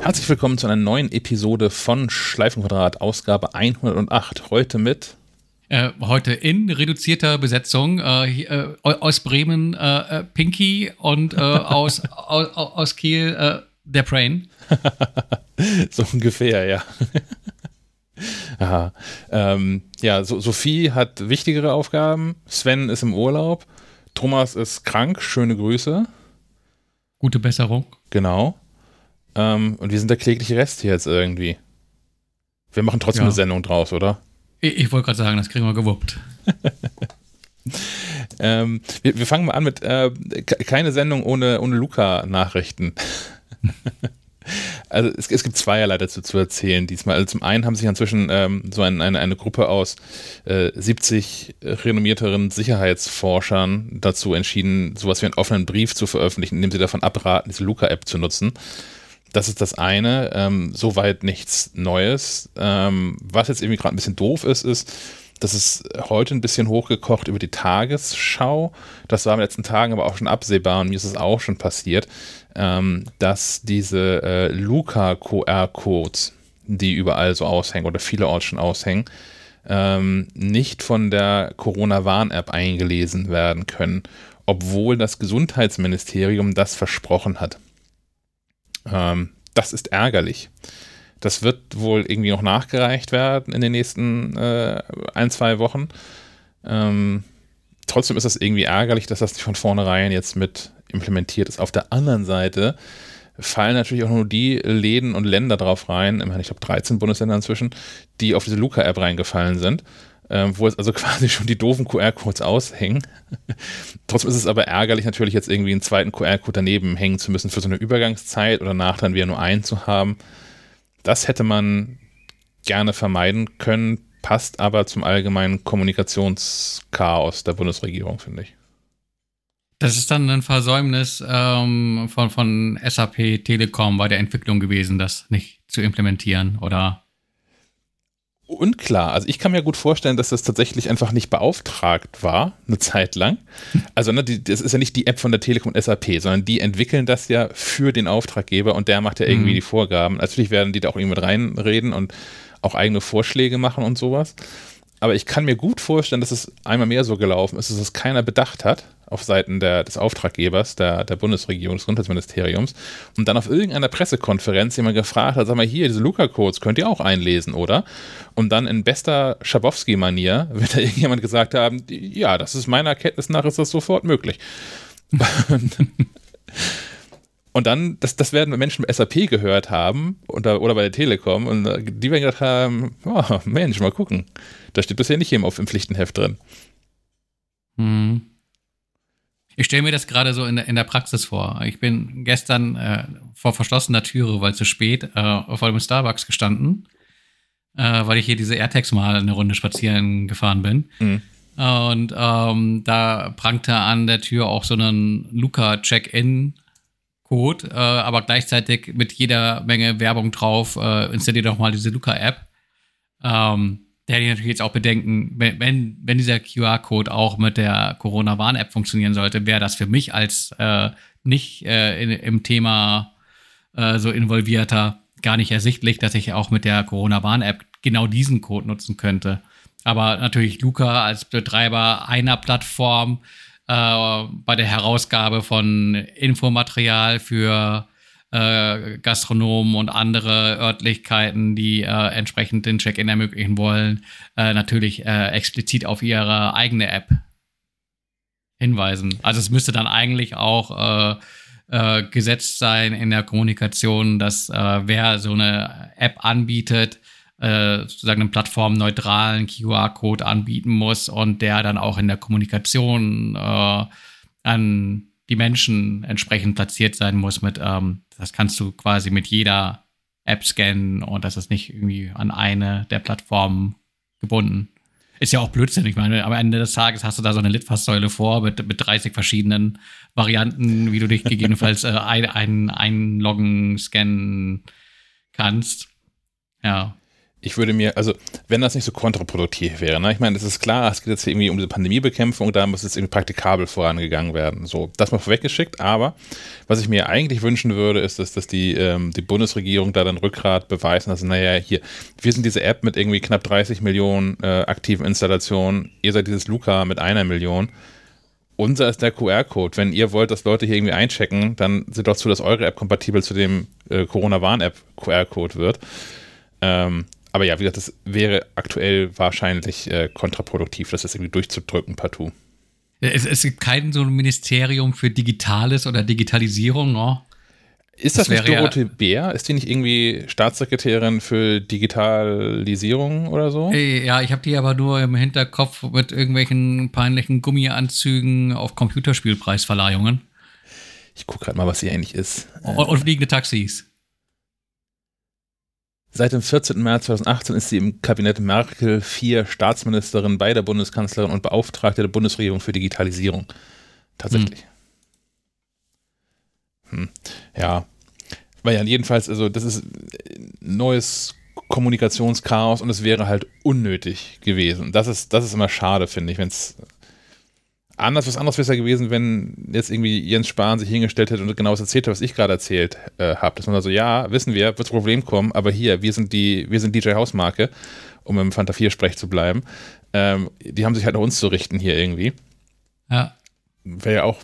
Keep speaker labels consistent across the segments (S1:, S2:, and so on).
S1: Herzlich willkommen zu einer neuen Episode von Schleifenquadrat, Ausgabe 108. Heute mit.
S2: Äh, heute in reduzierter Besetzung äh, äh, aus Bremen äh, äh, Pinky und äh, aus, aus, aus, Kiel der Brain.
S1: so ungefähr, ja. Aha. Ähm, ja, so, Sophie hat wichtigere Aufgaben. Sven ist im Urlaub. Thomas ist krank. Schöne Grüße.
S2: Gute Besserung.
S1: Genau. Ähm, und wir sind der klägliche Rest hier jetzt irgendwie. Wir machen trotzdem ja. eine Sendung draus, oder?
S2: Ich, ich wollte gerade sagen, das kriegen wir gewuppt.
S1: ähm, wir, wir, fangen mal an mit äh, keine Sendung ohne, ohne Luca-Nachrichten. also es, es, gibt zweierlei dazu zu erzählen diesmal. Also zum einen haben sich inzwischen ähm, so ein, eine, eine Gruppe aus äh, 70 renommierteren Sicherheitsforschern dazu entschieden, sowas wie einen offenen Brief zu veröffentlichen, in dem sie davon abraten, diese Luca-App zu nutzen. Das ist das eine. Ähm, soweit nichts Neues. Ähm, was jetzt irgendwie gerade ein bisschen doof ist, ist, dass es heute ein bisschen hochgekocht über die Tagesschau. Das war in den letzten Tagen aber auch schon absehbar und mir ist es auch schon passiert, ähm, dass diese äh, Luca-QR-Codes, die überall so aushängen oder vielerorts schon aushängen, ähm, nicht von der Corona-Warn-App eingelesen werden können, obwohl das Gesundheitsministerium das versprochen hat. Ähm, das ist ärgerlich. Das wird wohl irgendwie noch nachgereicht werden in den nächsten äh, ein, zwei Wochen. Ähm, trotzdem ist es irgendwie ärgerlich, dass das nicht von vornherein jetzt mit implementiert ist. Auf der anderen Seite fallen natürlich auch nur die Läden und Länder drauf rein, ich glaube 13 Bundesländer inzwischen, die auf diese Luca-App reingefallen sind ähm, wo jetzt also quasi schon die doofen QR-Codes aushängen. Trotzdem ist es aber ärgerlich, natürlich jetzt irgendwie einen zweiten QR-Code daneben hängen zu müssen für so eine Übergangszeit oder nach dann wieder nur einen zu haben. Das hätte man gerne vermeiden können, passt aber zum allgemeinen Kommunikationschaos der Bundesregierung, finde ich.
S2: Das ist dann ein Versäumnis ähm, von, von SAP Telekom bei der Entwicklung gewesen, das nicht zu implementieren, oder?
S1: Unklar. Also ich kann mir gut vorstellen, dass das tatsächlich einfach nicht beauftragt war, eine Zeit lang. Also ne, die, das ist ja nicht die App von der Telekom und SAP, sondern die entwickeln das ja für den Auftraggeber und der macht ja irgendwie mhm. die Vorgaben. Natürlich werden die da auch irgendwie mit reinreden und auch eigene Vorschläge machen und sowas. Aber ich kann mir gut vorstellen, dass es einmal mehr so gelaufen ist, dass es keiner bedacht hat auf Seiten der, des Auftraggebers, der, der Bundesregierung, des Gesundheitsministeriums und dann auf irgendeiner Pressekonferenz jemand gefragt hat, sag mal hier, diese Luca-Codes könnt ihr auch einlesen, oder? Und dann in bester Schabowski-Manier wird da irgendjemand gesagt haben, ja, das ist meiner Erkenntnis nach, ist das sofort möglich. Und dann, das, das werden Menschen bei SAP gehört haben oder, oder bei der Telekom und äh, die werden gedacht haben, oh, Mensch, mal gucken. Da steht bisher nicht jemand auf im Pflichtenheft drin.
S2: Hm. Ich stelle mir das gerade so in der, in der Praxis vor. Ich bin gestern äh, vor verschlossener Türe, weil zu spät, äh, vor dem Starbucks gestanden, äh, weil ich hier diese AirTags mal eine Runde spazieren gefahren bin. Mhm. Und ähm, da prangte an der Tür auch so ein Luca-Check-In Code, äh, aber gleichzeitig mit jeder Menge Werbung drauf, äh, installiert doch mal diese Luca-App. Ähm, da hätte ich natürlich jetzt auch bedenken, wenn, wenn dieser QR-Code auch mit der Corona-Warn-App funktionieren sollte, wäre das für mich als äh, nicht äh, in, im Thema äh, so involvierter gar nicht ersichtlich, dass ich auch mit der Corona-Warn-App genau diesen Code nutzen könnte. Aber natürlich Luca als Betreiber einer Plattform äh, bei der Herausgabe von Infomaterial für äh, Gastronomen und andere Örtlichkeiten, die äh, entsprechend den Check-in ermöglichen wollen, äh, natürlich äh, explizit auf ihre eigene App hinweisen. Also es müsste dann eigentlich auch gesetzt sein in der Kommunikation, dass wer so eine App anbietet, äh, sozusagen einen plattformneutralen QR-Code anbieten muss und der dann auch in der Kommunikation äh, an die Menschen entsprechend platziert sein muss mit, ähm, das kannst du quasi mit jeder App scannen und das ist nicht irgendwie an eine der Plattformen gebunden. Ist ja auch Blödsinn. Ich meine, am Ende des Tages hast du da so eine Litfaßsäule vor mit, mit 30 verschiedenen Varianten, wie du dich gegebenenfalls äh, ein, ein, einloggen, scannen kannst. Ja.
S1: Ich würde mir, also wenn das nicht so kontraproduktiv wäre, ne? ich meine, es ist klar, es geht jetzt hier irgendwie um diese Pandemiebekämpfung, da muss es irgendwie praktikabel vorangegangen werden. So, das mal vorweggeschickt, aber was ich mir eigentlich wünschen würde, ist, dass, dass die, ähm, die Bundesregierung da dann Rückgrat beweisen, dass, naja, hier, wir sind diese App mit irgendwie knapp 30 Millionen äh, aktiven Installationen, ihr seid dieses Luca mit einer Million. Unser ist der QR-Code. Wenn ihr wollt, dass Leute hier irgendwie einchecken, dann seht doch zu, dass eure App kompatibel zu dem äh, Corona-Warn-App QR-Code wird. Ähm, aber ja, wie gesagt, das wäre aktuell wahrscheinlich äh, kontraproduktiv, das jetzt irgendwie durchzudrücken partout.
S2: Es, es gibt kein so ein Ministerium für Digitales oder Digitalisierung, no?
S1: Ist das, das nicht Dorothee ja, Bär? Ist die nicht irgendwie Staatssekretärin für Digitalisierung oder so?
S2: Ja, ich habe die aber nur im Hinterkopf mit irgendwelchen peinlichen Gummianzügen auf Computerspielpreisverleihungen.
S1: Ich gucke gerade mal, was sie eigentlich ist.
S2: Und, und fliegende Taxis.
S1: Seit dem 14. März 2018 ist sie im Kabinett Merkel IV Staatsministerin bei der Bundeskanzlerin und Beauftragte der Bundesregierung für Digitalisierung. Tatsächlich. Hm. Hm. Ja. Weil ja, jedenfalls, also das ist neues Kommunikationschaos und es wäre halt unnötig gewesen. Das ist, das ist immer schade, finde ich, wenn es anders, was anderes wäre es ja gewesen, wenn jetzt irgendwie Jens Spahn sich hingestellt hätte und genau das erzählt hat, was ich gerade erzählt äh, habe. Dass man also, ja, wissen wir, wird das Problem kommen, aber hier, wir sind die, wir sind DJ Hausmarke, um im Fanta 4 Sprech zu bleiben. Ähm, die haben sich halt nach uns zu richten hier irgendwie.
S2: Ja.
S1: Wäre ja auch,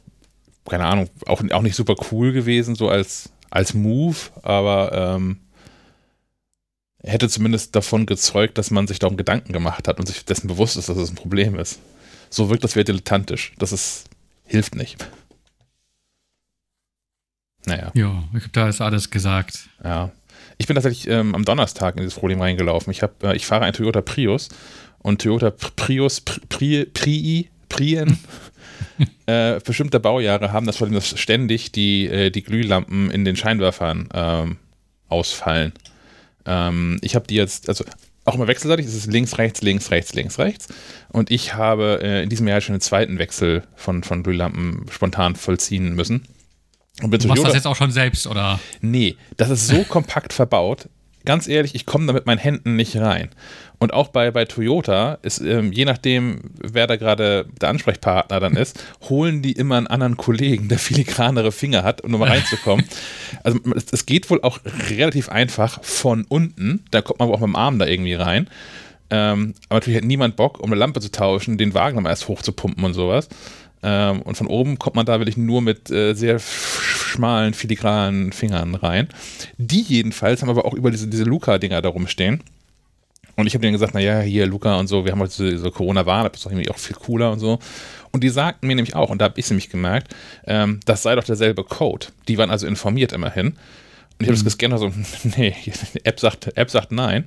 S1: keine Ahnung, auch, auch nicht super cool gewesen, so als, als Move, aber ähm, hätte zumindest davon gezeugt, dass man sich darum Gedanken gemacht hat und sich dessen bewusst ist, dass es das ein Problem ist so wirkt das wäre dilettantisch. Das ist, hilft nicht. Naja.
S2: Ja, ich habe da ist alles gesagt.
S1: Ja. Ich bin tatsächlich ähm, am Donnerstag in dieses Problem reingelaufen. Ich, hab, äh, ich fahre ein Toyota Prius und Toyota Prius, Pri, Pri, Prien äh, bestimmte Baujahre haben das Problem, dass ständig die, äh, die Glühlampen in den Scheinwerfern ähm, ausfallen. Ähm, ich habe die jetzt, also auch immer wechselseitig. Es ist links, rechts, links, rechts, links, rechts. Und ich habe äh, in diesem Jahr schon den zweiten Wechsel von, von Glühlampen spontan vollziehen müssen.
S2: Und du machst das jetzt auch schon selbst, oder?
S1: Nee, das ist so kompakt verbaut. Ganz ehrlich, ich komme da mit meinen Händen nicht rein. Und auch bei, bei Toyota ist, ähm, je nachdem, wer da gerade der Ansprechpartner dann ist, holen die immer einen anderen Kollegen, der filigranere Finger hat, um mal reinzukommen. also es, geht wohl auch relativ einfach von unten, da kommt man aber auch mit dem Arm da irgendwie rein. Ähm, aber natürlich hat niemand Bock, um eine Lampe zu tauschen, den Wagen nochmal erst hochzupumpen und sowas. Ähm, und von oben kommt man da wirklich nur mit äh, sehr schmalen, filigranen Fingern rein. Die jedenfalls haben aber auch über diese, diese Luca-Dinger da rumstehen. Und ich habe denen gesagt, naja, hier Luca und so, wir haben heute diese, diese Corona-Warn, das ist doch irgendwie auch viel cooler und so. Und die sagten mir nämlich auch, und da habe ich nämlich gemerkt, ähm, das sei doch derselbe Code. Die waren also informiert immerhin. Und ich habe mhm. das gescannt und so, nee, die App sagt, App sagt nein.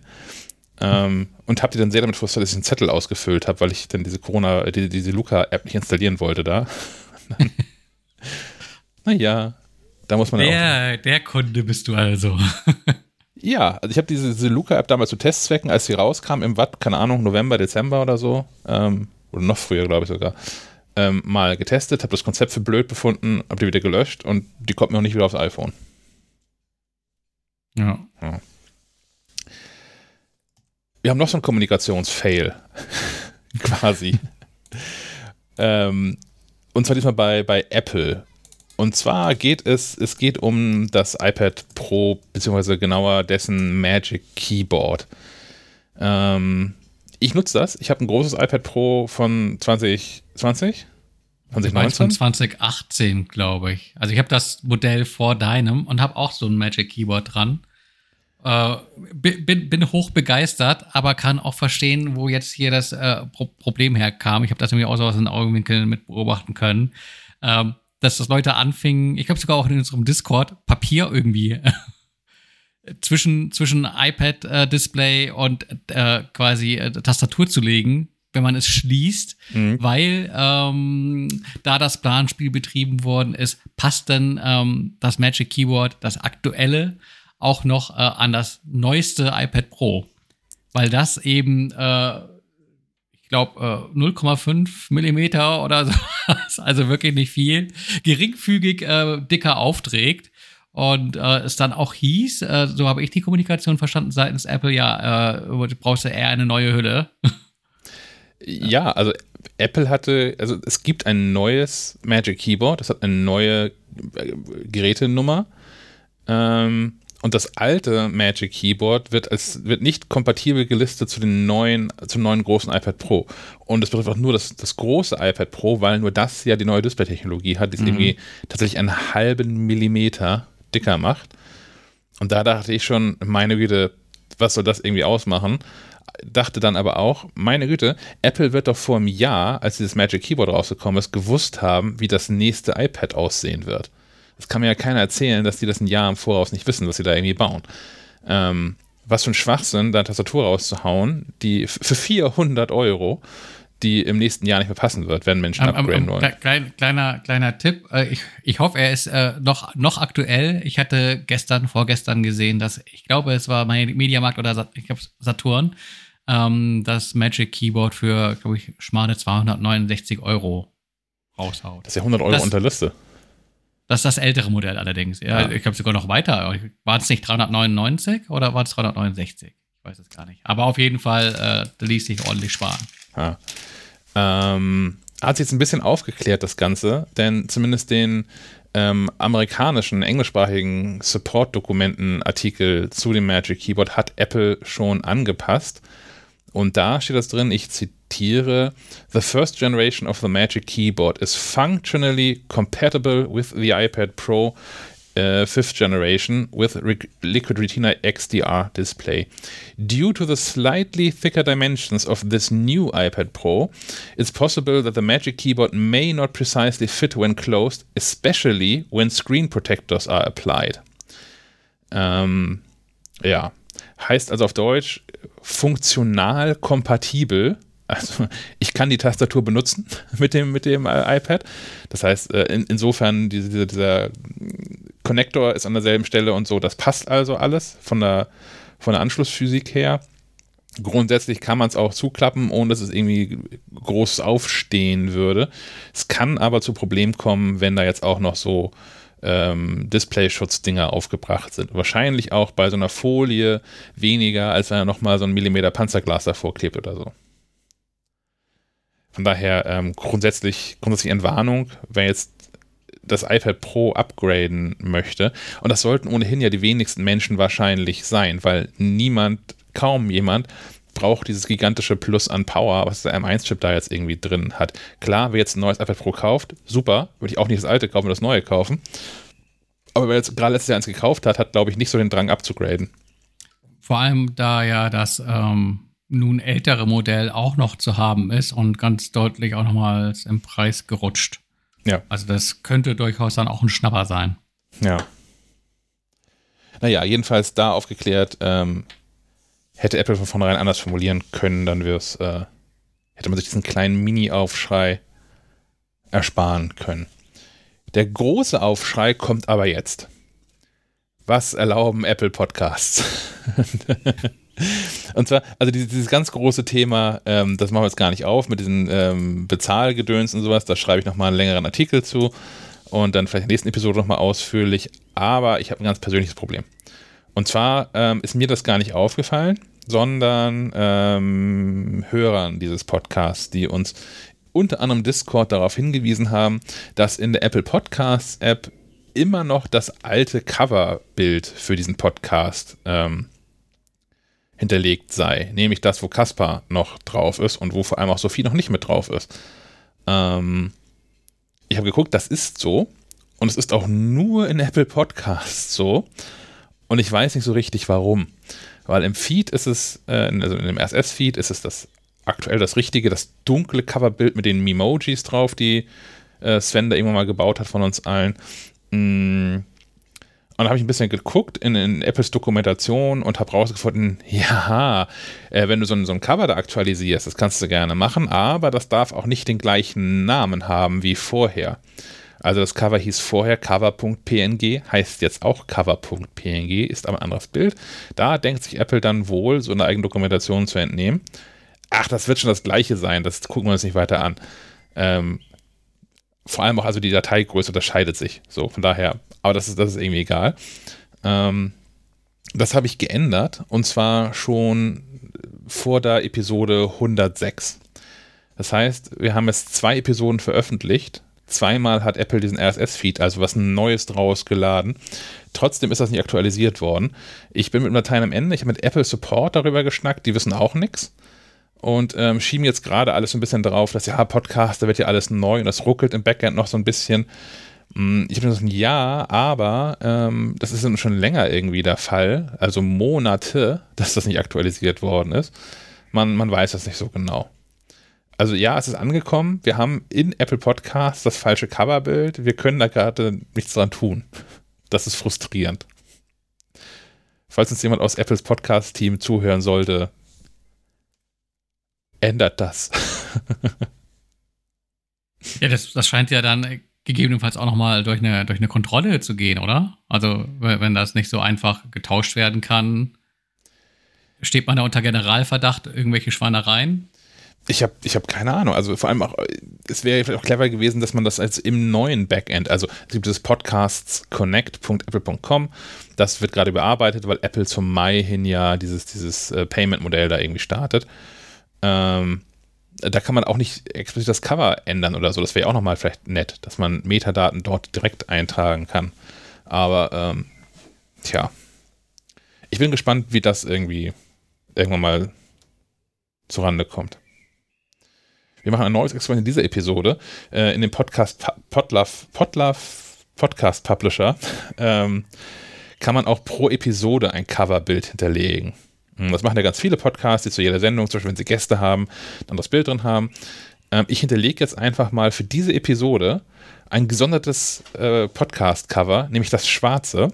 S1: Ähm, und habe die dann sehr damit frustriert, dass ich einen Zettel ausgefüllt habe, weil ich dann diese Corona, die, diese Luca-App nicht installieren wollte da. naja, da muss man
S2: der, auch. Der Kunde bist du also.
S1: Ja, also ich habe diese, diese Luca-App damals zu Testzwecken, als sie rauskam, im Watt, keine Ahnung, November, Dezember oder so, ähm, oder noch früher, glaube ich sogar, ähm, mal getestet, habe das Konzept für blöd befunden, habe die wieder gelöscht und die kommt mir auch nicht wieder aufs iPhone.
S2: Ja. ja.
S1: Wir haben noch so einen Kommunikationsfail, quasi. ähm, und zwar diesmal bei, bei Apple. Und zwar geht es, es geht um das iPad Pro, beziehungsweise genauer dessen Magic Keyboard. Ähm, ich nutze das. Ich habe ein großes iPad Pro von 2020.
S2: 2019? Von 2018, glaube ich. Also ich habe das Modell vor deinem und habe auch so ein Magic Keyboard dran. Äh, bin, bin hoch begeistert, aber kann auch verstehen, wo jetzt hier das äh, Pro Problem herkam. Ich habe das nämlich auch so aus den Augenwinkeln mit beobachten können. Ähm, dass das Leute anfingen, ich glaube sogar auch in unserem Discord, Papier irgendwie zwischen, zwischen iPad-Display und äh, quasi äh, Tastatur zu legen, wenn man es schließt, mhm. weil ähm, da das Planspiel betrieben worden ist, passt dann ähm, das Magic Keyboard, das aktuelle, auch noch äh, an das neueste iPad Pro. Weil das eben äh, glaube, äh, 0,5 Millimeter oder so, also wirklich nicht viel, geringfügig äh, dicker aufträgt Und äh, es dann auch hieß, äh, so habe ich die Kommunikation verstanden seitens Apple, ja, äh, brauchst du eher eine neue Hülle.
S1: ja, also Apple hatte, also es gibt ein neues Magic Keyboard, das hat eine neue Gerätenummer. Ähm, und das alte Magic Keyboard wird als wird nicht kompatibel gelistet zu den neuen, zum neuen großen iPad Pro. Und es betrifft auch nur das, das große iPad Pro, weil nur das ja die neue Display-Technologie hat, die es mhm. irgendwie tatsächlich einen halben Millimeter dicker macht. Und da dachte ich schon, meine Güte, was soll das irgendwie ausmachen? Dachte dann aber auch, meine Güte, Apple wird doch vor einem Jahr, als dieses Magic Keyboard rausgekommen ist, gewusst haben, wie das nächste iPad aussehen wird. Das kann mir ja keiner erzählen, dass die das ein Jahr im Voraus nicht wissen, was sie da irgendwie bauen. Ähm, was für ein Schwachsinn, da eine Tastatur rauszuhauen, die für 400 Euro, die im nächsten Jahr nicht mehr passen wird, wenn Menschen um, upgraden um, wollen.
S2: Klein, kleiner, kleiner Tipp. Äh, ich, ich hoffe, er ist äh, noch, noch aktuell. Ich hatte gestern, vorgestern gesehen, dass, ich glaube, es war mein Mediamarkt oder ich glaube Saturn, ähm, das Magic Keyboard für, glaube ich, schmale 269 Euro raushaut.
S1: Das ist ja 100 Euro das, unter Liste.
S2: Das ist das ältere Modell allerdings. Ja, ja. Ich glaube sogar noch weiter. War es nicht 399 oder war es 369? Ich weiß es gar nicht. Aber auf jeden Fall, äh, ließ sich ordentlich sparen.
S1: Ja. Ähm, hat sich jetzt ein bisschen aufgeklärt, das Ganze, denn zumindest den ähm, amerikanischen, englischsprachigen Support-Dokumenten-Artikel zu dem Magic Keyboard hat Apple schon angepasst. Und da steht das drin, ich zitiere, The first generation of the Magic Keyboard is functionally compatible with the iPad Pro uh, fifth generation with Liquid Retina XDR display. Due to the slightly thicker dimensions of this new iPad Pro, it's possible that the Magic Keyboard may not precisely fit when closed, especially when screen protectors are applied. Ähm, ja, heißt also auf Deutsch, funktional kompatibel. Also ich kann die Tastatur benutzen mit dem, mit dem äh, iPad. Das heißt, äh, in, insofern diese, dieser Connector ist an derselben Stelle und so, das passt also alles von der, von der Anschlussphysik her. Grundsätzlich kann man es auch zuklappen, ohne dass es irgendwie groß aufstehen würde. Es kann aber zu Problemen kommen, wenn da jetzt auch noch so ähm, Display-Schutzdinger aufgebracht sind. Wahrscheinlich auch bei so einer Folie weniger, als wenn er nochmal so ein Millimeter Panzerglas davor klebt oder so. Von daher ähm, grundsätzlich, grundsätzlich Entwarnung, wer jetzt das iPad Pro upgraden möchte. Und das sollten ohnehin ja die wenigsten Menschen wahrscheinlich sein, weil niemand, kaum jemand, braucht dieses gigantische Plus an Power, was der M1-Chip da jetzt irgendwie drin hat. Klar, wer jetzt ein neues iPad Pro kauft, super, würde ich auch nicht das alte kaufen, das neue kaufen. Aber wer jetzt gerade letztes Jahr eins gekauft hat, hat, glaube ich, nicht so den Drang abzugraden.
S2: Vor allem, da ja das ähm, nun ältere Modell auch noch zu haben ist und ganz deutlich auch nochmals im Preis gerutscht. Ja. Also das könnte durchaus dann auch ein Schnapper sein.
S1: Ja. Naja, jedenfalls da aufgeklärt, ähm, hätte Apple von vornherein anders formulieren können, dann wäre es, äh, hätte man sich diesen kleinen Mini-Aufschrei ersparen können. Der große Aufschrei kommt aber jetzt. Was erlauben Apple Podcasts? Und zwar, also dieses, dieses ganz große Thema, ähm, das machen wir jetzt gar nicht auf, mit diesen ähm, Bezahlgedöns und sowas, da schreibe ich nochmal einen längeren Artikel zu und dann vielleicht in der nächsten Episode nochmal ausführlich. Aber ich habe ein ganz persönliches Problem. Und zwar ähm, ist mir das gar nicht aufgefallen, sondern ähm, Hörern dieses Podcasts, die uns unter anderem Discord darauf hingewiesen haben, dass in der Apple Podcasts App immer noch das alte Coverbild für diesen Podcast ähm, hinterlegt sei. Nämlich das, wo Kaspar noch drauf ist und wo vor allem auch Sophie noch nicht mit drauf ist. Ähm, ich habe geguckt, das ist so. Und es ist auch nur in Apple Podcasts so. Und ich weiß nicht so richtig warum. Weil im Feed ist es, äh, also in dem RSS-Feed ist es das aktuell das richtige, das dunkle Coverbild mit den Memojis drauf, die äh, Sven da irgendwann mal gebaut hat von uns allen. Mm. Und da habe ich ein bisschen geguckt in, in Apples Dokumentation und habe rausgefunden, ja, äh, wenn du so ein, so ein Cover da aktualisierst, das kannst du gerne machen, aber das darf auch nicht den gleichen Namen haben wie vorher. Also das Cover hieß vorher cover.png, heißt jetzt auch cover.png, ist aber ein anderes Bild. Da denkt sich Apple dann wohl, so eine eigene Dokumentation zu entnehmen. Ach, das wird schon das gleiche sein, das gucken wir uns nicht weiter an. Ähm, vor allem auch, also die Dateigröße unterscheidet sich. So, von daher, aber das ist, das ist irgendwie egal. Ähm, das habe ich geändert und zwar schon vor der Episode 106. Das heißt, wir haben jetzt zwei Episoden veröffentlicht. Zweimal hat Apple diesen RSS-Feed, also was Neues draus geladen. Trotzdem ist das nicht aktualisiert worden. Ich bin mit Dateien am Ende. Ich habe mit Apple Support darüber geschnackt. Die wissen auch nichts. Und ähm, schieben jetzt gerade alles so ein bisschen drauf, dass ja, Podcast, da wird ja alles neu und das ruckelt im Backend noch so ein bisschen. Mm, ich habe gesagt, ja, aber ähm, das ist schon länger irgendwie der Fall, also Monate, dass das nicht aktualisiert worden ist. Man, man weiß das nicht so genau. Also ja, es ist angekommen. Wir haben in Apple Podcasts das falsche Coverbild. Wir können da gerade nichts dran tun. Das ist frustrierend. Falls uns jemand aus Apples Podcast-Team zuhören sollte, ändert das.
S2: ja, das, das scheint ja dann gegebenenfalls auch nochmal durch eine, durch eine Kontrolle zu gehen, oder? Also, wenn das nicht so einfach getauscht werden kann, steht man da unter Generalverdacht, irgendwelche Schweinereien?
S1: Ich habe ich hab keine Ahnung. Also vor allem auch, es wäre vielleicht auch clever gewesen, dass man das als im neuen Backend, also es gibt das podcastsconnect.apple.com, das wird gerade bearbeitet, weil Apple zum Mai hin ja dieses, dieses äh, Payment-Modell da irgendwie startet. Ähm, da kann man auch nicht explizit das Cover ändern oder so. Das wäre auch nochmal vielleicht nett, dass man Metadaten dort direkt eintragen kann. Aber, ähm, tja. Ich bin gespannt, wie das irgendwie irgendwann mal zurande kommt. Wir machen ein neues Experiment in dieser Episode. Äh, in dem Podcast Podlove, Podlove Podcast Publisher ähm, kann man auch pro Episode ein Coverbild hinterlegen. Hm, das machen ja ganz viele Podcasts, die zu jeder Sendung, zum Beispiel wenn sie Gäste haben, dann das Bild drin haben. Ähm, ich hinterlege jetzt einfach mal für diese Episode ein gesondertes äh, Podcast-Cover, nämlich das schwarze.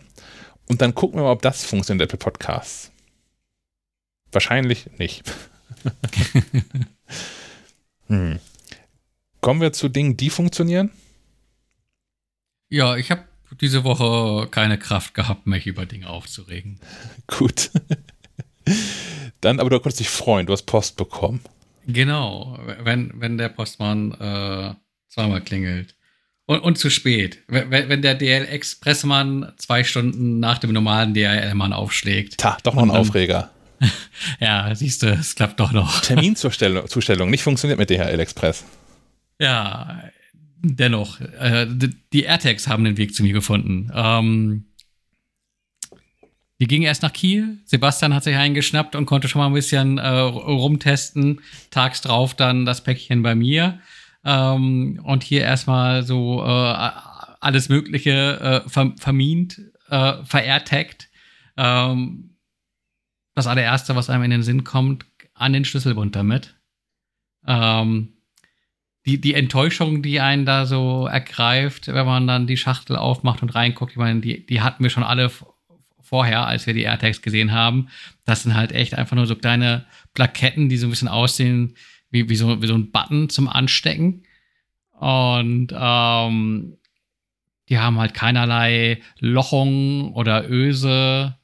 S1: Und dann gucken wir mal, ob das funktioniert, Apple Podcasts. Wahrscheinlich nicht. hm. Kommen wir zu Dingen, die funktionieren?
S2: Ja, ich habe diese Woche keine Kraft gehabt, mich über Dinge aufzuregen.
S1: Gut. Dann, aber du konntest dich freuen, du hast Post bekommen.
S2: Genau, wenn, wenn der Postmann äh, zweimal klingelt. Und, und zu spät. Wenn, wenn der DL-Expressmann zwei Stunden nach dem normalen DHL-Mann aufschlägt.
S1: Ta, doch noch ein dann, Aufreger.
S2: ja, siehst du, es klappt doch noch.
S1: Terminzustellung Zustellung, nicht funktioniert mit DHL Express.
S2: Ja, dennoch. Äh, die AirTags haben den Weg zu mir gefunden. Ähm, die ging erst nach Kiel. Sebastian hat sich eingeschnappt und konnte schon mal ein bisschen äh, rumtesten. Tags drauf dann das Päckchen bei mir. Ähm, und hier erstmal so äh, alles Mögliche äh, ver vermint, äh, verertagt. Ähm, das allererste, was einem in den Sinn kommt, an den Schlüsselbund damit. Ähm, die, die Enttäuschung, die einen da so ergreift, wenn man dann die Schachtel aufmacht und reinguckt, ich meine, die, die hatten wir schon alle vorher, als wir die AirTags gesehen haben. Das sind halt echt einfach nur so kleine Plaketten, die so ein bisschen aussehen wie, wie, so, wie so ein Button zum Anstecken. Und ähm, die haben halt keinerlei Lochung oder Öse,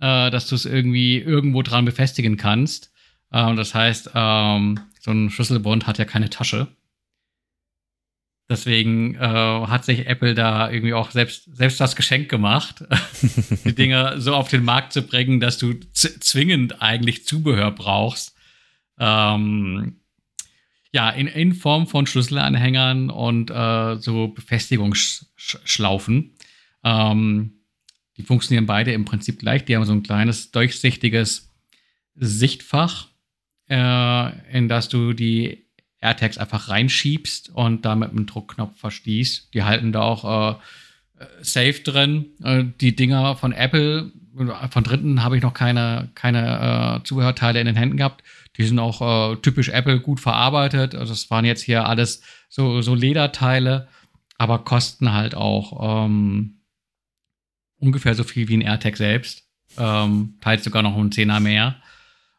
S2: äh, dass du es irgendwie irgendwo dran befestigen kannst. Äh, das heißt, ähm, so ein Schlüsselbund hat ja keine Tasche. Deswegen äh, hat sich Apple da irgendwie auch selbst, selbst das Geschenk gemacht, die Dinger so auf den Markt zu bringen, dass du zwingend eigentlich Zubehör brauchst. Ähm, ja, in, in Form von Schlüsselanhängern und äh, so Befestigungsschlaufen. Ähm, die funktionieren beide im Prinzip gleich. Die haben so ein kleines durchsichtiges Sichtfach, äh, in das du die AirTags einfach reinschiebst und da mit einem Druckknopf verstießt. Die halten da auch äh, safe drin. Äh, die Dinger von Apple, von Dritten habe ich noch keine, keine äh, Zubehörteile in den Händen gehabt. Die sind auch äh, typisch Apple gut verarbeitet. Also es waren jetzt hier alles so, so Lederteile, aber kosten halt auch ähm, ungefähr so viel wie ein AirTag selbst. Ähm, teils sogar noch einen Zehner mehr.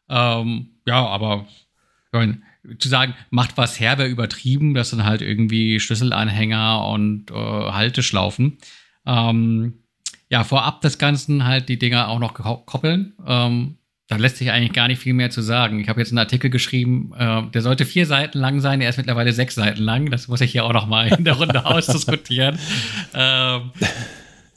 S2: Ähm, ja, aber zu sagen, macht was her, wäre übertrieben. Das sind halt irgendwie Schlüsselanhänger und äh, Halteschlaufen. Ähm, ja, vorab des Ganzen halt die Dinger auch noch koppeln. Ähm, da lässt sich eigentlich gar nicht viel mehr zu sagen. Ich habe jetzt einen Artikel geschrieben, äh, der sollte vier Seiten lang sein, er ist mittlerweile sechs Seiten lang. Das muss ich hier auch noch mal in der Runde ausdiskutieren. Ähm,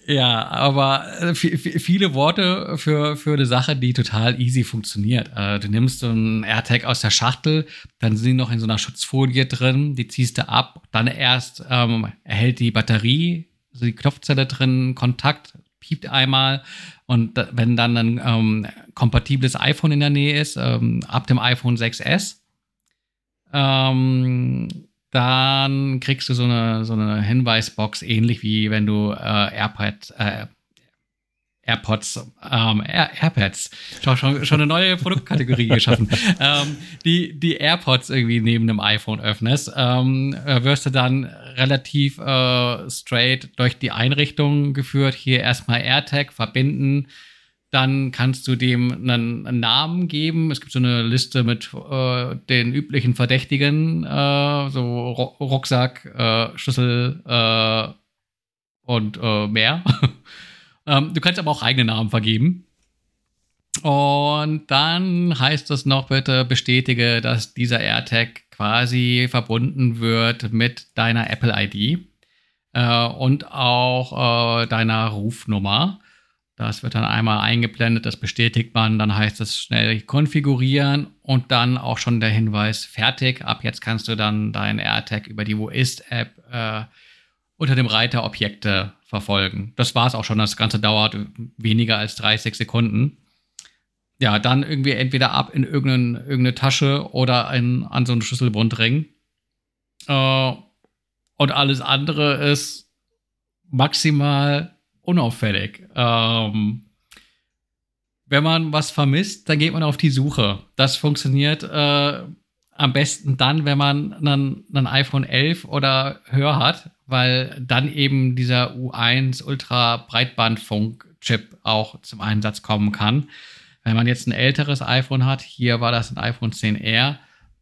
S2: ja, aber äh, viele Worte für, für eine Sache, die total easy funktioniert. Äh, du nimmst so einen AirTag aus der Schachtel, dann sind die noch in so einer Schutzfolie drin, die ziehst du ab, dann erst ähm, erhält die Batterie, also die Knopfzelle drin, Kontakt, piept einmal und wenn dann ein ähm, kompatibles iPhone in der Nähe ist, ähm, ab dem iPhone 6S, ähm, dann kriegst du so eine, so eine Hinweisbox, ähnlich wie wenn du äh, AirPod, äh, AirPods, ähm, Air, AirPads, Schau, schon, schon eine neue Produktkategorie geschaffen, ähm, die, die AirPods irgendwie neben dem iPhone öffnest, ähm, äh, wirst du dann relativ äh, straight durch die Einrichtung geführt. Hier erstmal AirTag verbinden, dann kannst du dem einen, Namen geben. Es gibt so eine Liste mit äh, den üblichen Verdächtigen, äh, so Rucksack, äh, Schlüssel äh, und äh, mehr. ähm, du kannst aber auch eigene Namen vergeben. Und dann heißt es noch, bitte bestätige, dass dieser AirTag quasi verbunden wird mit deiner Apple-ID äh, und auch deiner Rufnummer. Das wird dann einmal eingeblendet, das bestätigt man, dann heißt es schnell konfigurieren und dann auch schon der Hinweis fertig. Ab jetzt kannst du dann deinen AirTag über die Wo ist-App äh, unter dem Reiter Objekte verfolgen. Das war es auch schon. Das Ganze dauert weniger als 30 Sekunden. Ja, dann irgendwie entweder ab in irgendeine, irgendeine Tasche oder in, an so einen Schlüsselbundring. Äh, und alles andere ist maximal unauffällig. Ähm, wenn man was vermisst, dann geht man auf die Suche. Das funktioniert äh, am besten dann, wenn man einen, einen iPhone 11 oder höher hat, weil dann eben dieser U1 Ultra Breitbandfunk Chip auch zum Einsatz kommen kann. Wenn man jetzt ein älteres iPhone hat, hier war das ein iPhone 10R,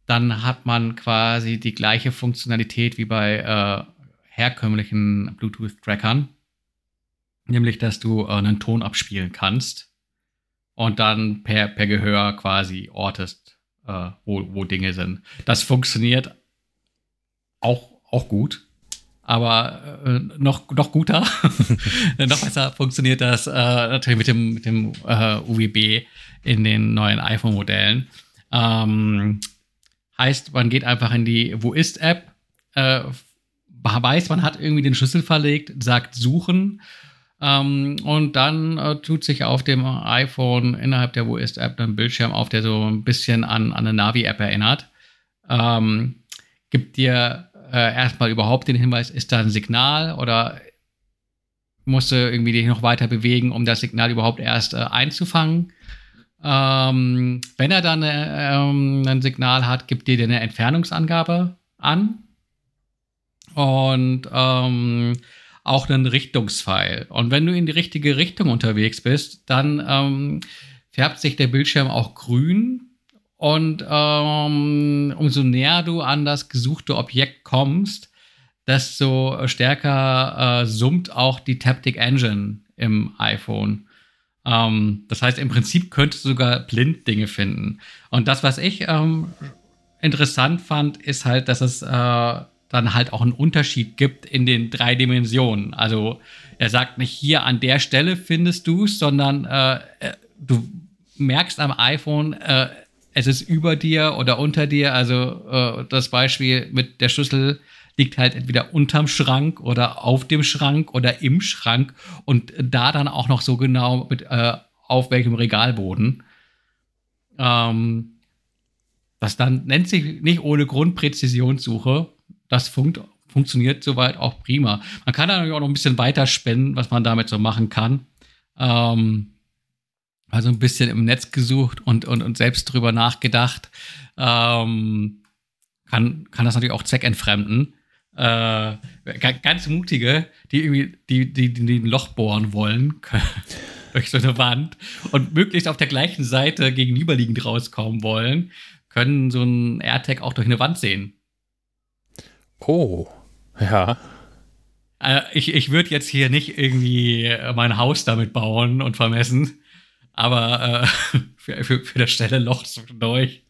S2: dann hat man quasi die gleiche Funktionalität wie bei äh, herkömmlichen Bluetooth-Trackern nämlich dass du äh, einen Ton abspielen kannst und dann per, per Gehör quasi ortest, äh, wo, wo Dinge sind. Das funktioniert auch, auch gut, aber äh, noch, noch guter, noch besser funktioniert das äh, natürlich mit dem, mit dem äh, UWB in den neuen iPhone-Modellen. Ähm, heißt, man geht einfach in die Wo ist-App, äh, weiß, man hat irgendwie den Schlüssel verlegt, sagt suchen ähm, und dann äh, tut sich auf dem iPhone innerhalb der WoIst-App ein Bildschirm auf, der so ein bisschen an, an eine Navi-App erinnert. Ähm, gibt dir äh, erstmal überhaupt den Hinweis, ist da ein Signal oder musst du irgendwie dich noch weiter bewegen, um das Signal überhaupt erst äh, einzufangen. Ähm, wenn er dann äh, ähm, ein Signal hat, gibt dir eine Entfernungsangabe an. Und ähm, auch einen Richtungspfeil. Und wenn du in die richtige Richtung unterwegs bist, dann ähm, färbt sich der Bildschirm auch grün. Und ähm, umso näher du an das gesuchte Objekt kommst, desto stärker äh, summt auch die Taptic Engine im iPhone. Ähm, das heißt, im Prinzip könntest du sogar blind Dinge finden. Und das, was ich ähm, interessant fand, ist halt, dass es äh, dann halt auch einen Unterschied gibt in den drei Dimensionen. Also er sagt nicht hier an der Stelle findest du es, sondern äh, äh, du merkst am iPhone, äh, es ist über dir oder unter dir. Also äh, das Beispiel mit der Schlüssel liegt halt entweder unterm Schrank oder auf dem Schrank oder im Schrank und da dann auch noch so genau mit äh, auf welchem Regalboden. Ähm, das dann nennt sich nicht ohne Grund Präzisionssuche, das funkt, funktioniert soweit auch prima. Man kann natürlich auch noch ein bisschen weiter spenden, was man damit so machen kann. Ähm, also ein bisschen im Netz gesucht und, und, und selbst drüber nachgedacht. Ähm, kann, kann das natürlich auch zweckentfremden. Äh, ganz mutige, die irgendwie die, die, die ein Loch bohren wollen durch so eine Wand und möglichst auf der gleichen Seite gegenüberliegend rauskommen wollen, können so ein AirTag auch durch eine Wand sehen.
S1: Oh, ja.
S2: Äh, ich ich würde jetzt hier nicht irgendwie mein Haus damit bauen und vermessen. Aber äh, für, für, für das schnelle Loch zwischendurch.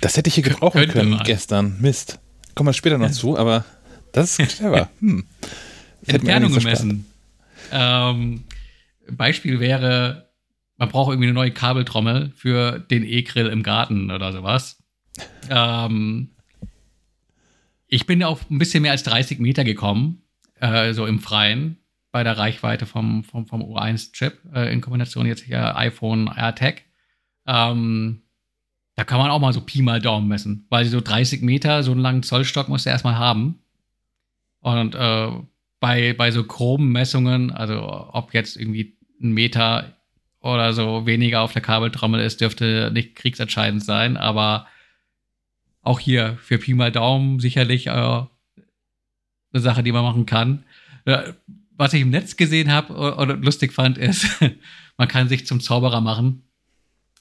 S1: Das hätte ich hier gebrauchen können man. gestern. Mist. Kommen wir später noch zu, aber das ist clever. Hm.
S2: Entfernung gemessen. Ähm, Beispiel wäre, man braucht irgendwie eine neue Kabeltrommel für den E-Grill im Garten oder sowas. Ähm, ich bin auf ein bisschen mehr als 30 Meter gekommen, äh, so im Freien, bei der Reichweite vom, vom, vom U1-Chip, äh, in Kombination jetzt hier iPhone AirTag. Ähm, da kann man auch mal so Pi mal Daumen messen, weil so 30 Meter, so einen langen Zollstock musst du erstmal haben. Und äh, bei, bei so groben Messungen, also ob jetzt irgendwie ein Meter oder so weniger auf der Kabeltrommel ist, dürfte nicht kriegsentscheidend sein, aber auch hier für Pi mal Daumen sicherlich äh, eine Sache, die man machen kann. Äh, was ich im Netz gesehen habe oder lustig fand, ist, man kann sich zum Zauberer machen,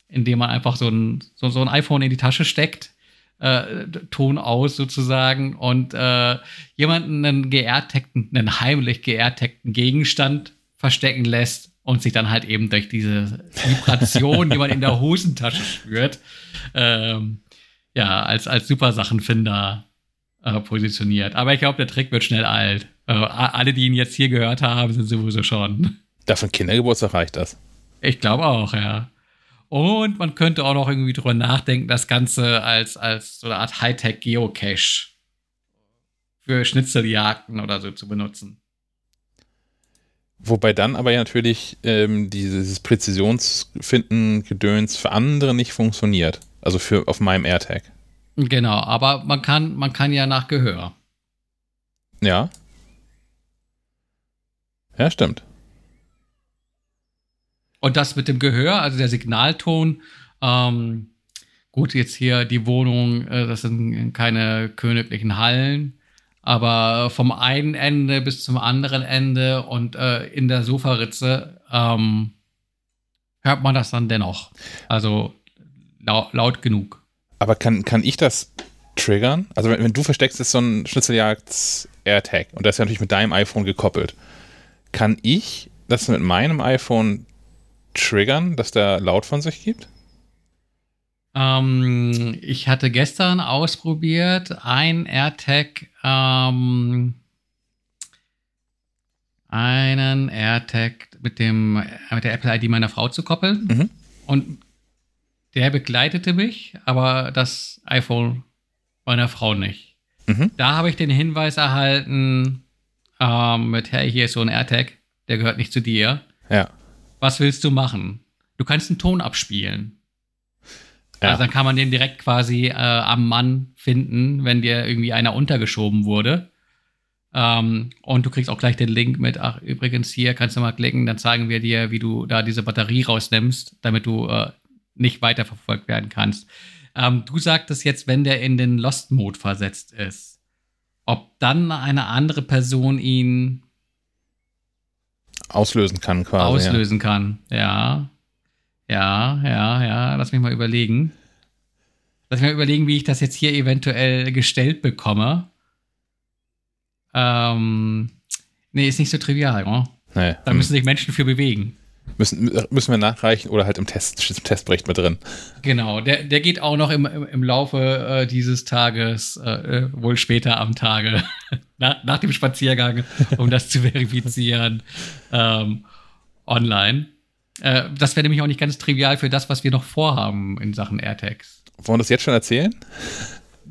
S2: indem man einfach so ein, so, so ein iPhone in die Tasche steckt, äh, Ton aus sozusagen und äh, jemanden einen geairtagten, einen heimlich geairtagten Gegenstand verstecken lässt und sich dann halt eben durch diese Vibration, die man in der Hosentasche spürt, ähm, ja, als, als Supersachenfinder äh, positioniert. Aber ich glaube, der Trick wird schnell alt. Äh, alle, die ihn jetzt hier gehört haben, sind sowieso schon.
S1: Dafür Kindergeburtstag reicht das.
S2: Ich glaube auch, ja. Und man könnte auch noch irgendwie drüber nachdenken, das Ganze als, als so eine Art Hightech-Geocache für Schnitzeljagden oder so zu benutzen.
S1: Wobei dann aber ja natürlich ähm, dieses Präzisionsfinden-Gedöns für andere nicht funktioniert. Also für auf meinem AirTag.
S2: Genau, aber man kann, man kann ja nach Gehör.
S1: Ja. Ja, stimmt.
S2: Und das mit dem Gehör, also der Signalton, ähm, gut, jetzt hier die Wohnung, äh, das sind keine königlichen Hallen, aber vom einen Ende bis zum anderen Ende und äh, in der Sofaritze ähm, hört man das dann dennoch. Also laut, laut genug.
S1: Aber kann, kann ich das triggern? Also wenn, wenn du versteckst, ist so ein Schnitzeljagd-AirTag und das ist ja natürlich mit deinem iPhone gekoppelt. Kann ich das mit meinem iPhone triggern, dass der laut von sich gibt?
S2: Ähm, ich hatte gestern ausprobiert, ein AirTag, ähm, einen AirTag mit dem mit der Apple ID meiner Frau zu koppeln. Mhm. Und der begleitete mich, aber das iPhone meiner Frau nicht. Mhm. Da habe ich den Hinweis erhalten, ähm, mit, hey, hier ist so ein AirTag, der gehört nicht zu dir.
S1: Ja.
S2: Was willst du machen? Du kannst einen Ton abspielen. Ja. Also dann kann man den direkt quasi äh, am Mann finden, wenn dir irgendwie einer untergeschoben wurde. Ähm, und du kriegst auch gleich den Link mit, ach, übrigens hier kannst du mal klicken, dann zeigen wir dir, wie du da diese Batterie rausnimmst, damit du äh, nicht weiterverfolgt werden kannst. Ähm, du sagtest jetzt, wenn der in den Lost-Mode versetzt ist, ob dann eine andere Person ihn
S1: auslösen kann
S2: quasi. Auslösen ja. kann, ja. Ja, ja, ja. Lass mich mal überlegen. Lass mich mal überlegen, wie ich das jetzt hier eventuell gestellt bekomme. Ähm, nee, ist nicht so trivial, oder? Nee. Da müssen sich Menschen für bewegen.
S1: Müssen, müssen wir nachreichen oder halt im Test, im Testbericht mit drin.
S2: Genau, der, der geht auch noch im, im, im Laufe äh, dieses Tages, äh, äh wohl später am Tage, nach, nach dem Spaziergang, um das zu verifizieren, ähm, online. Äh, das wäre nämlich auch nicht ganz trivial für das, was wir noch vorhaben in Sachen AirTags.
S1: Wollen wir das jetzt schon erzählen?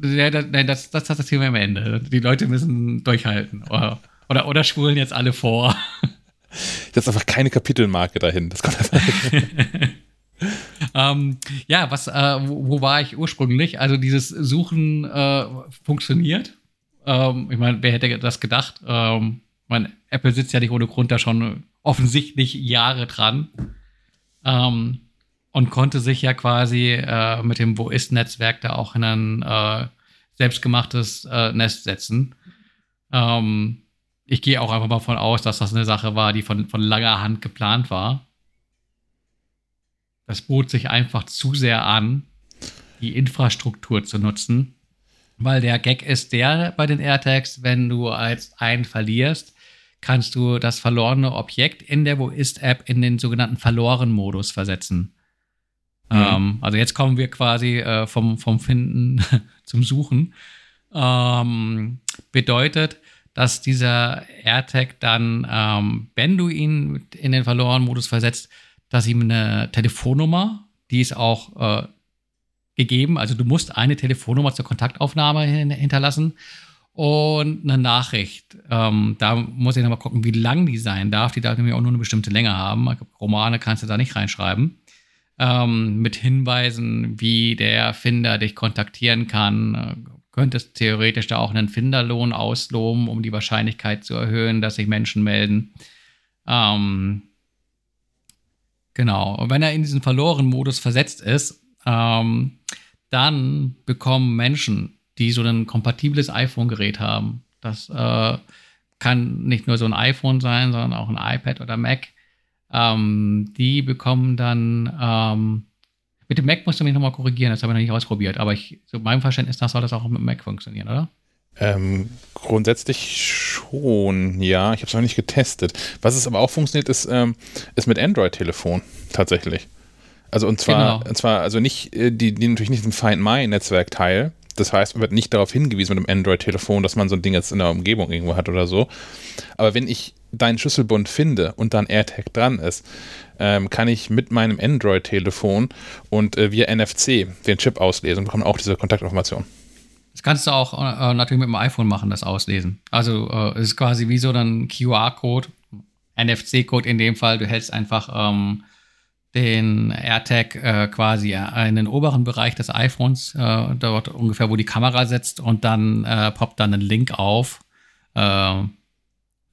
S2: Ja, das, nein, das, das, das erzählen wir am Ende. Die Leute müssen durchhalten. Oder, oder, oder schwulen jetzt alle vor.
S1: Das ist einfach keine Kapitelmarke dahin. Das kommt einfach.
S2: ähm, ja, was, äh, wo, wo, war ich ursprünglich? Also dieses Suchen äh, funktioniert. Ähm, ich meine, wer hätte das gedacht? Ähm, mein Apple sitzt ja nicht ohne Grund da schon offensichtlich Jahre dran ähm, und konnte sich ja quasi äh, mit dem Wo ist-Netzwerk da auch in ein äh, selbstgemachtes äh, Nest setzen. Ähm, ich gehe auch einfach mal von aus, dass das eine Sache war, die von, von langer Hand geplant war. Das bot sich einfach zu sehr an, die Infrastruktur zu nutzen, weil der Gag ist der bei den AirTags, wenn du als einen verlierst, kannst du das verlorene Objekt in der Wo ist App in den sogenannten Verloren-Modus versetzen. Mhm. Ähm, also jetzt kommen wir quasi äh, vom, vom Finden zum Suchen. Ähm, bedeutet, dass dieser AirTag dann, ähm, wenn du ihn in den verlorenen Modus versetzt, dass ihm eine Telefonnummer, die ist auch äh, gegeben, also du musst eine Telefonnummer zur Kontaktaufnahme hin hinterlassen und eine Nachricht. Ähm, da muss ich nochmal gucken, wie lang die sein darf. Die darf nämlich auch nur eine bestimmte Länge haben. Romane kannst du da nicht reinschreiben. Ähm, mit Hinweisen, wie der Erfinder dich kontaktieren kann. Könntest theoretisch da auch einen Finderlohn ausloben, um die Wahrscheinlichkeit zu erhöhen, dass sich Menschen melden. Ähm, genau. Und wenn er in diesen verlorenen Modus versetzt ist, ähm, dann bekommen Menschen die so ein kompatibles iPhone-Gerät haben. Das äh, kann nicht nur so ein iPhone sein, sondern auch ein iPad oder Mac. Ähm, die bekommen dann, ähm, mit dem Mac musst du mich nochmal korrigieren, das habe ich noch nicht ausprobiert, aber ich, so meinem Verständnis nach soll das auch mit dem Mac funktionieren, oder?
S1: Ähm, grundsätzlich schon, ja. Ich habe es noch nicht getestet. Was es aber auch funktioniert, ist, ähm, ist mit Android-Telefon tatsächlich. Also und zwar, genau. und zwar also nicht äh, die, die natürlich nicht im Find My Netzwerkteil, das heißt, man wird nicht darauf hingewiesen mit einem Android-Telefon, dass man so ein Ding jetzt in der Umgebung irgendwo hat oder so. Aber wenn ich deinen Schlüsselbund finde und dann AirTag dran ist, ähm, kann ich mit meinem Android-Telefon und äh, via NFC den Chip auslesen und bekomme auch diese Kontaktinformation.
S2: Das kannst du auch äh, natürlich mit dem iPhone machen, das auslesen. Also äh, es ist quasi wie so ein QR-Code, NFC-Code in dem Fall. Du hältst einfach ähm, den AirTag äh, quasi in den oberen Bereich des iPhones, äh, dort ungefähr, wo die Kamera sitzt, und dann äh, poppt dann ein Link auf, äh,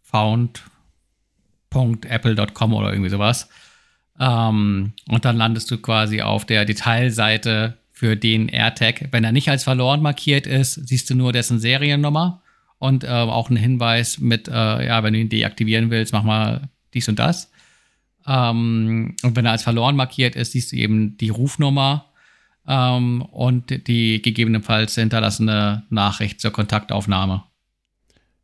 S2: found.apple.com oder irgendwie sowas. Ähm, und dann landest du quasi auf der Detailseite für den AirTag. Wenn er nicht als verloren markiert ist, siehst du nur dessen Seriennummer und äh, auch einen Hinweis mit, äh, ja, wenn du ihn deaktivieren willst, mach mal dies und das. Ähm, und wenn er als verloren markiert ist, siehst du eben die Rufnummer ähm, und die gegebenenfalls hinterlassene Nachricht zur Kontaktaufnahme.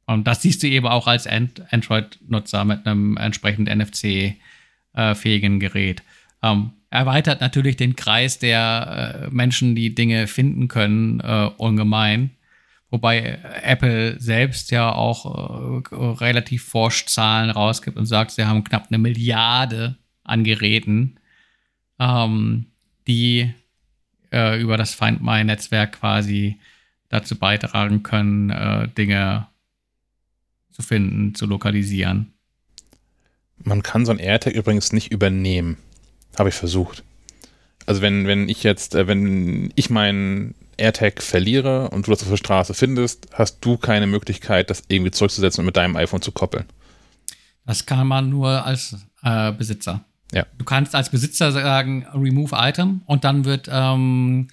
S2: Und das siehst du eben auch als Android-Nutzer mit einem entsprechend NFC-fähigen Gerät. Ähm, erweitert natürlich den Kreis der äh, Menschen, die Dinge finden können, äh, ungemein. Wobei Apple selbst ja auch äh, relativ forsch Zahlen rausgibt und sagt, sie haben knapp eine Milliarde an Geräten, ähm, die äh, über das Find My-Netzwerk quasi dazu beitragen können, äh, Dinge zu finden, zu lokalisieren.
S1: Man kann so ein AirTag übrigens nicht übernehmen. Habe ich versucht. Also wenn, wenn ich jetzt, äh, wenn ich meinen AirTag verliere und du das auf der Straße findest, hast du keine Möglichkeit, das irgendwie zurückzusetzen und mit deinem iPhone zu koppeln.
S2: Das kann man nur als äh, Besitzer.
S1: Ja.
S2: Du kannst als Besitzer sagen, remove Item und dann wird ähm,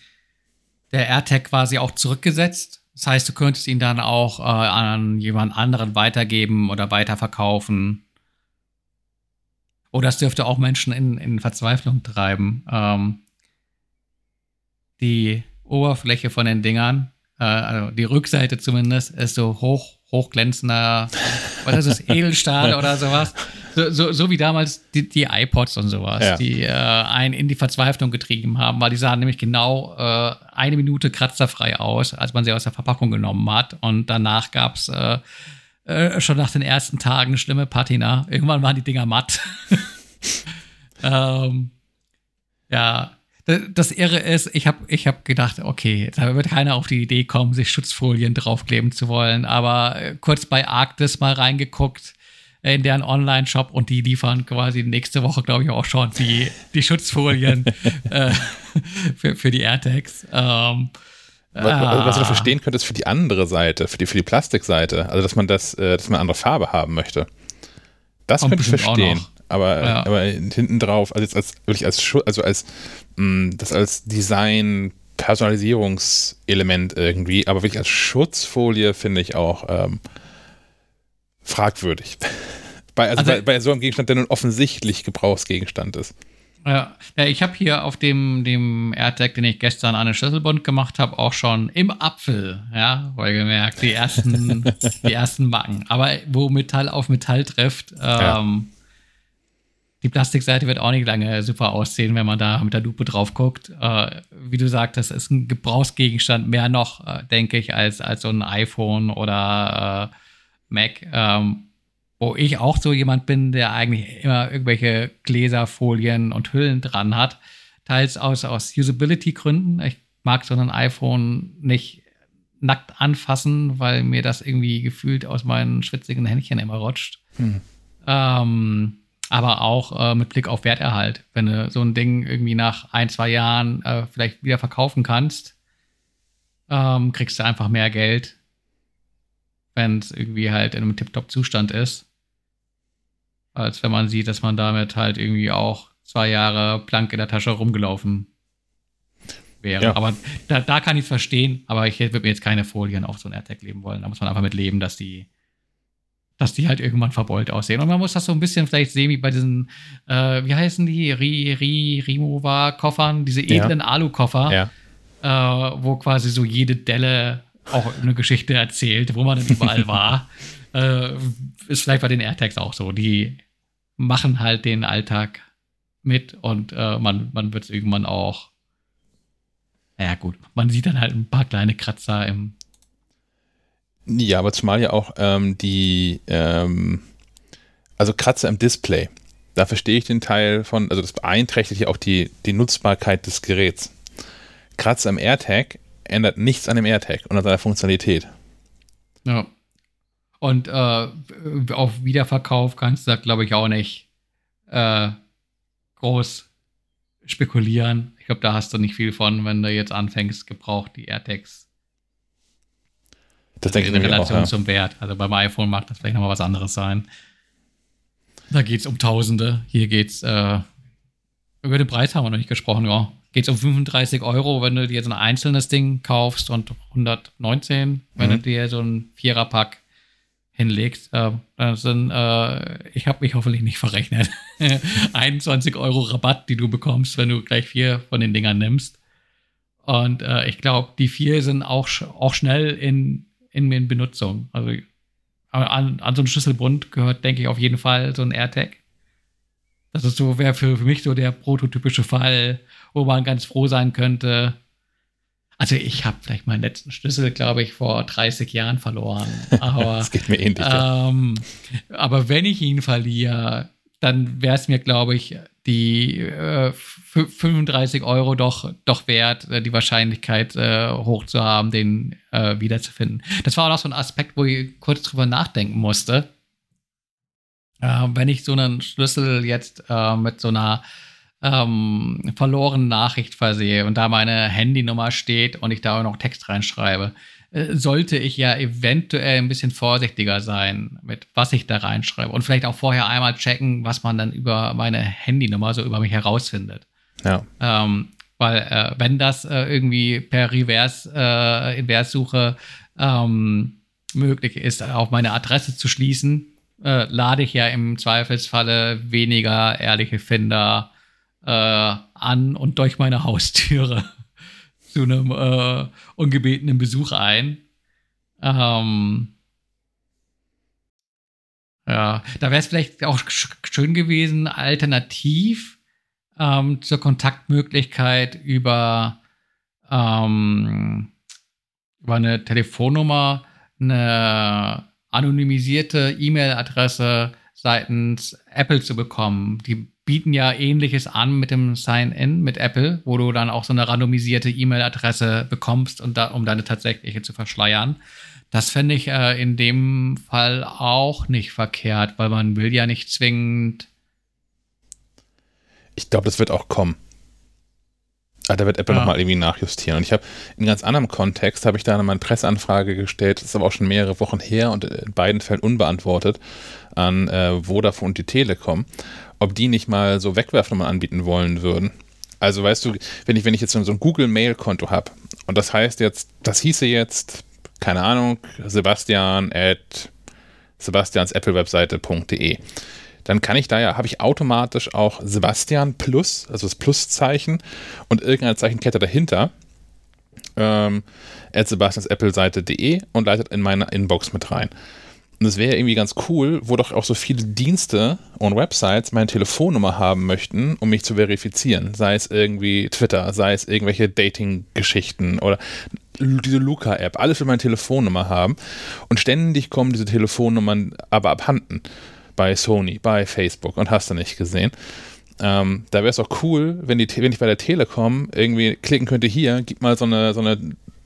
S2: der AirTag quasi auch zurückgesetzt. Das heißt, du könntest ihn dann auch äh, an jemand anderen weitergeben oder weiterverkaufen. Oder es dürfte auch Menschen in, in Verzweiflung treiben. Ähm, die Oberfläche von den Dingern, äh, also die Rückseite zumindest, ist so hoch, hochglänzender, was ist das, Edelstahl oder sowas. So, so, so, wie damals die, die iPods und sowas, ja. die äh, einen in die Verzweiflung getrieben haben, weil die sahen nämlich genau äh, eine Minute kratzerfrei aus, als man sie aus der Verpackung genommen hat. Und danach gab es äh, äh, schon nach den ersten Tagen schlimme Patina. Irgendwann waren die Dinger matt. ähm, ja, das Irre ist, ich habe ich hab gedacht, okay, da wird keiner auf die Idee kommen, sich Schutzfolien draufkleben zu wollen. Aber äh, kurz bei Arktis mal reingeguckt äh, in deren Online-Shop und die liefern quasi nächste Woche, glaube ich, auch schon die, die Schutzfolien äh, für, für die AirTags. Ähm,
S1: was, ah. was du verstehen könntest für die andere Seite, für die, für die Plastikseite, also dass man das, äh, dass man eine andere Farbe haben möchte. Das könnte ich verstehen. Aber, ja. aber hinten drauf, also jetzt als wirklich als also als mh, mm, das als Design Personalisierungselement irgendwie, aber wirklich als Schutzfolie finde ich auch ähm, fragwürdig. bei, also, also bei, bei, so einem Gegenstand, der nun offensichtlich Gebrauchsgegenstand ist.
S2: Ja, ja ich habe hier auf dem, dem AirTag, den ich gestern an den Schlüsselbund gemacht habe, auch schon im Apfel, ja, wohlgemerkt, die ersten, die ersten Macken. Aber wo Metall auf Metall trifft, ähm, die Plastikseite wird auch nicht lange super aussehen, wenn man da mit der Lupe drauf guckt. Äh, wie du sagtest, ist ein Gebrauchsgegenstand mehr noch, äh, denke ich, als, als so ein iPhone oder äh, Mac. Ähm, wo ich auch so jemand bin, der eigentlich immer irgendwelche Gläserfolien und Hüllen dran hat. Teils aus, aus Usability-Gründen. Ich mag so ein iPhone nicht nackt anfassen, weil mir das irgendwie gefühlt aus meinen schwitzigen Händchen immer rutscht. Hm. Ähm, aber auch äh, mit Blick auf Werterhalt. Wenn du so ein Ding irgendwie nach ein, zwei Jahren äh, vielleicht wieder verkaufen kannst, ähm, kriegst du einfach mehr Geld, wenn es irgendwie halt in einem Tip-Top-Zustand ist, als wenn man sieht, dass man damit halt irgendwie auch zwei Jahre plank in der Tasche rumgelaufen wäre. Ja. Aber da, da kann ich es verstehen, aber ich würde mir jetzt keine Folien auf so ein AirTag leben wollen. Da muss man einfach mit leben, dass die dass die halt irgendwann verbeult aussehen. Und man muss das so ein bisschen vielleicht sehen wie bei diesen, äh, wie heißen die, Ri, Ri, Rimowa-Koffern, diese edlen ja. Alu-Koffer, ja. äh, wo quasi so jede Delle auch eine Geschichte erzählt, wo man dann überall war. Äh, ist vielleicht bei den AirTags auch so. Die machen halt den Alltag mit und äh, man, man wird es irgendwann auch, naja gut, man sieht dann halt ein paar kleine Kratzer im
S1: ja, aber zumal ja auch ähm, die, ähm, also Kratzer im Display. Da verstehe ich den Teil von, also das beeinträchtigt ja auch die, die Nutzbarkeit des Geräts. Kratzer im AirTag ändert nichts an dem AirTag und an seiner Funktionalität.
S2: Ja. Und äh, auf Wiederverkauf kannst du da, glaube ich, auch nicht äh, groß spekulieren. Ich glaube, da hast du nicht viel von, wenn du jetzt anfängst, gebraucht die AirTags
S1: das denke
S2: in Relation auch, ja. zum Wert. Also beim iPhone mag das vielleicht nochmal was anderes sein. Da geht es um Tausende. Hier geht es, äh, über den Preis haben wir noch nicht gesprochen, ja. Geht es um 35 Euro, wenn du dir so ein einzelnes Ding kaufst und 119, wenn mhm. du dir so ein Viererpack hinlegst. Äh, sind, äh, ich habe mich hoffentlich nicht verrechnet. 21 Euro Rabatt, die du bekommst, wenn du gleich vier von den Dingern nimmst. Und äh, ich glaube, die vier sind auch, auch schnell in in, in Benutzung. Also an, an so einen Schlüsselbund gehört, denke ich, auf jeden Fall so ein AirTag. Das ist so, wäre für, für mich so der prototypische Fall, wo man ganz froh sein könnte. Also ich habe vielleicht meinen letzten Schlüssel, glaube ich, vor 30 Jahren verloren. Aber,
S1: das geht mir ähnlich.
S2: Ähm, aber wenn ich ihn verliere, dann wäre es mir, glaube ich, die äh, 35 Euro doch, doch wert, äh, die Wahrscheinlichkeit äh, hoch zu haben, den äh, wiederzufinden. Das war auch noch so ein Aspekt, wo ich kurz drüber nachdenken musste. Äh, wenn ich so einen Schlüssel jetzt äh, mit so einer ähm, verlorenen Nachricht versehe und da meine Handynummer steht und ich da auch noch Text reinschreibe, sollte ich ja eventuell ein bisschen vorsichtiger sein, mit was ich da reinschreibe. Und vielleicht auch vorher einmal checken, was man dann über meine Handynummer so über mich herausfindet.
S1: Ja.
S2: Ähm, weil äh, wenn das äh, irgendwie per Reverse, äh, Inverssuche ähm, möglich ist, auf meine Adresse zu schließen, äh, lade ich ja im Zweifelsfalle weniger ehrliche Finder äh, an und durch meine Haustüre zu einem äh, ungebetenen Besuch ein. Ähm, ja, da wäre es vielleicht auch schön gewesen, alternativ ähm, zur Kontaktmöglichkeit über, ähm, über eine Telefonnummer eine anonymisierte E-Mail-Adresse seitens Apple zu bekommen. Die bieten ja ähnliches an mit dem Sign-In mit Apple, wo du dann auch so eine randomisierte E-Mail-Adresse bekommst, und da, um deine tatsächliche zu verschleiern. Das fände ich äh, in dem Fall auch nicht verkehrt, weil man will ja nicht zwingend.
S1: Ich glaube, das wird auch kommen. Ah, da wird Apple ja. nochmal irgendwie nachjustieren. Und ich habe in ganz anderem Kontext, habe ich da mal eine Presseanfrage gestellt, das ist aber auch schon mehrere Wochen her und in beiden Fällen unbeantwortet, an äh, Vodafone und die Telekom ob die nicht mal so Wegwerfnummern anbieten wollen würden. Also weißt du, wenn ich, wenn ich jetzt so ein Google-Mail-Konto habe und das heißt jetzt, das hieße jetzt, keine Ahnung, Sebastian at sebastiansapple-webseite.de, dann kann ich da ja, habe ich automatisch auch Sebastian Plus, also das Pluszeichen und irgendeine Zeichenkette dahinter, ähm, at sebastiansapple-seite.de und leitet in meine Inbox mit rein. Und es wäre irgendwie ganz cool, wo doch auch so viele Dienste und Websites meine Telefonnummer haben möchten, um mich zu verifizieren. Sei es irgendwie Twitter, sei es irgendwelche Dating-Geschichten oder diese Luca-App. Alles will meine Telefonnummer haben. Und ständig kommen diese Telefonnummern aber abhanden. Bei Sony, bei Facebook und hast du nicht gesehen. Ähm, da wäre es auch cool, wenn, die, wenn ich bei der Telekom irgendwie klicken könnte, hier, gib mal so eine, so eine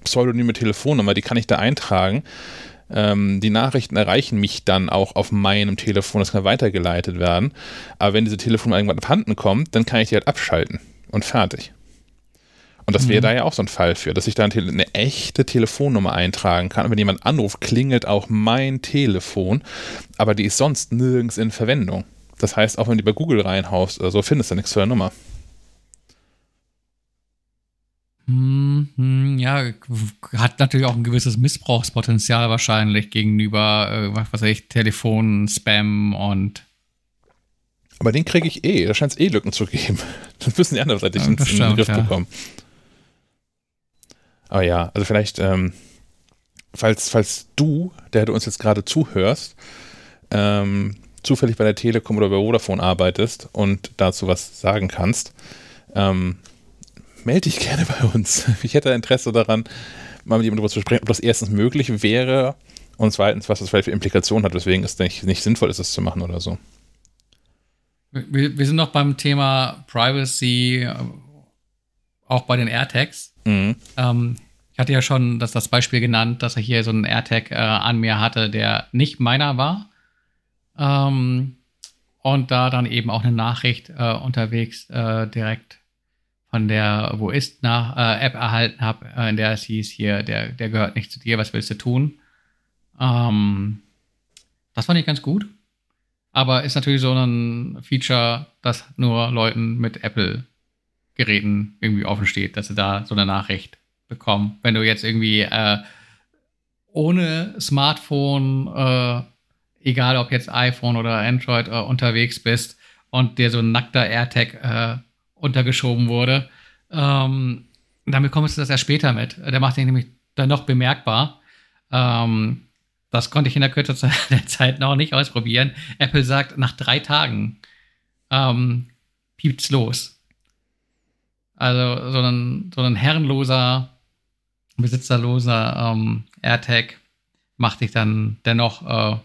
S1: pseudonyme Telefonnummer, die kann ich da eintragen ähm, die Nachrichten erreichen mich dann auch auf meinem Telefon, das kann weitergeleitet werden. Aber wenn diese Telefonnummer irgendwann abhanden kommt, dann kann ich die halt abschalten und fertig. Und das wäre mhm. da ja auch so ein Fall für, dass ich da eine echte Telefonnummer eintragen kann. Und wenn jemand anruft, klingelt auch mein Telefon, aber die ist sonst nirgends in Verwendung. Das heißt, auch wenn du bei Google reinhaust oder so, findest du nichts zur Nummer.
S2: Hm, ja, hat natürlich auch ein gewisses Missbrauchspotenzial wahrscheinlich gegenüber, äh, was weiß ich, Telefon, Spam und.
S1: Aber den kriege ich eh. Da scheint es eh Lücken zu geben. Das müssen die andere Seite ja, in, in den Griff ja. bekommen. Aber ja, also vielleicht, ähm, falls, falls du, der du uns jetzt gerade zuhörst, ähm, zufällig bei der Telekom oder bei Vodafone arbeitest und dazu was sagen kannst, ähm, melde dich gerne bei uns. Ich hätte Interesse daran, mal mit jemandem darüber zu sprechen, ob das erstens möglich wäre und zweitens, was das vielleicht für Implikationen hat, weswegen es nicht, nicht sinnvoll ist, es zu machen oder so.
S2: Wir, wir sind noch beim Thema Privacy, auch bei den AirTags. Mhm. Ähm, ich hatte ja schon das, das Beispiel genannt, dass er hier so einen AirTag äh, an mir hatte, der nicht meiner war. Ähm, und da dann eben auch eine Nachricht äh, unterwegs äh, direkt von der Wo ist nach äh, App erhalten habe, äh, in der es hieß, hier, der, der gehört nicht zu dir, was willst du tun? Ähm, das fand ich ganz gut. Aber ist natürlich so ein Feature, das nur Leuten mit Apple-Geräten irgendwie offen steht, dass sie da so eine Nachricht bekommen. Wenn du jetzt irgendwie äh, ohne Smartphone, äh, egal ob jetzt iPhone oder Android, äh, unterwegs bist und dir so ein nackter AirTag äh, untergeschoben wurde. Ähm, damit kommst du das erst später mit. Der macht sich nämlich dann noch bemerkbar. Ähm, das konnte ich in der Kürze der Zeit noch nicht ausprobieren. Apple sagt, nach drei Tagen ähm, piept's los. Also so ein, so ein herrenloser, besitzerloser ähm, AirTag macht dich dann dennoch äh,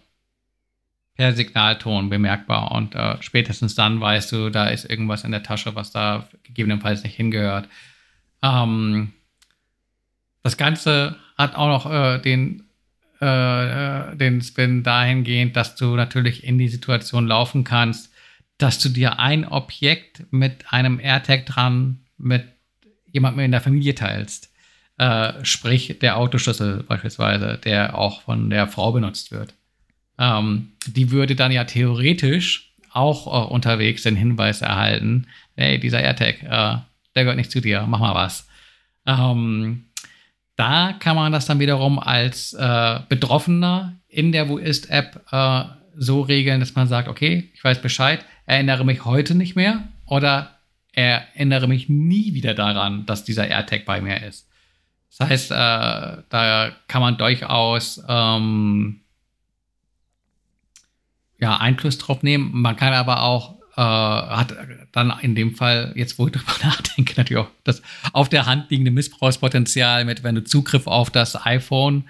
S2: per Signalton bemerkbar und äh, spätestens dann weißt du, da ist irgendwas in der Tasche, was da gegebenenfalls nicht hingehört. Ähm, das Ganze hat auch noch äh, den, äh, den Spin dahingehend, dass du natürlich in die Situation laufen kannst, dass du dir ein Objekt mit einem AirTag dran mit jemandem in der Familie teilst. Äh, sprich, der Autoschlüssel beispielsweise, der auch von der Frau benutzt wird. Ähm, die würde dann ja theoretisch auch äh, unterwegs den Hinweis erhalten, hey, dieser AirTag, äh, der gehört nicht zu dir, mach mal was. Ähm, da kann man das dann wiederum als äh, Betroffener in der Wo ist App äh, so regeln, dass man sagt, okay, ich weiß Bescheid, erinnere mich heute nicht mehr oder erinnere mich nie wieder daran, dass dieser AirTag bei mir ist. Das heißt, äh, da kann man durchaus ähm, ja, Einfluss drauf nehmen. Man kann aber auch, äh, hat dann in dem Fall, jetzt wo ich drüber nachdenke, natürlich auch das auf der Hand liegende Missbrauchspotenzial mit, wenn du Zugriff auf das iPhone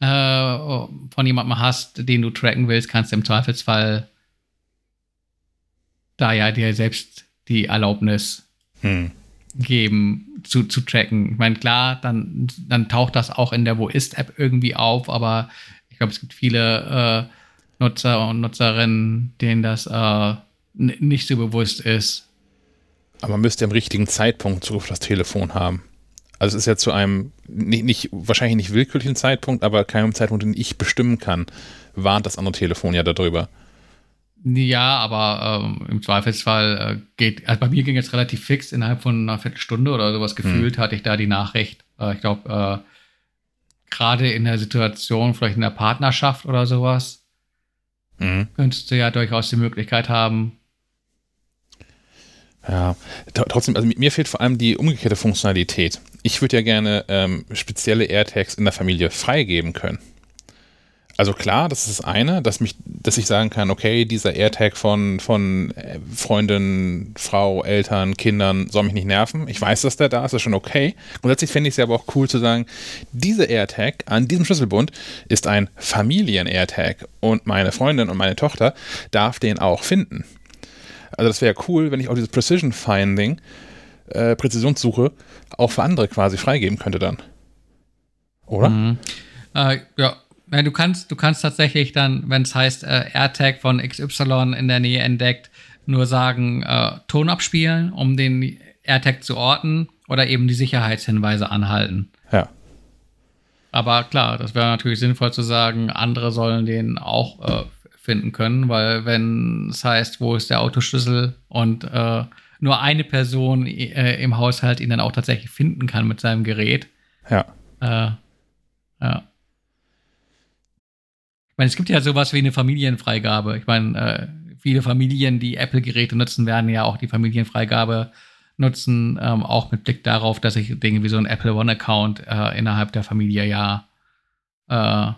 S2: äh, von jemandem hast, den du tracken willst, kannst du im Zweifelsfall da ja dir selbst die Erlaubnis hm. geben, zu, zu tracken. Ich meine, klar, dann, dann taucht das auch in der Wo ist-App irgendwie auf, aber ich glaube, es gibt viele äh, Nutzer und Nutzerinnen, denen das äh, nicht so bewusst ist.
S1: Aber man müsste im richtigen Zeitpunkt Zugriff auf das Telefon haben. Also es ist ja zu einem, nicht, nicht, wahrscheinlich nicht willkürlichen Zeitpunkt, aber keinem Zeitpunkt, den ich bestimmen kann, warnt das andere Telefon ja darüber.
S2: Ja, aber ähm, im Zweifelsfall äh, geht, also bei mir ging es relativ fix, innerhalb von einer Viertelstunde oder sowas gefühlt, hm. hatte ich da die Nachricht. Äh, ich glaube, äh, gerade in der Situation, vielleicht in der Partnerschaft oder sowas, mhm. könntest du ja durchaus die Möglichkeit haben.
S1: Ja, trotzdem, also mir fehlt vor allem die umgekehrte Funktionalität. Ich würde ja gerne ähm, spezielle AirTags in der Familie freigeben können. Also klar, das ist das eine, dass mich, dass ich sagen kann, okay, dieser AirTag von, von äh, Freundin, Frau, Eltern, Kindern soll mich nicht nerven. Ich weiß, dass der da ist, das ist schon okay. Grundsätzlich fände ich es aber auch cool zu sagen, dieser AirTag an diesem Schlüsselbund ist ein Familien-AirTag und meine Freundin und meine Tochter darf den auch finden. Also das wäre cool, wenn ich auch dieses Precision Finding, äh, Präzisionssuche, auch für andere quasi freigeben könnte dann. Oder?
S2: Mhm. Äh, ja, ja, du kannst, du kannst tatsächlich dann, wenn es heißt äh, AirTag von XY in der Nähe entdeckt, nur sagen äh, Ton abspielen, um den AirTag zu orten oder eben die Sicherheitshinweise anhalten.
S1: Ja.
S2: Aber klar, das wäre natürlich sinnvoll zu sagen, andere sollen den auch äh, finden können, weil wenn es heißt, wo ist der Autoschlüssel und äh, nur eine Person äh, im Haushalt ihn dann auch tatsächlich finden kann mit seinem Gerät.
S1: Ja.
S2: Äh, ja. Ich meine, es gibt ja sowas wie eine Familienfreigabe. Ich meine, äh, viele Familien, die Apple-Geräte nutzen, werden ja auch die Familienfreigabe nutzen, ähm, auch mit Blick darauf, dass sich Dinge wie so ein Apple One-Account äh, innerhalb der Familie ja äh,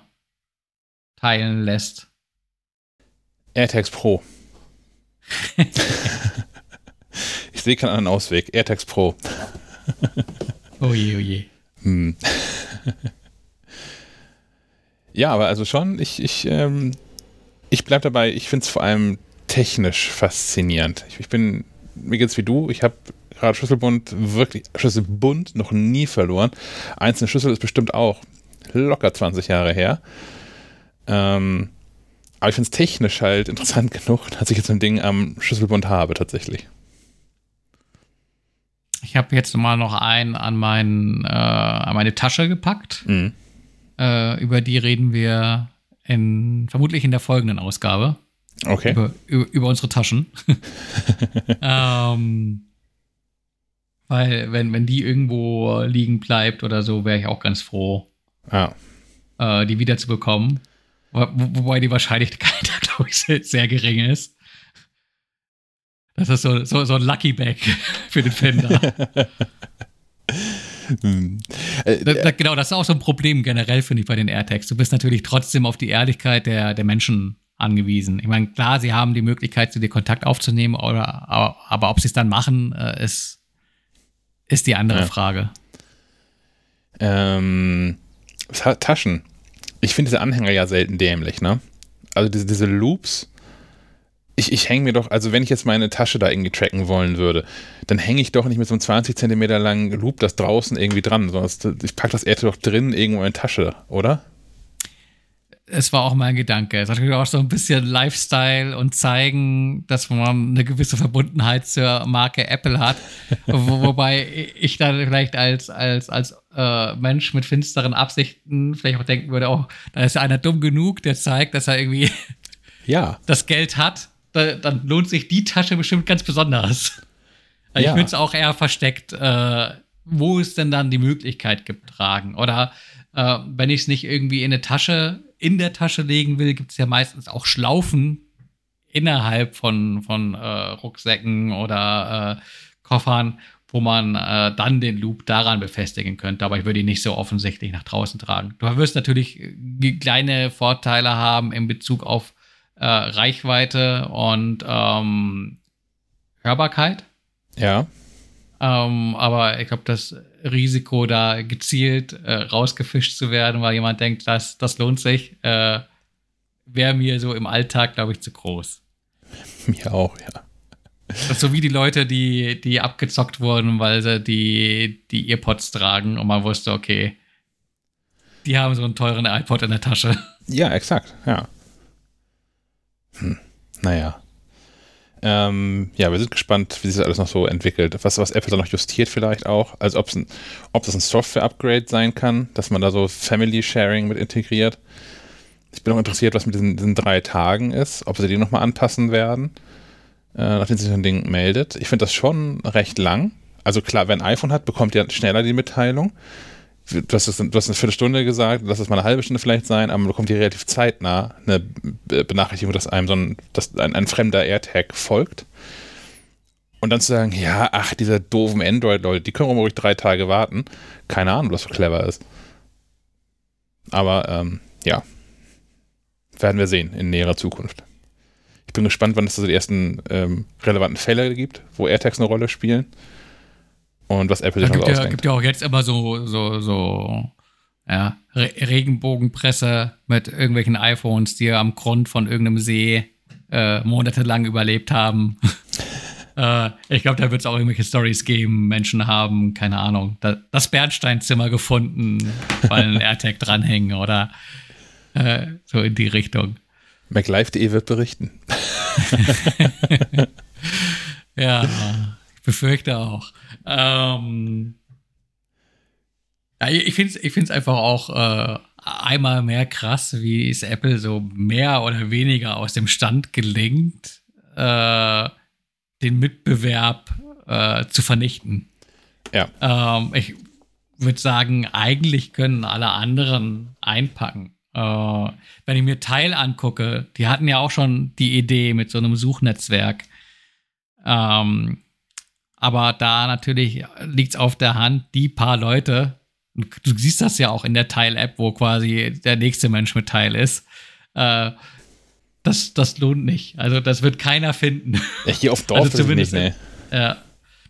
S2: teilen lässt.
S1: AirTags Pro. ich sehe keinen anderen Ausweg. AirTags Pro.
S2: oh je, oh je. Hm.
S1: Ja, aber also schon, ich, ich, ähm, ich bleib dabei, ich finde es vor allem technisch faszinierend. Ich, ich bin, mir geht's wie du, ich habe gerade Schlüsselbund wirklich, Schlüsselbund noch nie verloren. Einzelne Schlüssel ist bestimmt auch locker 20 Jahre her. Ähm, aber ich finde es technisch halt interessant genug, dass ich jetzt ein Ding am Schlüsselbund habe, tatsächlich.
S2: Ich habe jetzt mal noch einen an, meinen, äh, an meine Tasche gepackt. Mhm. Äh, über die reden wir in, vermutlich in der folgenden Ausgabe.
S1: Okay.
S2: Über, über, über unsere Taschen. ähm, weil, wenn, wenn die irgendwo liegen bleibt oder so, wäre ich auch ganz froh,
S1: ja.
S2: äh, die wiederzubekommen. Wo, wobei die Wahrscheinlichkeit glaube ich, sehr, sehr, gering ist. Das ist so, so, so ein Lucky Bag für den Fender. Hm. Äh, genau, das ist auch so ein Problem generell, finde ich, bei den AirTags. Du bist natürlich trotzdem auf die Ehrlichkeit der, der Menschen angewiesen. Ich meine, klar, sie haben die Möglichkeit, zu dir Kontakt aufzunehmen, oder, aber, aber ob sie es dann machen, äh, ist, ist die andere ja. Frage.
S1: Ähm, Taschen. Ich finde diese Anhänger ja selten dämlich, ne? Also diese, diese Loops, ich, ich hänge mir doch, also wenn ich jetzt meine Tasche da irgendwie tracken wollen würde, dann hänge ich doch nicht mit so einem 20 Zentimeter langen Loop das draußen irgendwie dran, sondern ich packe das eher doch drin irgendwo in meine Tasche, oder?
S2: Es war auch mein Gedanke. Es ist natürlich auch so ein bisschen Lifestyle und zeigen, dass man eine gewisse Verbundenheit zur Marke Apple hat. Wo, wobei ich dann vielleicht als, als, als äh, Mensch mit finsteren Absichten vielleicht auch denken würde, oh, da ist ja einer dumm genug, der zeigt, dass er irgendwie
S1: ja.
S2: das Geld hat da, dann lohnt sich die Tasche bestimmt ganz besonders. Also ja. Ich würde es auch eher versteckt, äh, wo es denn dann die Möglichkeit gibt, tragen. Oder äh, wenn ich es nicht irgendwie in eine Tasche, in der Tasche legen will, gibt es ja meistens auch Schlaufen innerhalb von, von äh, Rucksäcken oder äh, Koffern, wo man äh, dann den Loop daran befestigen könnte. Aber ich würde ihn nicht so offensichtlich nach draußen tragen. Du wirst natürlich äh, kleine Vorteile haben in Bezug auf äh, Reichweite und ähm, Hörbarkeit.
S1: Ja.
S2: Ähm, aber ich glaube, das Risiko, da gezielt äh, rausgefischt zu werden, weil jemand denkt, das, das lohnt sich, äh, wäre mir so im Alltag, glaube ich, zu groß.
S1: Mir auch, ja.
S2: So wie die Leute, die, die abgezockt wurden, weil sie die, die Earpods tragen und man wusste, okay, die haben so einen teuren iPod in der Tasche.
S1: Ja, exakt, ja. Hm, naja. Ähm, ja, wir sind gespannt, wie sich das alles noch so entwickelt. Was, was Apple da noch justiert vielleicht auch. Also ob das ein Software-Upgrade sein kann, dass man da so Family-Sharing mit integriert. Ich bin auch interessiert, was mit diesen, diesen drei Tagen ist, ob sie die nochmal anpassen werden, äh, nachdem sich so ein Ding meldet. Ich finde das schon recht lang. Also klar, wer ein iPhone hat, bekommt ja schneller die Mitteilung du hast, du hast eine Viertelstunde gesagt, lass es mal eine halbe Stunde vielleicht sein, aber bekommt die relativ zeitnah eine Benachrichtigung, dass einem so ein, dass ein, ein fremder AirTag folgt. Und dann zu sagen, ja, ach, diese doofen Android-Leute, die können ruhig drei Tage warten. Keine Ahnung, was so clever ist. Aber, ähm, ja. werden wir sehen in näherer Zukunft. Ich bin gespannt, wann es also die ersten ähm, relevanten Fälle gibt, wo AirTags eine Rolle spielen. Und was Apple sich noch
S2: gibt,
S1: so
S2: ja,
S1: ausdenkt.
S2: gibt ja auch jetzt immer so, so, so ja, Re Regenbogenpresse mit irgendwelchen iPhones, die am Grund von irgendeinem See äh, monatelang überlebt haben. äh, ich glaube, da wird es auch irgendwelche Stories geben. Menschen haben, keine Ahnung, da, das Bernsteinzimmer gefunden, weil ein AirTag dranhängen oder äh, so in die Richtung.
S1: MacLive.de wird berichten.
S2: Ja, befürchte auch. Ähm, ja, ich finde es ich find's einfach auch äh, einmal mehr krass, wie es Apple so mehr oder weniger aus dem Stand gelingt, äh, den Mitbewerb äh, zu vernichten.
S1: Ja.
S2: Ähm, ich würde sagen, eigentlich können alle anderen einpacken. Äh, wenn ich mir Teil angucke, die hatten ja auch schon die Idee mit so einem Suchnetzwerk. Ähm, aber da natürlich liegt es auf der Hand, die paar Leute, du siehst das ja auch in der Teil-App, wo quasi der nächste Mensch mit Teil ist, äh, das, das lohnt nicht. Also das wird keiner finden.
S1: Ja, hier auf Dorf
S2: Also zumindest-
S1: nicht, nee.
S2: Ja.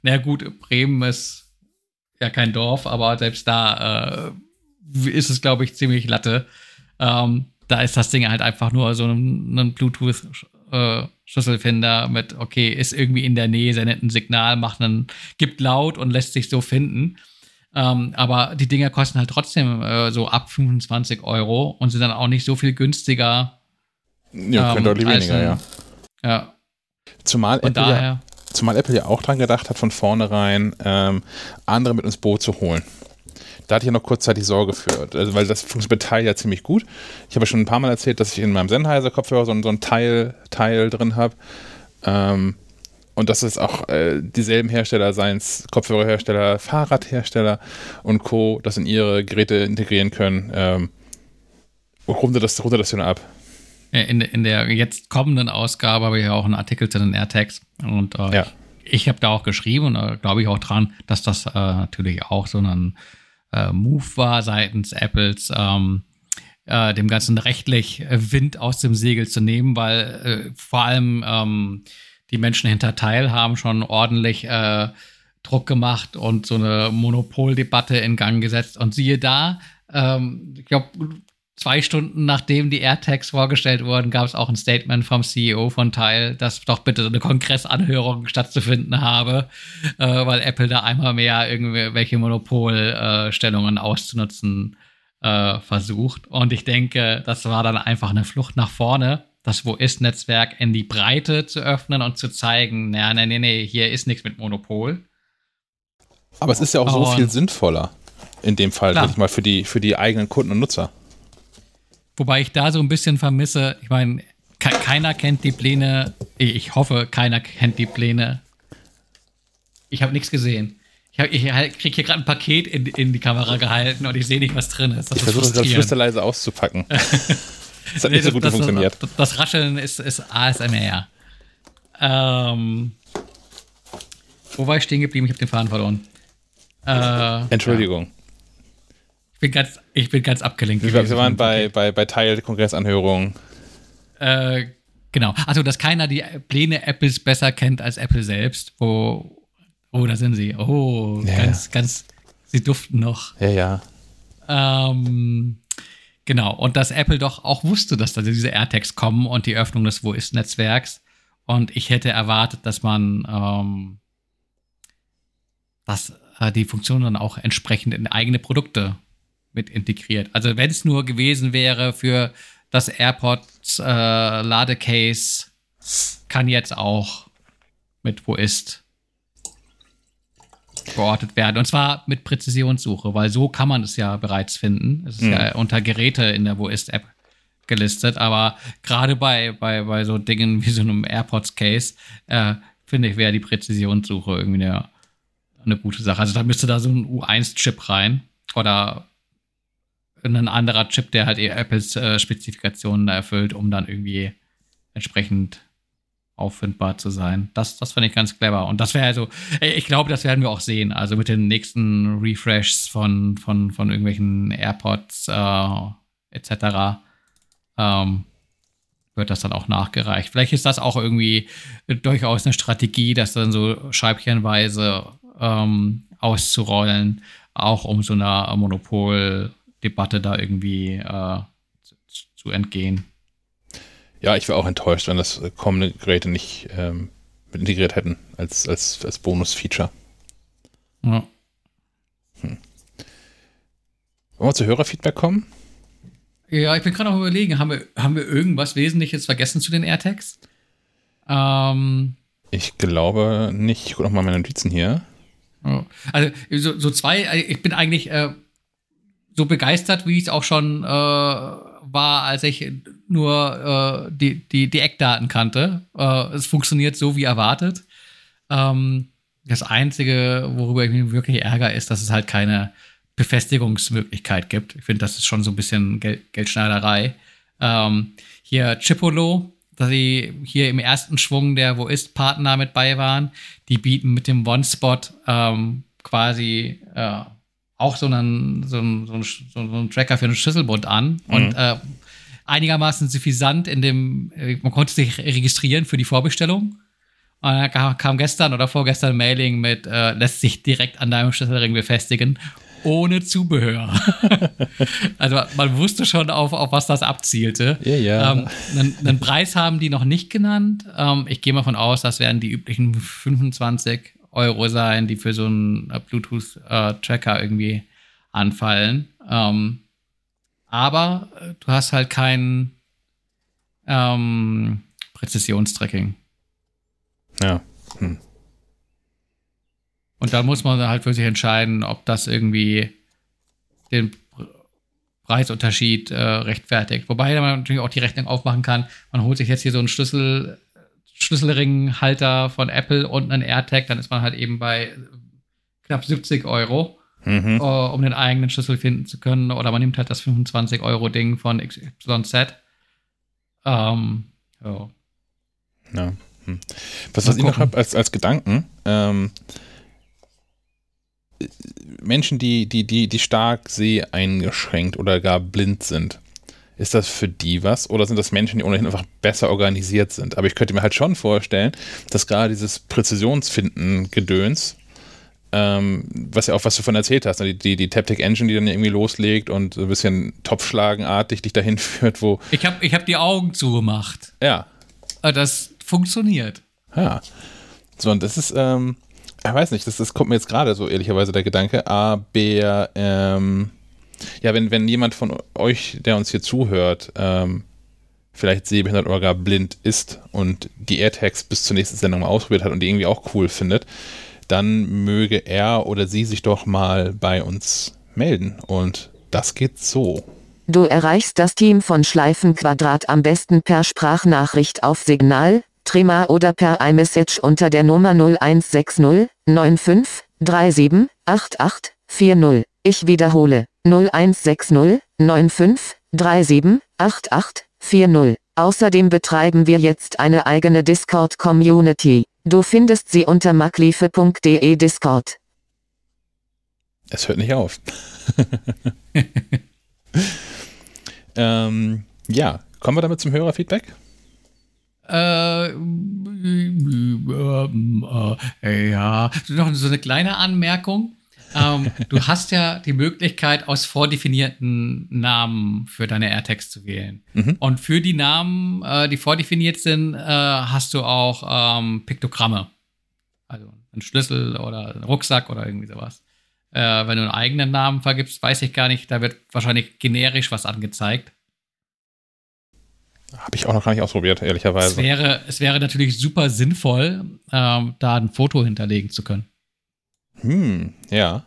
S2: Na gut, Bremen ist ja kein Dorf, aber selbst da äh, ist es, glaube ich, ziemlich Latte. Ähm, da ist das Ding halt einfach nur so ein, ein Bluetooth-Schlüsselfinder mit, okay, ist irgendwie in der Nähe, sendet ein Signal, macht einen, gibt laut und lässt sich so finden. Ähm, aber die Dinger kosten halt trotzdem äh, so ab 25 Euro und sind dann auch nicht so viel günstiger.
S1: Ja,
S2: Ähm,
S1: könnte deutlich weniger,
S2: ein-
S1: ja.
S2: Ja,
S1: Zumal Apple, ja,
S2: daher.
S1: zumal Apple ja auch dran gedacht hat, von vornherein ähm, andere mit ins Boot zu holen. Da hatte ich ja noch kurzzeitig Sorge für, also, weil das funktioniert mit Teil ja ziemlich gut. Ich habe ja schon ein paar Mal erzählt, dass ich in meinem Sennheiser-Kopfhörer so, so ein Teil, Teil drin habe. Ähm, und dass es auch äh, dieselben Hersteller, seien es Kopfhörerhersteller, Fahrradhersteller und Co., das in ihre Geräte integrieren können. Ähm, runde das, runde das ab.
S2: In, in der jetzt kommenden Ausgabe habe ich ja auch einen Artikel zu den AirTags. Und äh,
S1: Ja.
S2: ich habe da auch geschrieben und äh, glaube ich auch dran, dass das äh, natürlich auch so ein äh, Move war seitens Apples, ähm, äh, dem Ganzen rechtlich Wind aus dem Segel zu nehmen, weil äh, vor allem ähm, die Menschen hinter Teil haben schon ordentlich äh, Druck gemacht und so eine Monopoldebatte in Gang gesetzt. Und siehe da, ähm, ich glaube, zwei Stunden nachdem die AirTags vorgestellt wurden, gab es auch ein Statement vom CEO von Teil, dass doch bitte so eine Kongressanhörung stattzufinden habe, äh, weil Apple da einmal mehr irgendwelche Monopolstellungen auszunutzen äh, versucht. Und ich denke, das war dann einfach eine Flucht nach vorne, das Wo ist-Netzwerk in die Breite zu öffnen und zu zeigen, naja, nee, nee, nee, hier ist nichts mit Monopol.
S1: Aber es ist ja auch so
S2: Und-
S1: viel sinnvoller. In dem Fall, sag ich mal, für die, für die eigenen Kunden und Nutzer.
S2: Wobei ich da so ein bisschen vermisse, ich meine, ke keiner kennt die Pläne, ich hoffe, keiner kennt die Pläne. Ich habe nichts gesehen. Ich, hab- ich halt- krieg hier gerade ein Paket in, in die Kamera gehalten und ich sehe nicht, was drin ist. Das
S1: Ich versuche das gerade flüsterleise auszupacken. Das hat
S2: Nee,
S1: nicht so gut
S2: das,
S1: funktioniert.
S2: Das, das Rascheln ist, ist ASMR. Ähm, wo war ich stehen geblieben? Ich habe den Faden verloren. Äh,
S1: Entschuldigung.
S2: ich, bin ganz, ich bin ganz abgelenkt.
S1: Wir, wir
S2: gewesen
S1: waren bei, bei, bei Teil Kongressanhörung.
S2: Äh, genau. Also, dass keiner die Pläne Apples besser kennt als Apple selbst. Wo, oh, da sind sie. Oh,
S1: Ja.
S2: ganz, ganz, sie duften noch.
S1: Ja, ja.
S2: Ähm, genau. Und dass Apple doch auch wusste, dass da diese AirTags kommen und die Öffnung des Wo ist-Netzwerks. Und ich hätte erwartet, dass man ähm, dass äh, die Funktion dann auch entsprechend in eigene Produkte mit integriert. Also wenn es nur gewesen wäre für das AirPods äh, Ladecase, kann jetzt auch mit Wo ist geortet werden. Und zwar mit Präzisionssuche, weil so kann man es ja bereits finden. Es ist
S1: Mhm.
S2: ja unter Geräte in der Wo ist App gelistet, aber gerade bei, bei, bei so Dingen wie so einem AirPods-Case, äh, finde ich, wäre die Präzisionssuche irgendwie eine, eine gute Sache. Also da müsste da so ein U1-Chip rein oder ein anderer Chip, der halt eher Apples äh, Spezifikationen erfüllt, um dann irgendwie entsprechend auffindbar zu sein. Das, das fand ich ganz clever. Und das wäre also, ey, ich glaube, das werden wir auch sehen. Also mit den nächsten Refreshs von, von, von irgendwelchen AirPods äh, etc. Ähm, wird das dann auch nachgereicht. Vielleicht ist das auch irgendwie durchaus eine Strategie, das dann so scheibchenweise ähm, auszurollen, auch um so einer Monopoldebatte da irgendwie äh, zu, zu, entgehen.
S1: Ja, ich wäre auch enttäuscht, wenn das kommende Geräte nicht ähm, integriert hätten als, als, als Bonus-Feature. Ja. Hm. Wollen wir zu Hörerfeedback kommen?
S2: Ja, ich bin gerade noch überlegen, haben wir, haben wir irgendwas Wesentliches vergessen zu den AirTags?
S1: Ähm, ich glaube nicht. Ich gucke nochmal meine Notizen hier.
S2: Also, so, so zwei, also ich bin eigentlich äh, so begeistert, wie ich es auch schon äh, war, als ich nur äh, die, die, die Eckdaten kannte. Äh, es funktioniert so wie erwartet. Ähm, das Einzige, worüber ich mich wirklich ärgere, ist, dass es halt keine Befestigungsmöglichkeit gibt. Ich finde, das ist schon so ein bisschen Gel Geldschneiderei. Ähm, hier Chipolo, dass sie hier im ersten Schwung der Wo ist Partner mit bei waren, die bieten mit dem One-Spot ähm, quasi äh, auch so einen, so, einen, so, einen, so einen Tracker für einen Schlüsselbund an mhm. und äh, einigermaßen suffisant in dem, äh, man konnte sich registrieren für die Vorbestellung. Und dann kam gestern oder vorgestern ein Mailing mit, äh, lässt sich direkt an deinem Schlüsselring befestigen ohne Zubehör. also man wusste schon, auf, auf was das abzielte.
S1: Ja, ja.
S2: Ähm, einen, einen, Preis haben die noch nicht genannt. Ähm, ich gehe mal von aus, das werden die üblichen 25 Euro sein, die für so einen äh, Bluetooth-Tracker irgendwie anfallen. Ähm, aber äh, du hast halt kein ähm, Präzisionstracking.
S1: Ja. Hm.
S2: Und da muss man halt für sich entscheiden, ob das irgendwie den Preisunterschied äh, rechtfertigt. Wobei man natürlich auch die Rechnung aufmachen kann. Man holt sich jetzt hier so einen Schlüssel, Schlüsselringhalter von Apple und einen AirTag, dann ist man halt eben bei knapp 70 Euro, mhm. uh, um den eigenen Schlüssel finden zu können. Oder man nimmt halt das 25-Euro-Ding von XYZ. Ähm,
S1: ja. ja. Hm. Was, was ich noch habe als, als Gedanken, ähm, Menschen, die, die, die, die stark seheingeschränkt oder gar blind sind, ist das für die was? Oder sind das Menschen, die ohnehin einfach besser organisiert sind? Aber ich könnte mir halt schon vorstellen, dass gerade dieses Präzisionsfinden-Gedöns, ähm, was ja auch, was du von erzählt hast, ne, die, die, die Taptic Engine, die dann irgendwie loslegt und ein bisschen Topfschlagenartig dich dahin führt, wo.
S2: Ich habe ich hab die Augen zugemacht.
S1: Ja.
S2: Das funktioniert.
S1: Ja. So, und das ist, ähm, ich weiß nicht, das, das kommt mir jetzt gerade so ehrlicherweise der Gedanke, aber ähm, ja, wenn, wenn jemand von euch, der uns hier zuhört, ähm, vielleicht sehbehindert oder gar blind ist und die AirTags bis zur nächsten Sendung mal ausprobiert hat und die irgendwie auch cool findet, dann möge er oder sie sich doch mal bei uns melden. Und das geht so.
S3: Du erreichst das Team von Schleifenquadrat am besten per Sprachnachricht auf Signal Trima oder per iMessage unter der Nummer 0160 95 37 88 40. Ich wiederhole 0160 95 37 88 40. Außerdem betreiben wir jetzt eine eigene Discord-Community. Du findest sie unter makliefe.de Discord.
S1: Es hört nicht auf. ähm, ja, kommen wir damit zum Hörerfeedback?
S2: Äh, äh, ja, noch so eine kleine Anmerkung. Ähm, du hast ja die Möglichkeit, aus vordefinierten Namen für deine AirTags zu wählen. Mhm. Und für die Namen, äh, die vordefiniert sind, äh, hast du auch ähm, Piktogramme. Also ein Schlüssel oder ein Rucksack oder irgendwie sowas. Äh, wenn du einen eigenen Namen vergibst, weiß ich gar nicht, da wird wahrscheinlich generisch was angezeigt.
S1: Habe ich auch noch gar nicht ausprobiert, ehrlicherweise.
S2: Es wäre, es wäre natürlich super sinnvoll, ähm, da ein Foto hinterlegen zu können.
S1: Hm, ja.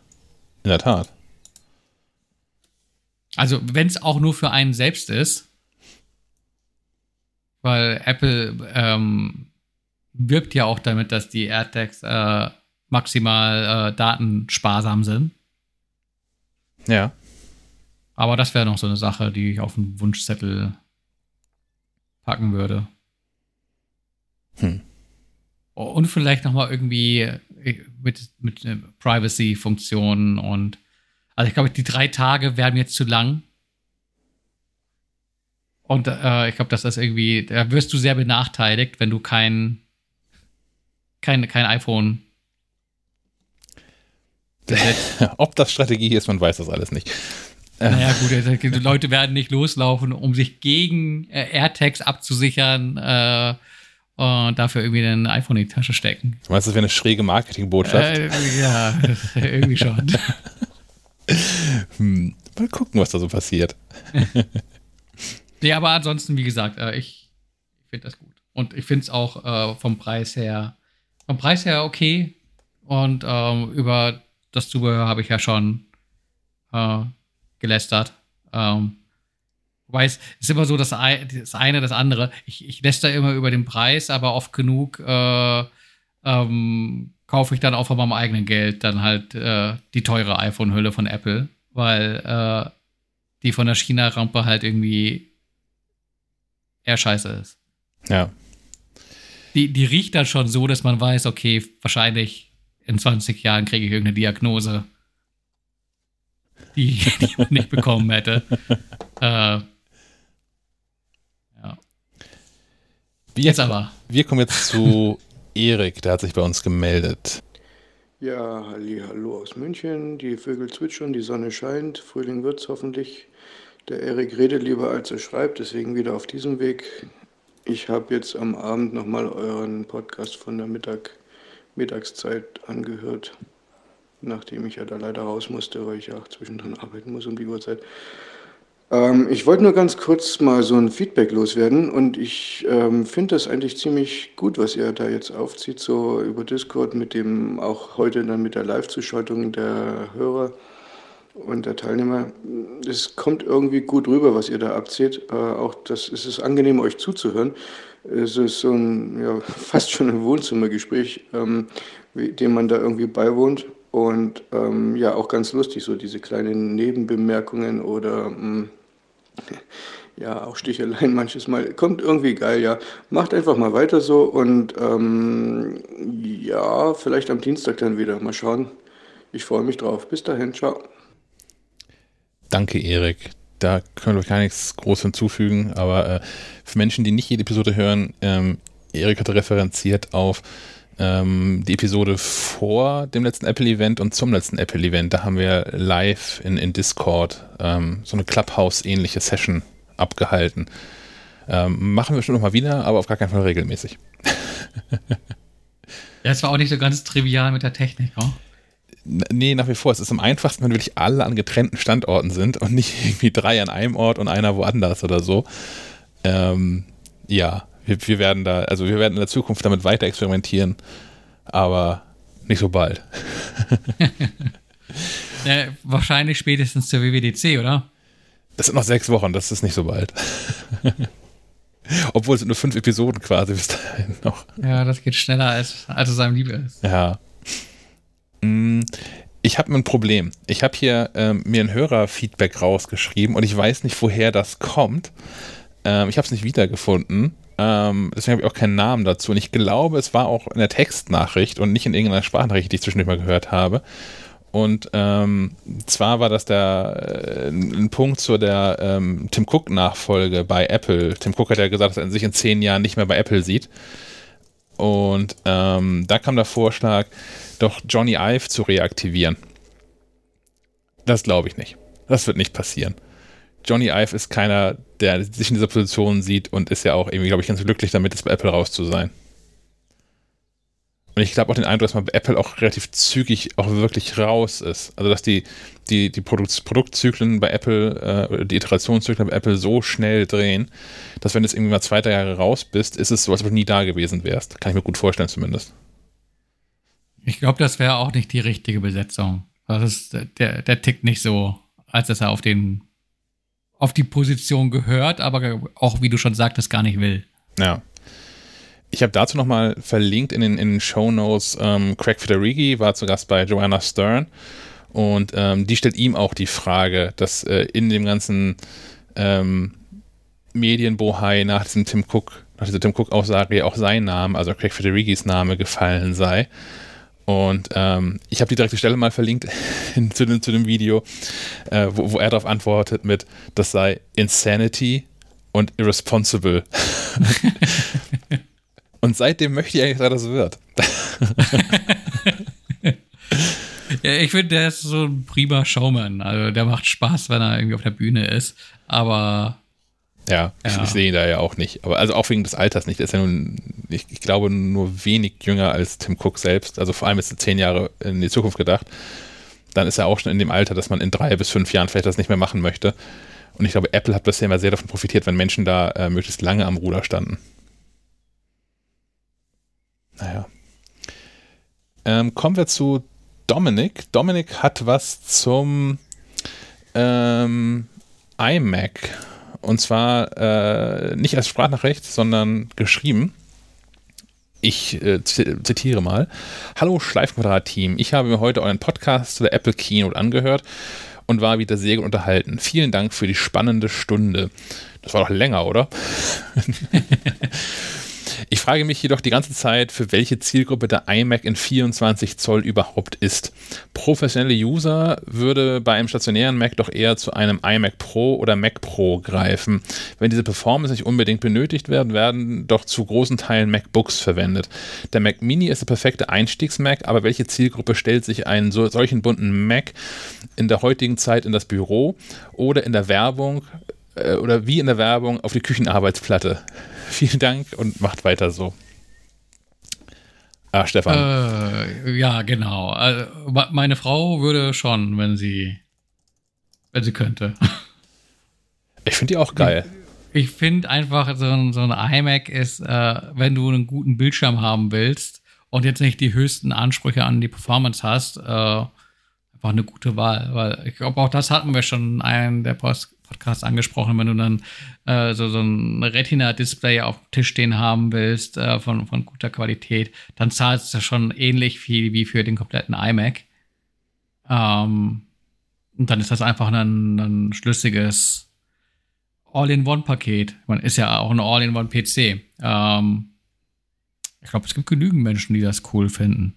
S1: In der Tat.
S2: Also, wenn es auch nur für einen selbst ist, weil Apple ähm, wirbt ja auch damit, dass die AirTags äh, maximal äh, datensparsam sind.
S1: Ja.
S2: Aber das wäre noch so eine Sache, die ich auf dem Wunschzettel packen würde. Hm. Und vielleicht nochmal irgendwie äh, mit, mit äh, Privacy-Funktionen und also ich glaube, die drei Tage werden jetzt zu lang. Und äh, ich glaube, dass das irgendwie, da wirst du sehr benachteiligt, wenn du kein, kein, kein iPhone
S1: Ob das Strategie ist, man weiß das alles nicht.
S2: Naja, gut, also, die Leute werden nicht loslaufen, um sich gegen äh, AirTags abzusichern äh, und dafür irgendwie ein iPhone in die Tasche stecken.
S1: Du meinst, das wäre eine schräge Marketingbotschaft?
S2: Äh, ja, irgendwie schon.
S1: hm, mal gucken, was da so passiert.
S2: nee, aber ansonsten, wie gesagt, äh, ich, ich finde das gut. Und ich finde es auch äh, vom Preis her, vom Preis her okay. Und ähm, über das Zubehör habe ich ja schon äh, gelästert. Ähm, wobei es ist immer so das, das eine, das andere. Ich, ich läster immer über den Preis, aber oft genug äh, ähm, kaufe ich dann auch von meinem eigenen Geld dann halt äh, die teure iPhone-Hülle von Apple, weil äh, die von der China-Rampe halt irgendwie eher scheiße ist.
S1: Ja.
S2: Die, die riecht dann schon so, dass man weiß, okay, wahrscheinlich in 20 Jahren kriege ich irgendeine Diagnose die, die man nicht bekommen hätte. äh,
S1: Wir, jetzt aber. Wir kommen jetzt zu Erik, der hat sich bei uns gemeldet.
S4: Ja, halli, hallo aus München. Die Vögel zwitschern, die Sonne scheint, Frühling wird's hoffentlich. Der Erik redet lieber als er schreibt, deswegen wieder auf diesem Weg. Ich habe jetzt am Abend nochmal euren Podcast von der Mittag, Mittagszeit angehört nachdem ich ja da leider raus musste, weil ich ja auch zwischendrin arbeiten muss um die Uhrzeit. Ähm, ich wollte nur ganz kurz mal so ein Feedback loswerden und ich ähm, finde das eigentlich ziemlich gut, was ihr da jetzt aufzieht, so über Discord mit dem, auch heute dann mit der Live-Zuschaltung der Hörer und der Teilnehmer. Es kommt irgendwie gut rüber, was ihr da abzieht. Äh, auch das, es ist angenehm, euch zuzuhören. Es ist so ein, ja, fast schon ein Wohnzimmergespräch, ähm, dem man da irgendwie beiwohnt. Und ähm, ja, auch ganz lustig, so diese kleinen Nebenbemerkungen oder mh, hm, ja, auch Sticheleien manches Mal. Kommt irgendwie geil, ja. Macht einfach mal weiter so und ähm, ja, vielleicht am Dienstag dann wieder. Mal schauen. Ich freue mich drauf. Bis dahin, ciao.
S1: Danke, Erik. Da können wir gar nichts groß hinzufügen, aber äh, für Menschen, die nicht jede Episode hören, ähm, Erik hat referenziert auf ähm, die Episode vor dem letzten Apple-Event und zum letzten Apple-Event. Da haben wir live in, in Discord ähm, so eine Clubhouse-ähnliche Session abgehalten. Ähm, machen wir schon nochmal wieder, aber auf gar keinen Fall regelmäßig.
S2: ja, es war auch nicht so ganz trivial mit der Technik, oh?
S1: Nee, nach wie vor. Es ist am einfachsten, wenn wirklich alle an getrennten Standorten sind und nicht irgendwie drei an einem Ort und einer woanders oder so. Ähm, ja, wir, wir werden da, also wir werden in der Zukunft damit weiter experimentieren, aber nicht so bald.
S2: ja, wahrscheinlich spätestens zur WWDC, oder?
S1: Das sind noch sechs Wochen, das ist nicht so bald. Obwohl es sind nur fünf Episoden quasi bis dahin noch.
S2: Ja, das geht schneller, als, als es einem lieb ist.
S1: Ja. Mm, ich habe ein Problem. Ich habe hier ähm, mir ein Hörerfeedback rausgeschrieben und ich weiß nicht, woher das kommt. Ähm, ich habe es nicht wiedergefunden. Ähm, deswegen habe ich auch keinen Namen dazu. Und ich glaube, es war auch in der Textnachricht und nicht in irgendeiner Sprachnachricht, die ich zwischendurch mal gehört habe. Und ähm, zwar war das der, äh, ein Punkt zu der ähm, Tim Cook-Nachfolge bei Apple. Tim Cook hat ja gesagt, dass er sich in zehn Jahren nicht mehr bei Apple sieht. Und ähm, da kam der Vorschlag, doch Johnny Ive zu reaktivieren. Das glaube ich nicht. Das wird nicht passieren. Johnny Ive ist keiner, der sich in dieser Position sieht und ist ja auch irgendwie, glaube ich, ganz glücklich damit, jetzt bei Apple raus zu sein. Und ich glaube auch den Eindruck, dass man bei Apple auch relativ zügig auch wirklich raus ist. Also dass die, die, die Produkt, Produktzyklen bei Apple, äh, die Iterationszyklen bei Apple so schnell drehen, dass wenn du jetzt irgendwie mal zwei, drei Jahre raus bist, ist es so, als ob du nie da gewesen wärst. Kann ich mir gut vorstellen zumindest.
S2: Ich glaube, das wäre auch nicht die richtige Besetzung. Das ist, der, der tickt nicht so, als dass er auf den auf die Position gehört, aber auch, wie du schon sagtest, gar nicht will.
S1: Ja. Ich habe dazu nochmal verlinkt in den, in den Show Notes, ähm, Craig Federighi war zu Gast bei Joanna Stern und ähm, die stellt ihm auch die Frage, dass äh, in dem ganzen ähm, Medienbohai nach diesem Tim Cook, nach dieser Tim Cook-Aussage auch sein Name, also Craig Federighis Name gefallen sei. Und ähm, ich habe die direkte Stelle mal verlinkt in, zu, dem, zu dem Video, äh, wo, wo, er darauf antwortet mit, das sei Insanity und irresponsible. und seitdem möchte ich eigentlich, dass das wird.
S2: ja, ich finde, der ist so ein prima Showman. Also der macht Spaß, wenn er irgendwie auf der Bühne ist. Aber
S1: ja, ja. Ich, ich, sehe ihn da ja auch nicht. Aber also auch wegen des Alters nicht. Er ist ja nun, ich, ich, glaube, nur wenig jünger als Tim Cook selbst. Also vor allem ist er zehn Jahre in die Zukunft gedacht. Dann ist er auch schon in dem Alter, dass man in drei bis fünf Jahren vielleicht das nicht mehr machen möchte. Und ich glaube, Apple hat bisher immer sehr davon profitiert, wenn Menschen da äh, möglichst lange am Ruder standen. Naja. Ähm, kommen wir zu Dominik. Dominik hat was zum ähm, iMac und zwar äh, nicht als Sprachnachricht, sondern geschrieben. Ich äh, zitiere mal. Hallo Schleifquadrat-Team, ich habe mir heute euren Podcast zu der Apple Keynote angehört und war wieder sehr gut unterhalten. Vielen Dank für die spannende Stunde. Das war doch länger, oder? Ich frage mich jedoch die ganze Zeit, für welche Zielgruppe der iMac in 24 Zoll überhaupt ist. Professionelle User würde bei einem stationären Mac doch eher zu einem iMac Pro oder Mac Pro greifen. Wenn diese Performance nicht unbedingt benötigt werden, werden doch zu großen Teilen MacBooks verwendet. Der Mac Mini ist der perfekte Einstiegs-Mac, aber welche Zielgruppe stellt sich einen so, solchen bunten Mac in der heutigen Zeit in das Büro oder in der Werbung äh, oder wie in der Werbung auf die Küchenarbeitsplatte? Vielen Dank und macht weiter so. Ah, Stefan.
S2: Äh, ja, genau. Also, meine Frau würde schon, wenn sie, wenn sie könnte.
S1: Ich finde die auch geil.
S2: Ich, ich finde einfach, so ein, so ein iMac ist, äh, wenn du einen guten Bildschirm haben willst und jetzt nicht die höchsten Ansprüche an die Performance hast, äh, einfach eine gute Wahl. Weil ich glaube, auch das hatten wir schon in einem der Post Podcast angesprochen, wenn du dann äh, so, so ein Retina-Display auf dem Tisch stehen haben willst äh, von, von guter Qualität, dann zahlst du schon ähnlich viel wie für den kompletten iMac. Ähm, und dann ist das einfach ein, ein schlüssiges All-in-One-Paket. Man ist ja auch ein All-in-One-PC. Ähm, ich glaube, es gibt genügend Menschen, die das cool finden.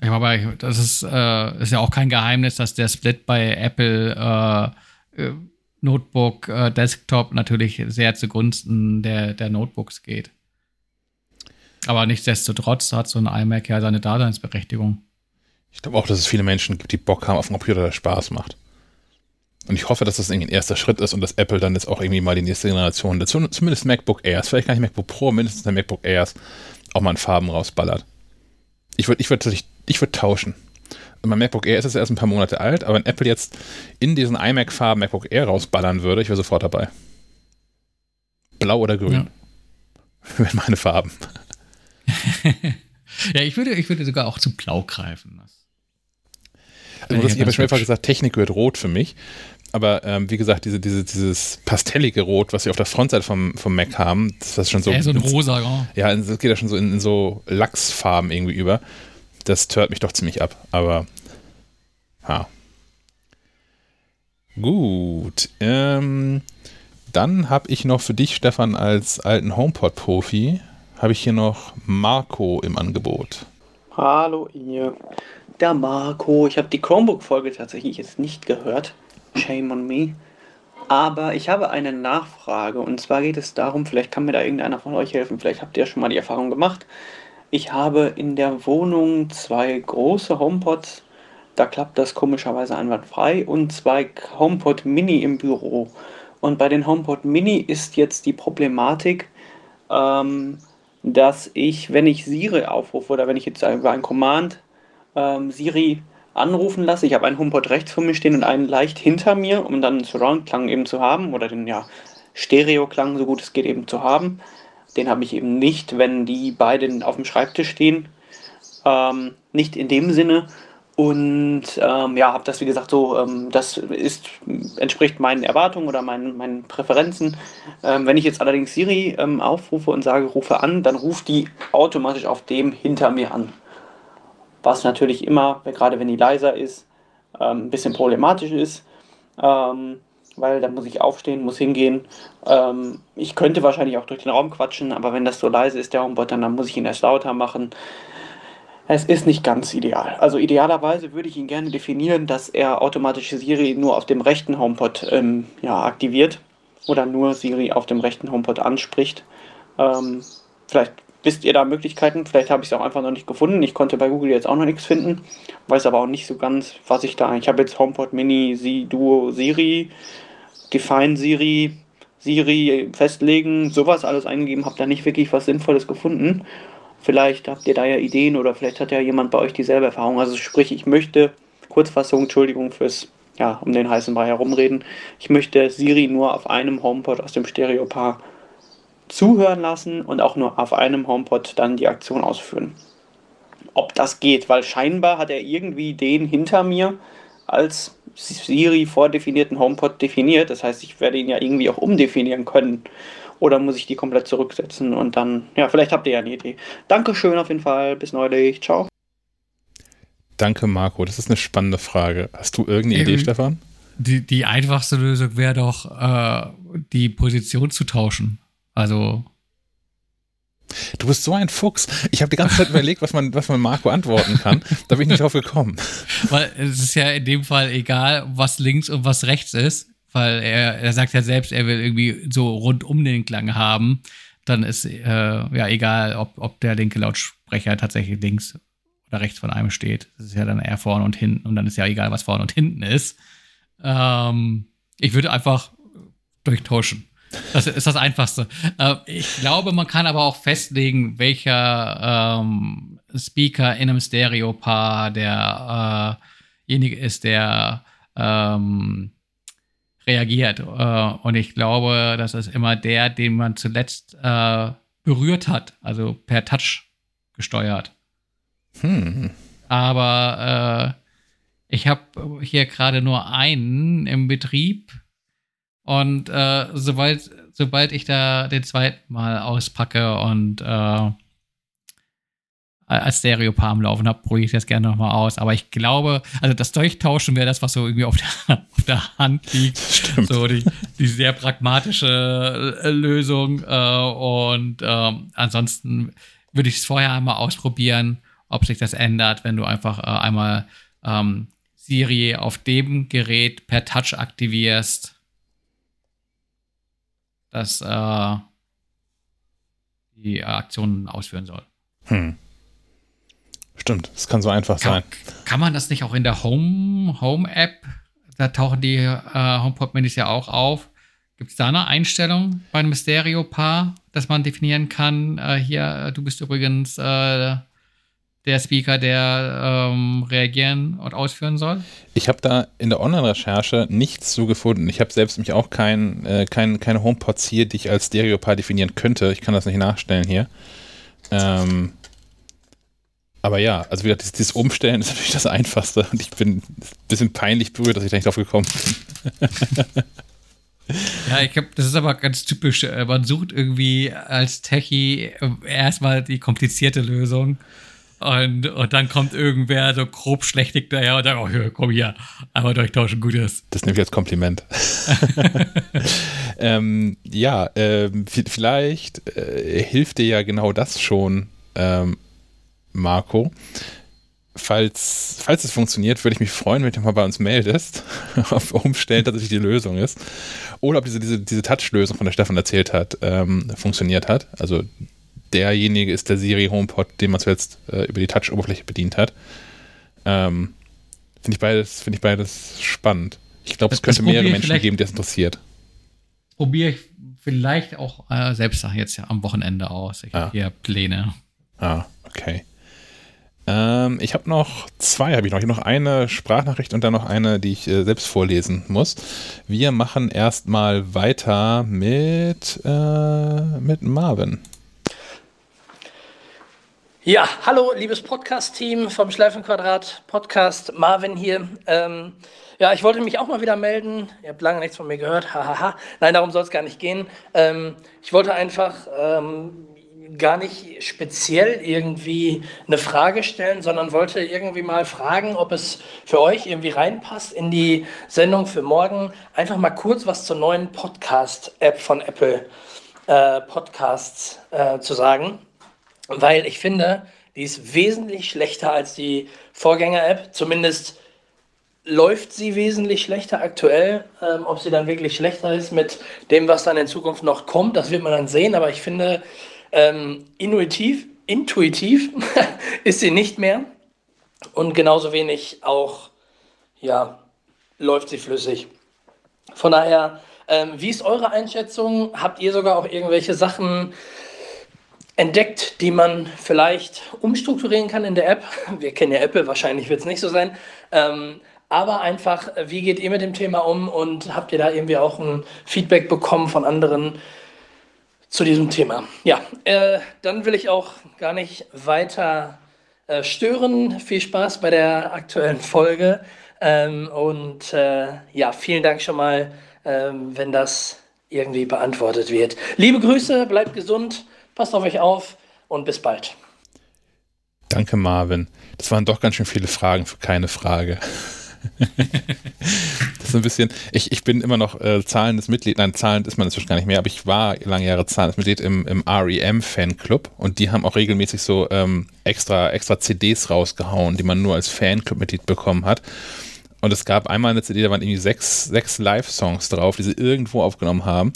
S2: Ich glaube, das ist, äh, ist ja auch kein Geheimnis, dass der Split bei Apple äh, Notebook, äh, Desktop natürlich sehr zugunsten der, der Notebooks geht. Aber nichtsdestotrotz hat so ein iMac ja seine Daseinsberechtigung.
S1: Ich glaube auch, dass es viele Menschen gibt, die Bock haben auf einen Computer, der Spaß macht. Und ich hoffe, dass das irgendwie ein erster Schritt ist und dass Apple dann jetzt auch irgendwie mal die nächste Generation, dazu, zumindest MacBook Airs, vielleicht gar nicht MacBook Pro, mindestens der MacBook Airs, auch mal in Farben rausballert. Ich würde ich würd, ich würd tauschen mein MacBook Air ist jetzt erst ein paar Monate alt, aber wenn Apple jetzt in diesen iMac-Farben MacBook Air rausballern würde, ich wäre sofort dabei. Blau oder grün. Ja. Wären meine Farben.
S2: ja, ich würde, ich würde sogar auch zu Blau greifen.
S1: Also, ich habe schon mehrfach gesagt, Technik gehört rot für mich. Aber ähm, wie gesagt, diese, diese, dieses pastellige Rot, was wir auf der Frontseite vom, vom Mac haben, das ist schon so.
S2: Ja, so ein rosa, ja.
S1: Ja, das geht ja schon so in, in so Lachsfarben irgendwie über das tört mich doch ziemlich ab. Aber ja. Gut. Ähm, dann habe ich noch für dich, Stefan, als alten HomePod-Profi, habe ich hier noch Marco im Angebot.
S5: Hallo ihr. Der Marco. Ich habe die Chromebook-Folge tatsächlich jetzt nicht gehört. Shame on me. Aber ich habe eine Nachfrage und zwar geht es darum, vielleicht kann mir da irgendeiner von euch helfen, vielleicht habt ihr schon mal die Erfahrung gemacht. Ich habe in der Wohnung zwei große HomePods, da klappt das komischerweise einwandfrei, und zwei HomePod Mini im Büro. Und bei den HomePod Mini ist jetzt die Problematik, ähm, dass ich, wenn ich Siri aufrufe oder wenn ich jetzt über ein Command ähm, Siri anrufen lasse, ich habe einen HomePod rechts von mir stehen und einen leicht hinter mir, um dann einen Surround-Klang eben zu haben oder den ja, Stereo-Klang, so gut es geht, eben zu haben. Den habe ich eben nicht, wenn die beiden auf dem Schreibtisch stehen. Ähm, nicht in dem Sinne. Und ähm, ja, habe das wie gesagt so, ähm, das ist, entspricht meinen Erwartungen oder meinen, meinen Präferenzen. Ähm, wenn ich jetzt allerdings Siri ähm, aufrufe und sage, rufe an, dann ruft die automatisch auf dem hinter mir an. Was natürlich immer, gerade wenn die leiser ist, ähm, ein bisschen problematisch ist. Ähm, weil dann muss ich aufstehen, muss hingehen. Ähm, ich könnte wahrscheinlich auch durch den Raum quatschen, aber wenn das so leise ist, der Homebot, dann, dann muss ich ihn erst lauter machen. Es ist nicht ganz ideal. Also idealerweise würde ich ihn gerne definieren, dass er automatisch Siri nur auf dem rechten HomePod ähm, ja, aktiviert. oder nur Siri auf dem rechten HomePod anspricht. Ähm, vielleicht wisst ihr da Möglichkeiten, vielleicht habe ich es auch einfach noch nicht gefunden. Ich konnte bei Google jetzt auch noch nichts finden, weiß aber auch nicht so ganz, was ich da. Ich habe jetzt HomePod Mini, Sie, Duo, Siri, Define Siri, Siri festlegen, sowas alles eingegeben, habe da nicht wirklich was Sinnvolles gefunden. Vielleicht habt ihr da ja Ideen oder vielleicht hat ja jemand bei euch dieselbe Erfahrung. Also sprich, ich möchte, Kurzfassung, Entschuldigung fürs, ja, um den heißen Brei herumreden, ich möchte Siri nur auf einem HomePod aus dem Stereopaar zuhören lassen und auch nur auf einem HomePod dann die Aktion ausführen. Ob das geht, weil scheinbar hat er irgendwie den hinter mir als Siri vordefinierten HomePod definiert. Das heißt, ich werde ihn ja irgendwie auch umdefinieren können. Oder muss ich die komplett zurücksetzen und dann, ja, vielleicht habt ihr ja eine Idee. Dankeschön auf jeden Fall. Bis neulich. Ciao.
S1: Danke, Marco. Das ist eine spannende Frage. Hast du irgendeine Idee, Stefan?
S2: Die, die einfachste Lösung wäre doch, äh, die Position zu tauschen. Also.
S1: Du bist so ein Fuchs. Ich habe die ganze Zeit überlegt, was man, was man Marco antworten kann. Da bin ich nicht drauf gekommen.
S2: Weil es ist ja in dem Fall egal, was links und was rechts ist weil er, er sagt ja selbst, er will irgendwie so rund um den Klang haben. Dann ist äh, ja egal, ob, ob der linke Lautsprecher tatsächlich links oder rechts von einem steht. Das ist ja dann eher vorne und hinten und dann ist ja egal, was vorne und hinten ist. Ähm, ich würde einfach durchtauschen. Das ist das Einfachste. Äh, ich glaube, man kann aber auch festlegen, welcher ähm, Speaker in einem Stereopaar derjenige äh ist, der ähm, reagiert. Äh, und ich glaube, das ist immer der, den man zuletzt äh, berührt hat, also per Touch gesteuert. Hm. Aber äh, ich habe hier gerade nur einen im Betrieb und äh, sobald, sobald ich da den zweiten Mal auspacke und äh, als Stereopaar am Laufen habe, probiere ich das gerne nochmal aus. Aber ich glaube, also das Durchtauschen wäre das, was so irgendwie auf der, auf der Hand liegt. Stimmt. So die, die sehr pragmatische äh, Lösung. Äh, und ähm, ansonsten würde ich es vorher einmal ausprobieren, ob sich das ändert, wenn du einfach äh, einmal ähm, Siri auf dem Gerät per Touch aktivierst. Dass äh, die Aktionen ausführen soll. Hm.
S1: Stimmt, es kann so einfach
S2: kann,
S1: sein.
S2: Kann man das nicht auch in der Home, Home App? Da tauchen die äh, HomePod Minis ja auch auf. Gibt es da eine Einstellung bei einem Stereo-Paar, dass man definieren kann, äh, hier, du bist übrigens äh, der Speaker, der ähm, reagieren und ausführen soll?
S1: Ich habe da in der Online-Recherche nichts zu gefunden. Ich habe selbst mich auch kein, äh, kein, keine HomePods hier, die ich als Stereo-Paar definieren könnte. Ich kann das nicht nachstellen hier. Ähm, aber ja, also wieder dieses, dieses Umstellen ist natürlich das Einfachste und ich bin ein bisschen peinlich berührt, dass ich da nicht drauf gekommen bin.
S2: Ja, ich glaube, das ist aber ganz typisch. Äh, man sucht irgendwie als Techie äh, erstmal die komplizierte Lösung und, und dann kommt irgendwer so grob schlechtig daher und sagt, oh, hier, komm hier, einmal durchtauschen, gut ist.
S1: Das nehme ich als Kompliment. ähm, ja, ähm, vielleicht äh, hilft dir ja genau das schon, ähm, Marco. Falls, falls es funktioniert, würde ich mich freuen, wenn du mal bei uns meldest, ob Umstellen tatsächlich die Lösung ist. Oder ob diese, diese, diese Touch-Lösung, von der Stefan erzählt hat, ähm, funktioniert hat. Also derjenige ist der Siri HomePod, den man zuletzt äh, über die Touch-Oberfläche bedient hat. Ähm, Finde ich, beides, ich beides spannend. Ich glaube, es könnte mehrere Menschen geben, die das interessiert.
S2: Probiere ich vielleicht auch äh, selbst jetzt ja am Wochenende aus. Ich ah. habe hier Pläne.
S1: Ah, okay. Ähm, ich habe noch zwei, habe ich noch. Ich habe noch eine Sprachnachricht und dann noch eine, die ich äh, selbst vorlesen muss. Wir machen erstmal weiter mit, äh, mit Marvin.
S6: Ja, hallo, liebes Podcast-Team vom Schleifenquadrat Podcast. Marvin hier. Ähm, ja, ich wollte mich auch mal wieder melden. Ihr habt lange nichts von mir gehört. Hahaha. Nein, darum soll es gar nicht gehen. Ähm, ich wollte einfach ähm, gar nicht speziell irgendwie eine Frage stellen, sondern wollte irgendwie mal fragen, ob es für euch irgendwie reinpasst in die Sendung für morgen. Einfach mal kurz was zur neuen Podcast-App von Apple äh, Podcasts äh, zu sagen, weil ich finde, die ist wesentlich schlechter als die Vorgänger-App, zumindest läuft sie wesentlich schlechter aktuell. Ähm, ob sie dann wirklich schlechter ist mit dem, was dann in Zukunft noch kommt, das wird man dann sehen. Aber ich finde, ähm, intuitiv, intuitiv ist sie nicht mehr. Und genauso wenig auch, ja, läuft sie flüssig. Von daher, ähm, wie ist eure Einschätzung? Habt ihr sogar auch irgendwelche Sachen entdeckt, die man vielleicht umstrukturieren kann in der App? Wir kennen ja Apple, wahrscheinlich wird es nicht so sein. Ähm, aber einfach, wie geht ihr mit dem Thema um und habt ihr da irgendwie auch ein Feedback bekommen von anderen zu diesem Thema? Ja, äh, dann will ich auch gar nicht weiter äh, stören. Viel Spaß bei der aktuellen Folge ähm, und äh, ja, vielen Dank schon mal, ähm, wenn das irgendwie beantwortet wird. Liebe Grüße, bleibt gesund, passt auf euch auf und bis bald.
S1: Danke, Marvin. Das waren doch ganz schön viele Fragen für keine Frage. das ist ein bisschen, ich, ich bin immer noch äh, zahlendes Mitglied, nein, zahlend ist man inzwischen gar nicht mehr, aber ich war lange Jahre zahlendes Mitglied im, im REM-Fanclub und die haben auch regelmäßig so ähm, extra, extra CDs rausgehauen, die man nur als Fanclub-Mitglied bekommen hat. Und es gab einmal eine CD, da waren irgendwie sechs, sechs Live-Songs drauf, die sie irgendwo aufgenommen haben.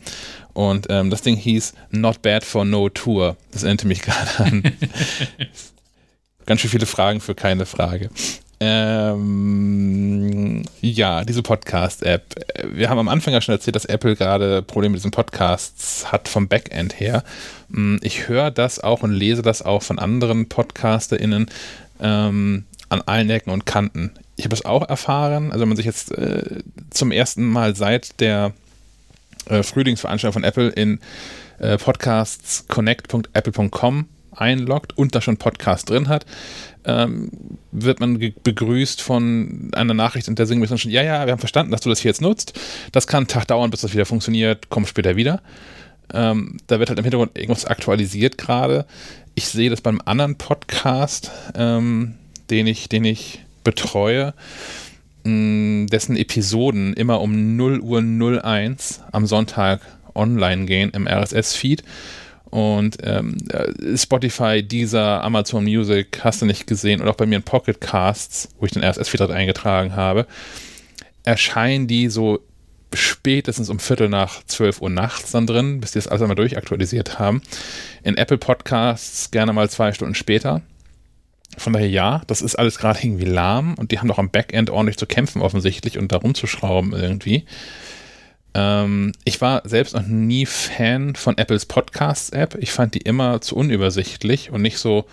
S1: Und ähm, das Ding hieß Not Bad for No Tour. Das erinnerte mich gerade an. Ganz schön viele Fragen für keine Frage. Ähm, ja, diese Podcast-App. Wir haben am Anfang ja schon erzählt, dass Apple gerade Probleme mit diesen Podcasts hat vom Backend her. Hm, ich höre das auch und lese das auch von anderen PodcasterInnen ähm, an allen Ecken und Kanten. Ich habe es auch erfahren, also wenn man sich jetzt äh, zum ersten Mal seit der äh, Frühlingsveranstaltung von Apple in äh, podcastsconnect.apple.com einloggt und da schon Podcast drin hat, ähm, wird man begrüßt von einer Nachricht, in der singen wir schon, ja, ja, wir haben verstanden, dass du das hier jetzt nutzt. Das kann einen Tag dauern, bis das wieder funktioniert, komm später wieder. Ähm, da wird halt im Hintergrund irgendwas aktualisiert gerade. Ich sehe das beim anderen Podcast, ähm, den, ich, den ich betreue, dessen Episoden immer um 0 Uhr 01 am Sonntag online gehen im RSS-Feed. Und ähm, äh, Spotify, Deezer, Amazon Music, hast du nicht gesehen, und auch bei mir in Pocket Casts, wo ich den RSS-Feed eingetragen habe, erscheinen die so spätestens um Viertel nach 12 Uhr nachts dann drin, bis die das alles einmal durchaktualisiert haben. In Apple Podcasts gerne mal zwei Stunden später. Von daher ja, das ist alles gerade irgendwie lahm und die haben doch am Backend ordentlich zu kämpfen offensichtlich und da rumzuschrauben irgendwie. Ähm, ich war selbst noch nie Fan von Apples Podcasts-App. Ich fand die immer zu unübersichtlich und nicht so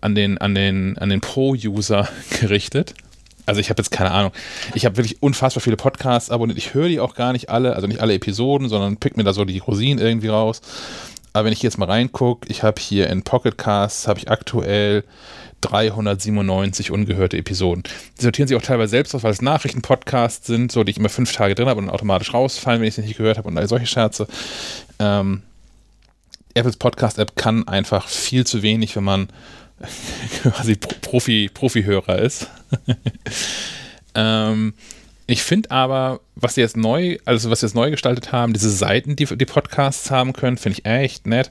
S1: an den, an den, an den Pro-User gerichtet. Also ich habe jetzt keine Ahnung. Ich habe wirklich unfassbar viele Podcasts abonniert. Ich höre die auch gar nicht alle, also nicht alle Episoden, sondern pick mir da so die Rosinen irgendwie raus. Aber wenn ich jetzt mal reingucke, ich habe hier in Pocket Casts, habe ich aktuell 397 ungehörte Episoden. Die sortieren sich auch teilweise selbst aus, weil es Nachrichtenpodcasts sind, so die ich immer fünf Tage drin habe und automatisch rausfallen, wenn ich sie nicht gehört habe und all solche Scherze. Ähm, Apples Podcast-App kann einfach viel zu wenig, wenn man quasi Profi, Profi-Hörer ist. ähm, ich finde aber, was sie jetzt neu, also was sie jetzt neu gestaltet haben, diese Seiten, die die Podcasts haben können, finde ich echt nett.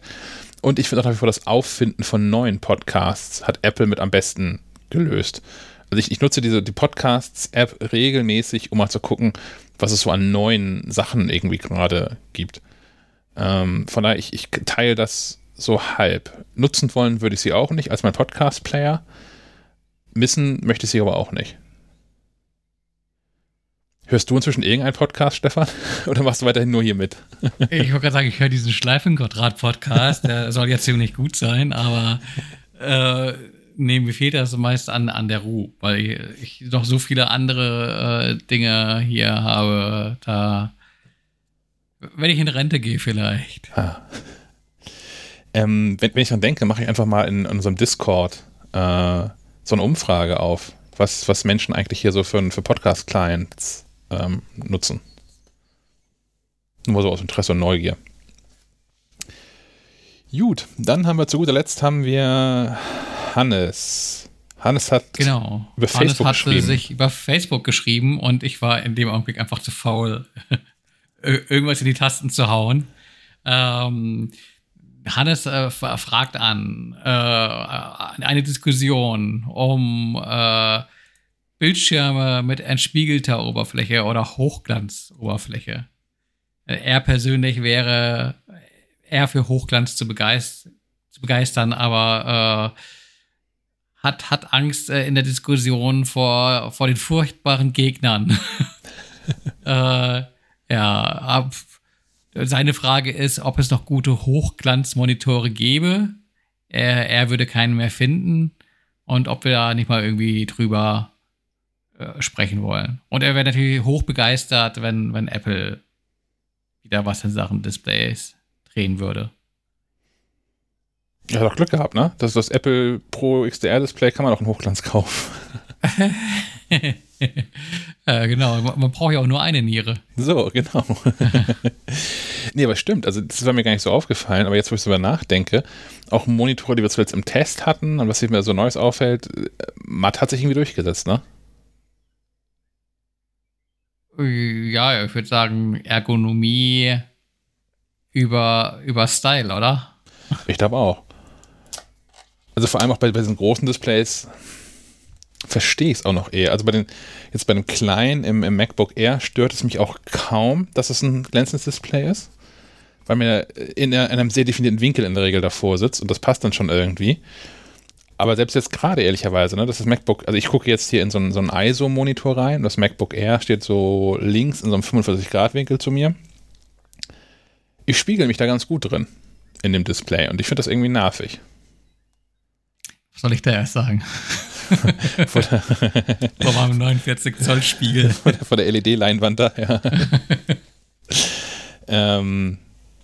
S1: Und ich finde auch nach wie vor das Auffinden von neuen Podcasts hat Apple mit am besten gelöst. Also ich, ich nutze diese die Podcasts-App regelmäßig, um mal zu gucken, was es so an neuen Sachen irgendwie gerade gibt. Ähm, von daher, ich, ich teile das so halb. Nutzen wollen würde ich sie auch nicht als mein Podcast-Player. Missen möchte ich sie aber auch nicht. Hörst du inzwischen irgendeinen Podcast, Stefan? Oder machst du weiterhin nur hier mit?
S2: ich wollte gerade sagen, ich höre diesen Schleifenquadrat-Podcast. Der soll ja ziemlich gut sein, aber äh, nee, mir fehlt das meist an, an der Ruhe, weil ich, ich noch so viele andere äh, Dinge hier habe. Da, wenn ich in Rente gehe, vielleicht. Ah.
S1: Ähm, wenn, wenn, ich dann denke, mache ich einfach mal in, in unserem Discord äh, so eine Umfrage auf, was, was Menschen eigentlich hier so für, für Podcast-Clients ähm, nutzen. Nur so aus Interesse und Neugier. Gut, dann haben wir zu guter Letzt haben wir Hannes. Hannes hat
S2: genau. über Facebook Hannes hatte sich über Facebook geschrieben und ich war in dem Augenblick einfach zu faul, irgendwas in die Tasten zu hauen. Ähm, Hannes äh, fragt an, äh, eine Diskussion um äh, Bildschirme mit entspiegelter Oberfläche oder Hochglanzoberfläche. Äh, er persönlich wäre eher für Hochglanz zu, begeist zu begeistern, aber äh, hat, hat Angst äh, in der Diskussion vor, vor den furchtbaren Gegnern. äh, ja, ab, seine Frage ist, ob es noch gute Hochglanzmonitore gäbe. Er, er würde keinen mehr finden und ob wir da nicht mal irgendwie drüber äh, sprechen wollen. Und er wäre natürlich hochbegeistert, wenn, wenn Apple wieder was in Sachen Displays drehen würde.
S1: Ja, doch Glück gehabt, ne? Das, das Apple Pro XDR Display kann man auch in Hochglanz kaufen.
S2: ja, genau, man braucht ja auch nur eine Niere.
S1: So, genau. nee, aber stimmt, also das war mir gar nicht so aufgefallen, aber jetzt, wo ich darüber nachdenke, auch Monitore, die wir zuletzt im Test hatten und was sich mir so Neues auffällt, äh, matt hat sich irgendwie durchgesetzt, ne?
S2: Ja, ich würde sagen, Ergonomie über, über Style, oder?
S1: Ich glaube auch. Also vor allem auch bei, bei diesen großen Displays verstehe ich es auch noch eher. Also bei den, jetzt bei dem kleinen im, im, MacBook Air stört es mich auch kaum, dass es ein glänzendes Display ist, weil in, in einem sehr definierten Winkel in der Regel davor sitzt und das passt dann schon irgendwie. Aber selbst jetzt gerade ehrlicherweise, ne, das ist MacBook, also ich gucke jetzt hier in so einen, so einen ISO-Monitor rein, das MacBook Air steht so links in so einem 45-Grad-Winkel zu mir. Ich spiegel mich da ganz gut drin in dem Display und ich finde das irgendwie nervig.
S2: Was soll ich da erst sagen? vor der, vor meinem 49 Zoll Spiegel.
S1: Vor der, vor der LED-Leinwand da, ja. ähm,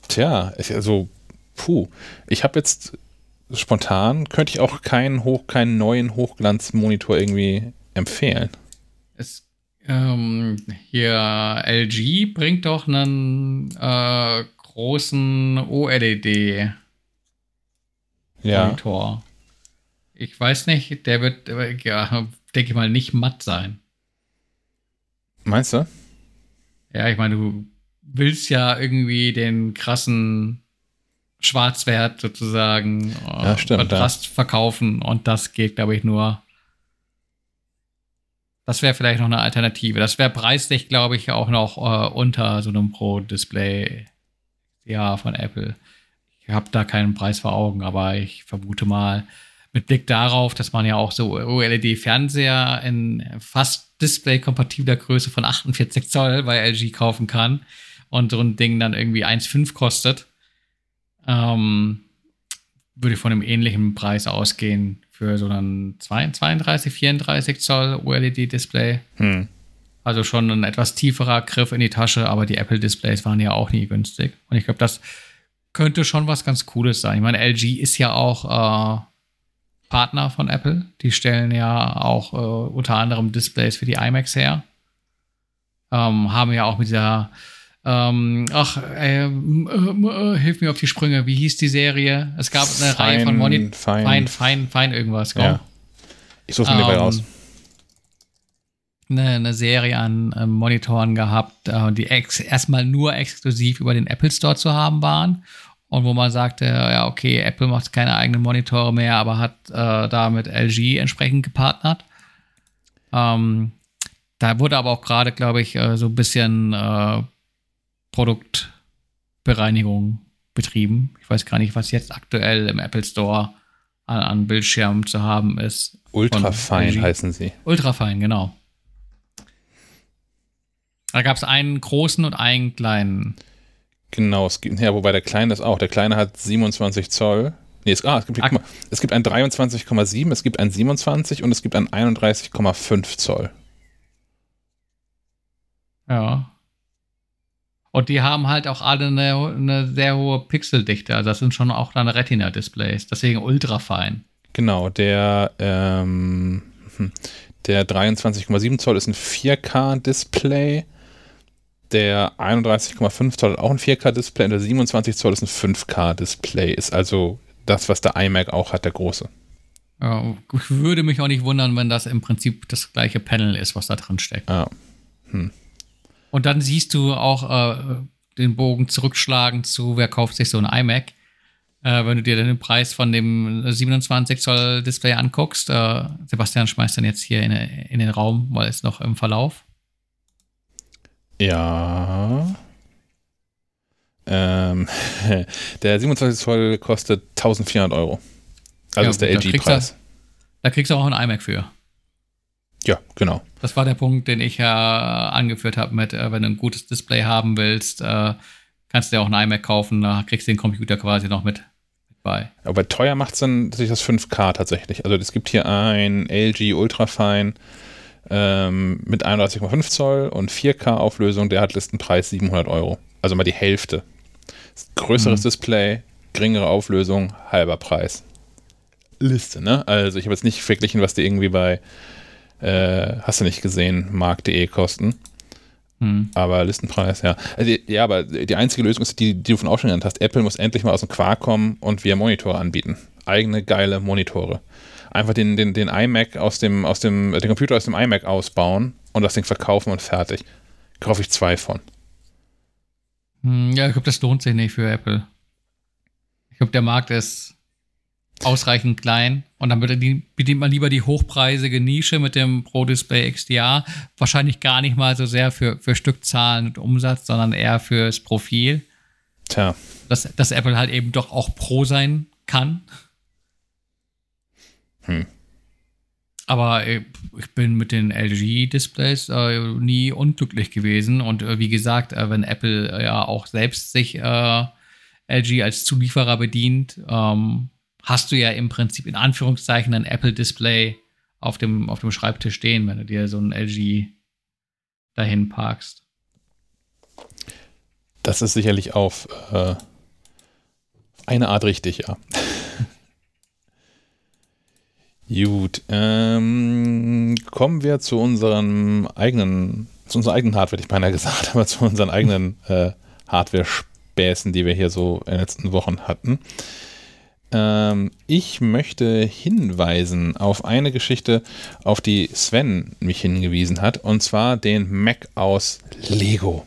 S1: tja, also, puh. Ich habe jetzt spontan, könnte ich auch keinen, Hoch, keinen neuen Hochglanzmonitor irgendwie empfehlen.
S2: Es, ähm, hier LG bringt doch einen äh, großen OLED-Monitor. Ja. Ich weiß nicht, der wird, ja, denke ich mal, nicht matt sein.
S1: Meinst du?
S2: Ja, ich meine, du willst ja irgendwie den krassen Schwarzwert sozusagen
S1: ja, stimmt,
S2: Kontrast ja. verkaufen und das geht, glaube ich, nur. Das wäre vielleicht noch eine Alternative. Das wäre preislich, glaube ich, auch noch äh, unter so einem Pro-Display ja, von Apple. Ich habe da keinen Preis vor Augen, aber ich vermute mal, mit Blick darauf, dass man ja auch so OLED-Fernseher in fast Display-kompatibler Größe von 48 Zoll bei LG kaufen kann und so ein Ding dann irgendwie 1,5 kostet, ähm, würde ich von einem ähnlichen Preis ausgehen für so einen 32, 34 Zoll OLED-Display. Hm. Also schon ein etwas tieferer Griff in die Tasche, aber die Apple-Displays waren ja auch nie günstig. Und ich glaube, das könnte schon was ganz Cooles sein. Ich meine, LG ist ja auch äh, Partner von Apple. Die stellen ja auch äh, unter anderem Displays für die iMacs her. Ähm, haben ja auch mit dieser, ähm, ach, äh, äh, hilf mir auf die Sprünge, wie hieß die Serie? Es gab eine fein, Reihe von Monitoren. Fein, fein, fein, fein irgendwas,
S1: Ja. Ich suche mir ähm, raus.
S2: Eine, eine, Serie an äh, Monitoren gehabt, äh, die erstmal nur exklusiv über den Apple Store zu haben waren und wo man sagte, ja, okay, Apple macht keine eigenen Monitore mehr, aber hat äh, da mit LG entsprechend gepartnert. Ähm, da wurde aber auch gerade, glaube ich, äh, so ein bisschen äh, Produktbereinigung betrieben. Ich weiß gar nicht, was jetzt aktuell im Apple Store an, an Bildschirmen zu haben ist.
S1: Ultrafein heißen sie.
S2: Ultrafein, genau. Da gab es einen großen und einen kleinen.
S1: Genau, es gibt, ja, wobei der Kleine ist auch. Der Kleine hat 27 Zoll. Nee, es, ah, es gibt, mal, es gibt ein 23,7, es gibt ein 27 und es gibt ein 31,5 Zoll.
S2: Ja. Und die haben halt auch alle eine, eine sehr hohe Pixeldichte. Also das sind schon auch dann Retina-Displays. Deswegen ultra fein.
S1: Genau, der, ähm, hm, der 23,7 Zoll ist ein 4K-Display der 31,5 Zoll hat auch ein 4K-Display und der 27 Zoll ist ein 5K-Display. Ist also das, was der iMac auch hat, der große.
S2: Ja, ich würde mich auch nicht wundern, wenn das im Prinzip das gleiche Panel ist, was da drin steckt.
S1: Ja. Hm.
S2: Und dann siehst du auch äh, den Bogen zurückschlagen zu, wer kauft sich so ein iMac. Äh, wenn du dir den Preis von dem 27 Zoll Display anguckst, äh, Sebastian schmeißt dann jetzt hier in, in den Raum, weil es noch im Verlauf.
S1: Ja. Ähm, der 27 Zoll kostet 1400 Euro. Also
S2: Ja,
S1: ist der
S2: gut, da kriegst
S1: LG-Preis.
S2: Da kriegst du auch einen iMac für.
S1: Ja, genau.
S2: Das war der Punkt, den ich ja angeführt habe mit, äh, wenn du ein gutes Display haben willst, äh, kannst du dir auch einen iMac kaufen, da kriegst du den Computer quasi noch mit, mit bei.
S1: Aber teuer macht es dann sich das 5K tatsächlich. Also es gibt hier ein LG Ultrafine ähm, mit 31,5 Zoll und 4K Auflösung, der hat Listenpreis 700 Euro. Also mal die Hälfte. Größeres
S2: Mhm.
S1: Display, geringere Auflösung, halber Preis. Liste, ne? Also ich habe jetzt nicht verglichen, was die irgendwie bei, äh, hast du nicht gesehen, markt.de kosten.
S2: Hm.
S1: Aber Listenpreis, ja. Also, ja, aber die einzige Lösung ist die, die du von auch schon genannt hast. Apple muss endlich mal aus dem Quark kommen und wir Monitore anbieten. Eigene geile Monitore. Einfach den, den, den iMac aus dem, aus dem, den Computer aus dem iMac ausbauen und das Ding verkaufen und fertig. Kaufe ich zwei von.
S2: Hm, Ja, ich glaube, das lohnt sich nicht für Apple. Ich glaube, der Markt ist ausreichend klein und dann bedient man lieber die hochpreisige Nische mit dem Pro Display XDR. Wahrscheinlich gar nicht mal so sehr für, für Stückzahlen und Umsatz, sondern eher fürs Profil.
S1: Tja,
S2: dass, dass Apple halt eben doch auch Pro sein kann.
S1: Hm.
S2: Aber äh, ich bin mit den LG-Displays äh, nie unglücklich gewesen. Und äh, wie gesagt, äh, wenn Apple äh, ja auch selbst sich äh, LG als Zulieferer bedient, ähm, hast du ja im Prinzip in Anführungszeichen ein Apple-Display auf dem, auf dem Schreibtisch stehen, wenn du dir so ein LG dahin parkst.
S1: das ist sicherlich auf äh, eine Art richtig, ja. Gut, ähm, kommen wir zu unserem eigenen, zu unserer eigenen Hardware, hätte ich beinahe gesagt, aber zu unseren eigenen äh, Hardware-Späßen, die wir hier so in den letzten Wochen hatten. Ähm, ich möchte hinweisen auf eine Geschichte, auf die Sven mich hingewiesen hat, und zwar den Mac aus Lego.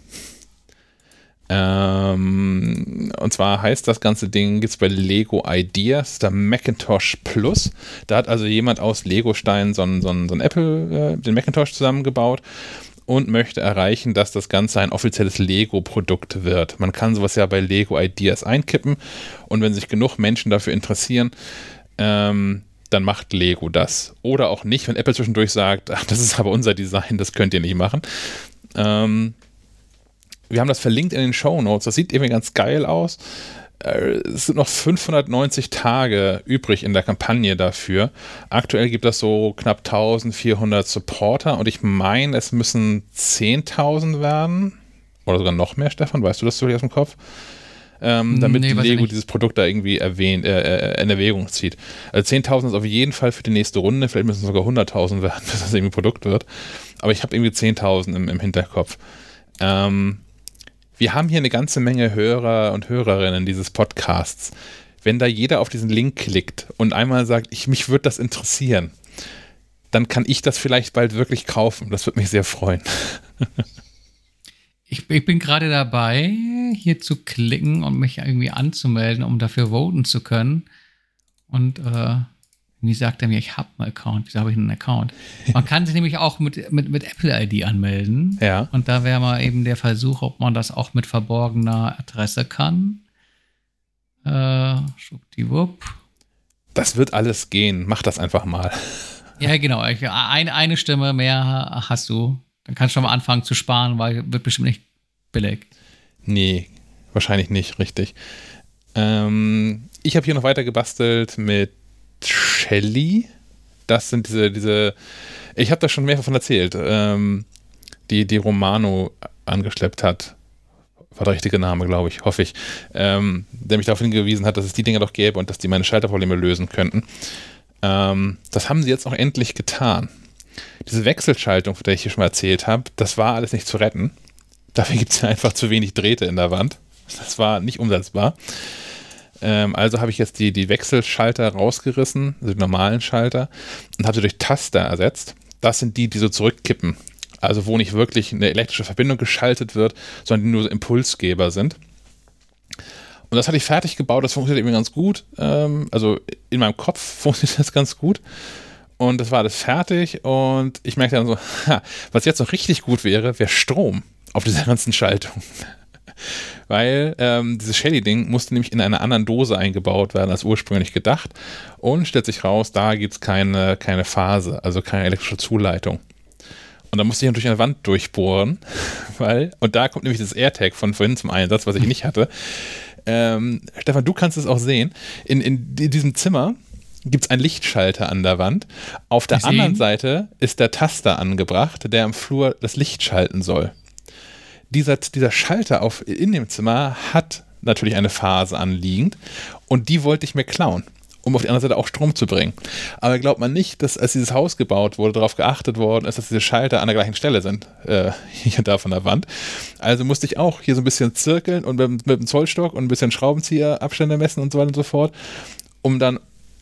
S1: Ähm, und zwar heißt das ganze Ding, gibt es bei Lego Ideas, der Macintosh Plus. Da hat also jemand aus Lego-Steinen so einen, so einen, so einen Apple, äh, den Macintosh zusammengebaut und möchte erreichen, dass das Ganze ein offizielles Lego-Produkt wird. Man kann sowas ja bei Lego Ideas einkippen und wenn sich genug Menschen dafür interessieren, ähm, dann macht Lego das. Oder auch nicht, wenn Apple zwischendurch sagt, ach, das ist aber unser Design, das könnt ihr nicht machen. Ähm, wir haben das verlinkt in den Show Notes. Das sieht irgendwie ganz geil aus. Äh, Es sind noch 590 Tage übrig in der Kampagne dafür. Aktuell gibt es so knapp 1400 Supporter und ich meine, es müssen 10.000 werden. Oder sogar noch mehr, Stefan. Weißt du das so aus dem Kopf? Ähm, damit
S2: Nee,
S1: Lego dieses Produkt da irgendwie erwähnt, äh, äh, in Erwägung zieht. Also 10.000 ist auf jeden Fall für die nächste Runde. Vielleicht müssen es sogar 100.000 werden, bis das irgendwie Produkt wird. Aber ich habe irgendwie 10.000 im, im Hinterkopf. Ähm, wir haben hier eine ganze Menge Hörer und Hörerinnen dieses Podcasts. Wenn da jeder auf diesen Link klickt und einmal sagt, ich, mich würde das interessieren, dann kann ich das vielleicht bald wirklich kaufen. Das würde mich sehr freuen.
S2: Ich, ich bin gerade dabei, hier zu klicken und mich irgendwie anzumelden, um dafür voten zu können. Und äh, wie sagt er mir, ich habe einen Account. Wieso habe ich einen Account? Man kann sich nämlich auch mit, mit, mit Apple ID anmelden.
S1: Ja.
S2: Und da wäre mal eben der Versuch, ob man das auch mit verborgener Adresse kann. Äh, schwuppdiwupp.
S1: Das wird alles gehen. Mach das einfach mal.
S2: Ja, genau. Ein, eine Stimme mehr hast du. Dann kannst du schon mal anfangen zu sparen, weil wird bestimmt nicht billig.
S1: Nee, wahrscheinlich nicht, richtig. Ähm, ich habe hier noch weiter gebastelt mit Shelly. Das sind diese, diese, ich habe da schon mehrfach von erzählt, ähm, die, die Romano angeschleppt hat. War der richtige Name, glaube ich, hoffe ich. Ähm, der mich darauf hingewiesen hat, dass es die Dinger doch gäbe und dass die meine Schalterprobleme lösen könnten. Ähm, das haben sie jetzt auch endlich getan. Diese Wechselschaltung, von der ich hier schon mal erzählt habe, das war alles nicht zu retten. Dafür gibt es ja einfach zu wenig Drähte in der Wand. Das war nicht umsetzbar. Ähm, also habe ich jetzt die, die Wechselschalter rausgerissen, also die normalen Schalter, und habe sie durch Taster ersetzt. Das sind die, die so zurückkippen. Also wo nicht wirklich eine elektrische Verbindung geschaltet wird, sondern die nur so Impulsgeber sind. Und das hatte ich fertig gebaut, das funktioniert irgendwie ganz gut. Ähm, also in meinem Kopf funktioniert das ganz gut. Und das war alles fertig und ich merkte dann so, ha, was jetzt noch richtig gut wäre, wäre Strom auf dieser ganzen Schaltung. Weil ähm, dieses Shelly-Ding musste nämlich in einer anderen Dose eingebaut werden als ursprünglich gedacht. Und stellt sich raus, da gibt es keine, keine Phase, also keine elektrische Zuleitung. Und da musste ich natürlich eine Wand durchbohren, weil, und da kommt nämlich das AirTag von vorhin zum Einsatz, was ich nicht hatte. Ähm, Stefan, du kannst es auch sehen. In, in, in diesem Zimmer gibt es einen Lichtschalter an der Wand. Auf der anderen Seite ist der Taster angebracht, der im Flur das Licht schalten soll. Dieser, dieser Schalter auf, in dem Zimmer hat natürlich eine Phase anliegend und die wollte ich mir klauen um auf die andere Seite auch Strom zu bringen. Aber glaubt man nicht, dass als dieses Haus gebaut wurde, darauf geachtet worden ist, dass diese Schalter an der gleichen Stelle sind, äh, hier und da von der Wand. Also musste ich auch hier so ein bisschen zirkeln und mit, mit dem Zollstock und ein bisschen Schraubenzieherabstände messen und so weiter und so fort, um dann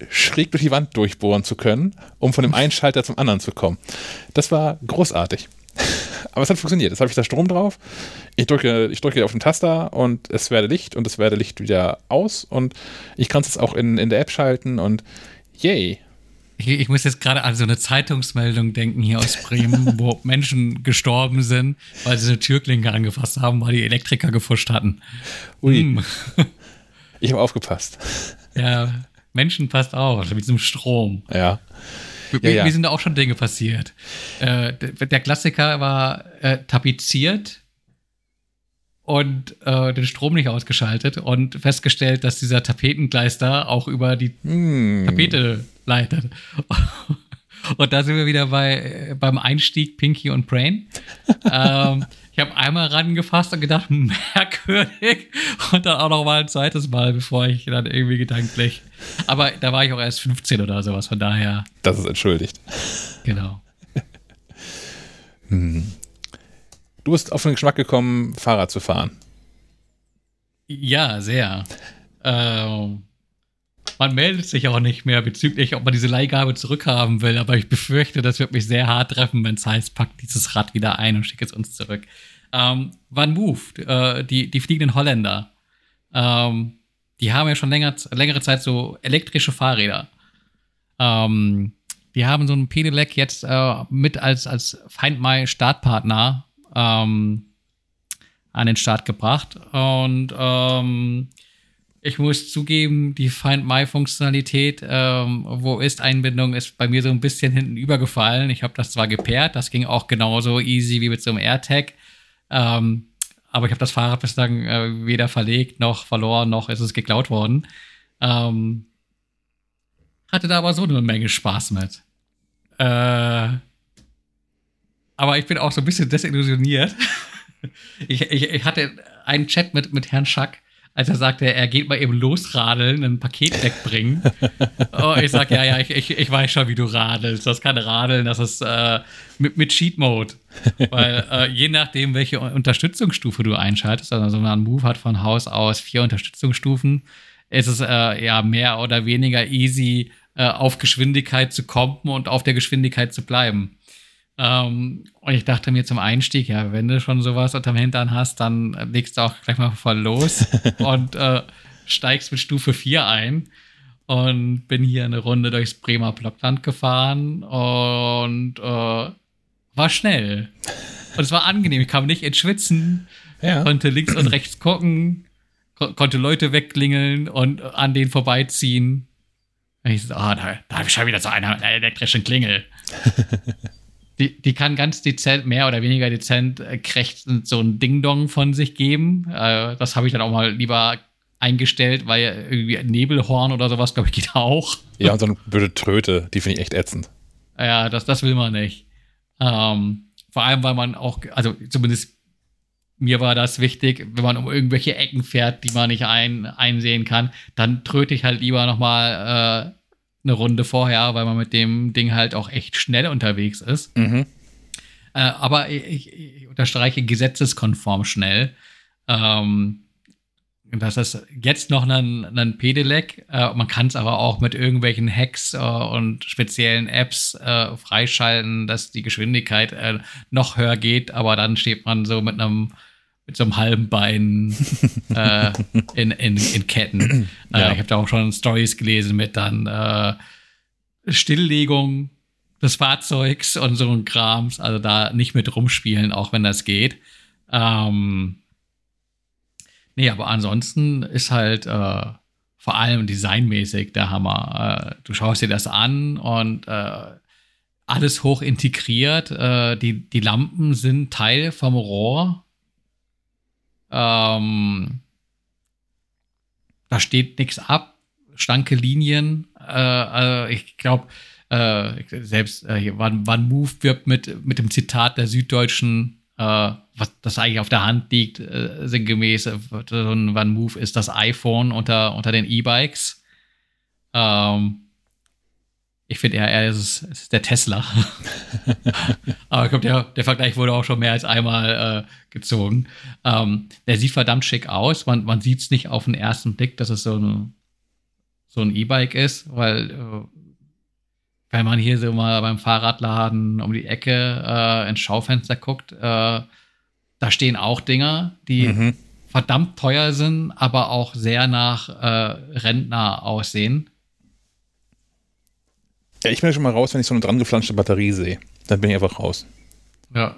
S1: schräg durch die Wand durchbohren zu können, um von dem einen Schalter zum anderen zu kommen. Das war großartig. Aber es hat funktioniert. Jetzt habe ich da Strom drauf. Ich drücke, ich drücke auf den Taster und es werde Licht und es werde Licht wieder aus und ich kann es jetzt auch in, in der App schalten und yay.
S2: Ich, ich muss jetzt gerade an so eine Zeitungsmeldung denken hier aus Bremen, wo Menschen gestorben sind, weil sie eine Türklinke angefasst haben, weil die Elektriker gefuscht hatten.
S1: Ui. Hm. Ich habe aufgepasst.
S2: Ja, Menschen passt auch, mit diesem Strom.
S1: Ja.
S2: Ja, ja. mir sind da auch schon Dinge passiert. Äh, der, der, Klassiker war äh, tapeziert und äh, den Strom nicht ausgeschaltet und festgestellt, dass dieser Tapetengleister auch über die hm. Tapete leitet. und da sind wir wieder bei, äh, beim Einstieg Pinky und Brain. ähm, ich habe einmal rangefasst und gedacht, merkwürdig. Und dann auch noch mal ein zweites Mal, bevor ich dann irgendwie gedanklich. Aber da war ich auch erst 15 oder sowas, von daher.
S1: Das ist entschuldigt.
S2: Genau.
S1: hm. Du bist auf den Geschmack gekommen, Fahrrad zu fahren.
S2: Ja, sehr. Ähm, man meldet sich auch nicht mehr bezüglich, ob man diese Leihgabe zurückhaben will, aber ich befürchte, das wird mich sehr hart treffen, wenn es heißt, packt dieses Rad wieder ein und schickt es uns zurück. Ähm, Van Move, äh, die, die fliegenden Holländer, ähm, die haben ja schon länger, längere Zeit so elektrische Fahrräder. Ähm, die haben so ein Pedelec jetzt äh, mit als, als Find My Startpartner ähm, an den Start gebracht. Und ähm, ich muss zugeben, die Find My-Funktionalität, ähm, wo ist Einbindung, ist bei mir so ein bisschen hinten übergefallen. Ich habe das zwar gepaart, das ging auch genauso easy wie mit so einem AirTag. Ähm, aber ich habe das Fahrrad bislang äh, weder verlegt noch verloren, noch ist es geklaut worden. Ähm, hatte da aber so eine Menge Spaß mit. Äh, aber ich bin auch so ein bisschen desillusioniert. ich, ich, ich hatte einen Chat mit, mit Herrn Schack als er sagte, er geht mal eben losradeln, ein Paket wegbringen. oh, ich sag, ja, ja, ich, ich, ich weiß schon, wie du radelst. Das kann radeln, das ist äh, mit, mit Cheat Mode. Weil äh, je nachdem, welche Unterstützungsstufe du einschaltest, also so ein Move hat von Haus aus vier Unterstützungsstufen, ist es äh, ja mehr oder weniger easy, äh, auf Geschwindigkeit zu kommen und auf der Geschwindigkeit zu bleiben. Ähm, und ich dachte mir zum Einstieg, ja, wenn du schon sowas unterm Hintern hast, dann legst du auch gleich mal voll los und äh, steigst mit Stufe 4 ein. Und bin hier eine Runde durchs Bremer Blockland gefahren und äh, war schnell. Und es war angenehm. Ich kam nicht ins Schwitzen, ja. konnte links und rechts gucken, ko konnte Leute wegklingeln und an denen vorbeiziehen. Und ich so, oh, da, da habe ich schon wieder so eine, eine elektrische Klingel. Die, die kann ganz dezent, mehr oder weniger dezent, äh, krächzend so ein Ding-Dong von sich geben. Äh, das habe ich dann auch mal lieber eingestellt, weil irgendwie ein Nebelhorn oder sowas, glaube ich, geht auch.
S1: Ja, und so eine blöde Tröte, die finde ich echt ätzend.
S2: Ja, das, das will man nicht. Ähm, vor allem, weil man auch, also zumindest mir war das wichtig, wenn man um irgendwelche Ecken fährt, die man nicht ein, einsehen kann, dann tröte ich halt lieber nochmal äh, eine Runde vorher, weil man mit dem Ding halt auch echt schnell unterwegs ist. Mhm. Äh, aber ich, ich, unterstreiche gesetzeskonform schnell. Ähm, das ist jetzt noch ein, ein Pedelec. Äh, man kann es aber auch mit irgendwelchen Hacks äh, und speziellen Apps äh, freischalten, dass die Geschwindigkeit äh, noch höher geht. Aber dann steht man so mit einem mit so einem halben Bein äh, in, in, in Ketten. Äh, ja. ich habe da auch schon Stories gelesen mit dann äh, Stilllegung des Fahrzeugs und so ein Krams. Also da nicht mit rumspielen, auch wenn das geht. Ähm, nee, aber ansonsten ist halt äh, vor allem designmäßig der Hammer. Äh, du schaust dir das an und alles hoch integriert. Die, die Lampen sind Teil vom Rohr. Ähm, da steht nichts ab. Schlanke Linien. Äh, also ich glaube, äh, selbst äh, Move wirbt mit, mit dem Zitat der Süddeutschen, äh, was das eigentlich auf der Hand liegt, äh, sinngemäß, äh, so ein One Move ist das iPhone unter, unter den E-Bikes. Ähm, ich finde eher, er ist, ist, der Tesla. Aber glaub, der, der Vergleich wurde auch schon mehr als einmal äh, gezogen. Ähm, der sieht verdammt schick aus. Man, man sieht es nicht auf den ersten Blick, dass es so ein so ein E-Bike ist, weil äh, wenn man hier so mal beim Fahrradladen um die Ecke äh, ins Schaufenster guckt, äh, da stehen auch Dinger, die mhm. verdammt teuer sind, aber auch sehr nach äh, Rentner aussehen.
S1: Ja, ich bin schon mal raus, wenn ich so eine dran geflanschte Batterie sehe. Dann bin ich einfach raus.
S2: Ja.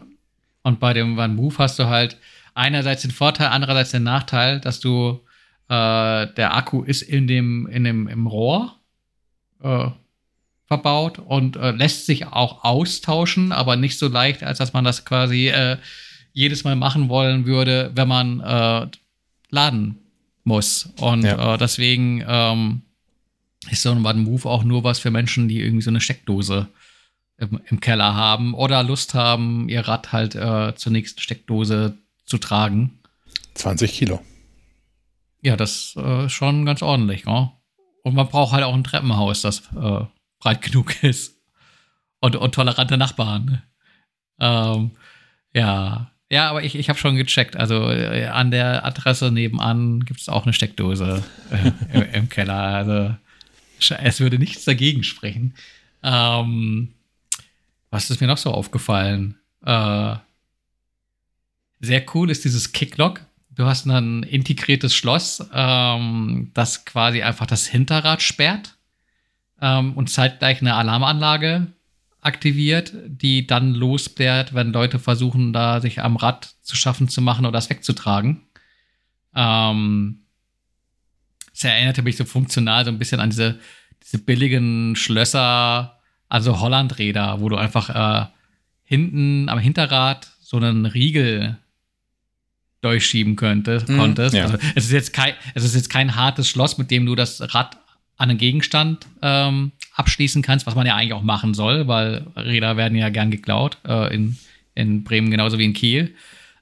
S2: Und bei dem One Move hast du halt einerseits den Vorteil, andererseits den Nachteil, dass du äh, der Akku ist in dem, in dem im Rohr äh, verbaut und äh, lässt sich auch austauschen, aber nicht so leicht, als dass man das quasi äh, jedes Mal machen wollen würde, wenn man äh, laden muss. Und ja. deswegen ähm, ist so ein One Move auch nur was für Menschen, die irgendwie so eine Steckdose im, im Keller haben oder Lust haben, ihr Rad halt äh, zur nächsten Steckdose zu tragen.
S1: 20 Kilo.
S2: Ja, das äh, schon ganz ordentlich, ne? Und man braucht halt auch ein Treppenhaus, das äh, breit genug ist. Und, und tolerante Nachbarn. Ähm, ja. Ja, aber ich, ich habe schon gecheckt. Also äh, an der Adresse nebenan gibt es auch eine Steckdose äh, im, im, Keller. Also es würde nichts dagegen sprechen. Ähm, was ist mir noch so aufgefallen? Äh, sehr cool ist dieses Kicklock. Du hast ein integriertes Schloss, ähm, das quasi einfach das Hinterrad sperrt ähm, und zeitgleich eine Alarmanlage aktiviert, die dann losblärt, wenn Leute versuchen, da sich am Rad zu schaffen zu machen oder das wegzutragen. Ähm, es erinnerte mich so funktional so ein bisschen an diese, diese billigen Schlösser, also Hollandräder, wo du einfach äh, hinten am Hinterrad so einen Riegel durchschieben könnte, mhm, konntest. Ja. Also es ist jetzt kein, es ist jetzt kein hartes Schloss, mit dem du das Rad an einen Gegenstand ähm, abschließen kannst, was man ja eigentlich auch machen soll, weil Räder werden ja gern geklaut, äh, in, in Bremen genauso wie in Kiel.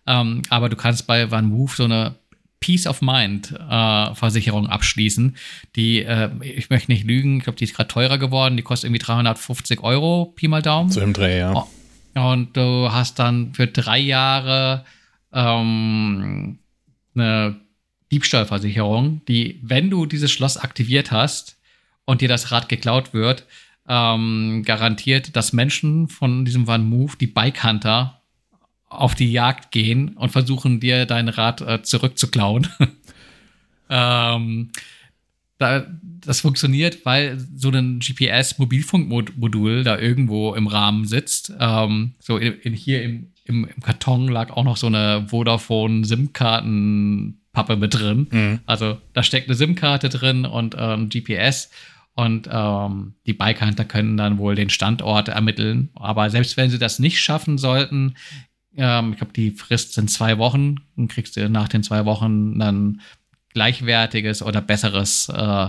S2: Ähm, aber du kannst bei Van Move so eine Peace of Mind äh, Versicherung abschließen. Die, äh, ich möchte nicht lügen, ich glaube, die ist gerade teurer geworden. Die kostet irgendwie 350 Euro, Pi mal Daumen.
S1: So im Dreh, ja. Oh.
S2: Und du hast dann für drei Jahre ähm, eine Diebstahlversicherung, die, wenn du dieses Schloss aktiviert hast und dir das Rad geklaut wird, ähm, garantiert, dass Menschen von diesem Van Move, die Bike Hunter, auf die Jagd gehen und versuchen dir dein Rad äh, zurückzuklauen. ähm, da, das funktioniert, weil so ein GPS-Mobilfunkmodul da irgendwo im Rahmen sitzt. Ähm, so in, in, hier im, im, im, Karton lag auch noch so eine Vodafone-SIM-Karten-Pappe mit drin. Mhm. Also da steckt eine SIM-Karte drin und ähm, GPS. Und ähm, die Bike-Hunter können dann wohl den Standort ermitteln. Aber selbst wenn sie das nicht schaffen sollten, ähm, ich glaube, die Frist sind zwei Wochen. Dann kriegst du nach den zwei Wochen dann gleichwertiges oder besseres äh,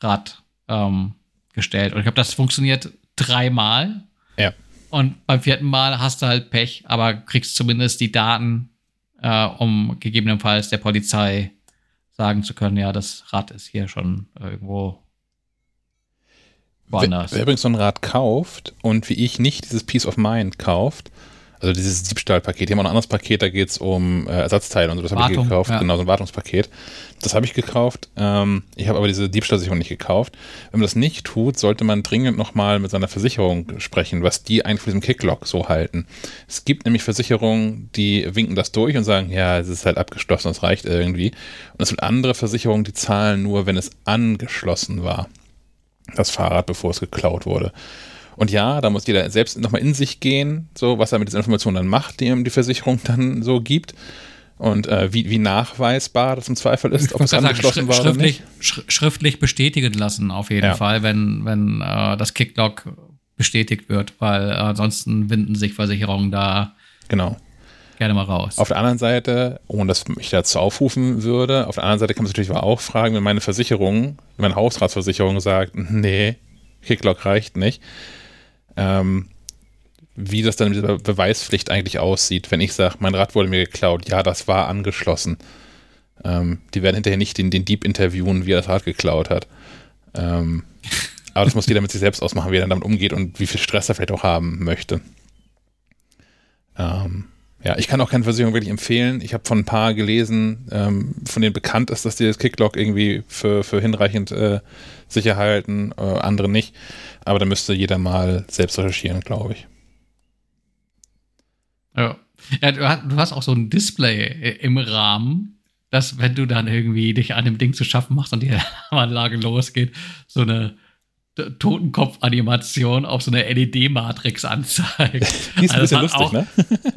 S2: Rad ähm, gestellt. Und ich glaube, das funktioniert dreimal.
S1: Ja.
S2: Und beim vierten Mal hast du halt Pech, aber kriegst zumindest die Daten, äh, um gegebenenfalls der Polizei sagen zu können, ja, das Rad ist hier schon irgendwo
S1: woanders. Wer, wer übrigens so ein Rad kauft und wie ich nicht dieses Peace of Mind kauft, Also dieses Diebstahlpaket. Die haben auch ein anderes Paket, da geht es um äh, Ersatzteile und so. Das habe ich gekauft. Ja. Genau, so ein Wartungspaket. Das habe ich gekauft. Ähm, ich habe aber diese Diebstahlsicherung nicht gekauft. Wenn man das nicht tut, sollte man dringend nochmal mit seiner Versicherung sprechen, was die eigentlich für diesen Kicklock so halten. Es gibt nämlich Versicherungen, die winken das durch und sagen, ja, es ist halt abgeschlossen, das reicht irgendwie. Und es gibt andere Versicherungen, die zahlen nur, wenn es angeschlossen war. Das Fahrrad, bevor es geklaut wurde. Und ja, da muss jeder selbst nochmal in sich gehen, so was er mit dieser Information dann macht, die ihm die Versicherung dann so gibt. Und äh, wie, wie nachweisbar das im Zweifel ist, ob es angeschlossen
S2: war schriftlich, oder nicht. schriftlich bestätigen lassen, auf jeden ja. Fall, wenn, wenn äh, das Kicklock bestätigt wird, weil äh, ansonsten winden sich Versicherungen da
S1: genau.
S2: gerne mal raus.
S1: Auf der anderen Seite, ohne dass ich dazu aufrufen würde, auf der anderen Seite kann man sich natürlich auch fragen, wenn meine Versicherung, meine Hausratsversicherung sagt, nee, Kicklock reicht nicht, ähm, wie das dann mit dieser Beweispflicht eigentlich aussieht, wenn ich sage, mein Rad wurde mir geklaut, ja, das war angeschlossen. Ähm, die werden hinterher nicht den, den Dieb interviewen, wie er das Rad geklaut hat. Ähm, aber das muss jeder mit sich selbst ausmachen, wie er dann damit umgeht und wie viel Stress er vielleicht auch haben möchte. Ähm, ja, ich kann auch keine Versicherung wirklich empfehlen. Ich habe von ein paar gelesen, ähm, von denen bekannt ist, dass die das Kicklock irgendwie für, für hinreichend äh, sicher halten, äh, andere nicht. Aber da müsste jeder mal selbst recherchieren, glaube ich.
S2: Ja. ja du, hast, auch so ein Display im Rahmen, dass, wenn du dann irgendwie dich an dem Ding zu schaffen machst und die Anlage losgeht, so eine Totenkopf-Animation auf so eine LED-Matrix anzeigt.
S1: Die ist ein also bisschen lustig, auch, ne?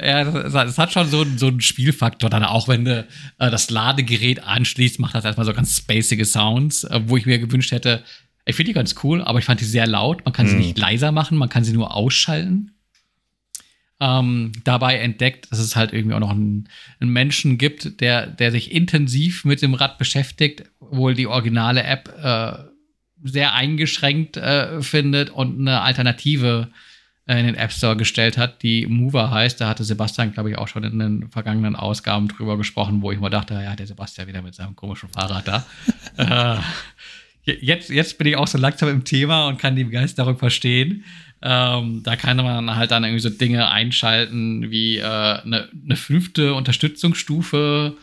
S2: ja, das, das, hat schon so, so einen Spielfaktor. Dann auch, wenn du äh, das Ladegerät anschließt, macht das erstmal so ganz spacige Sounds, äh, wo ich mir gewünscht hätte, ich finde die ganz cool, aber ich fand die sehr laut. Man kann sie hm. nicht leiser machen, man kann sie nur ausschalten. Ähm, dabei entdeckt, dass es halt irgendwie auch noch einen, einen, Menschen gibt, der, der sich intensiv mit dem Rad beschäftigt, wohl die originale App äh, sehr eingeschränkt äh, findet und eine Alternative äh, in den App Store gestellt hat, die Mover heißt. Da hatte Sebastian, glaube ich, auch schon in den vergangenen Ausgaben drüber gesprochen, wo ich mal dachte, ja, der Sebastian wieder mit seinem komischen Fahrrad da. äh, jetzt, jetzt bin ich auch so langsam im Thema und kann die Begeisterung verstehen. Ähm, da kann man halt dann irgendwie so Dinge einschalten wie äh, eine, eine fünfte Unterstützungsstufe.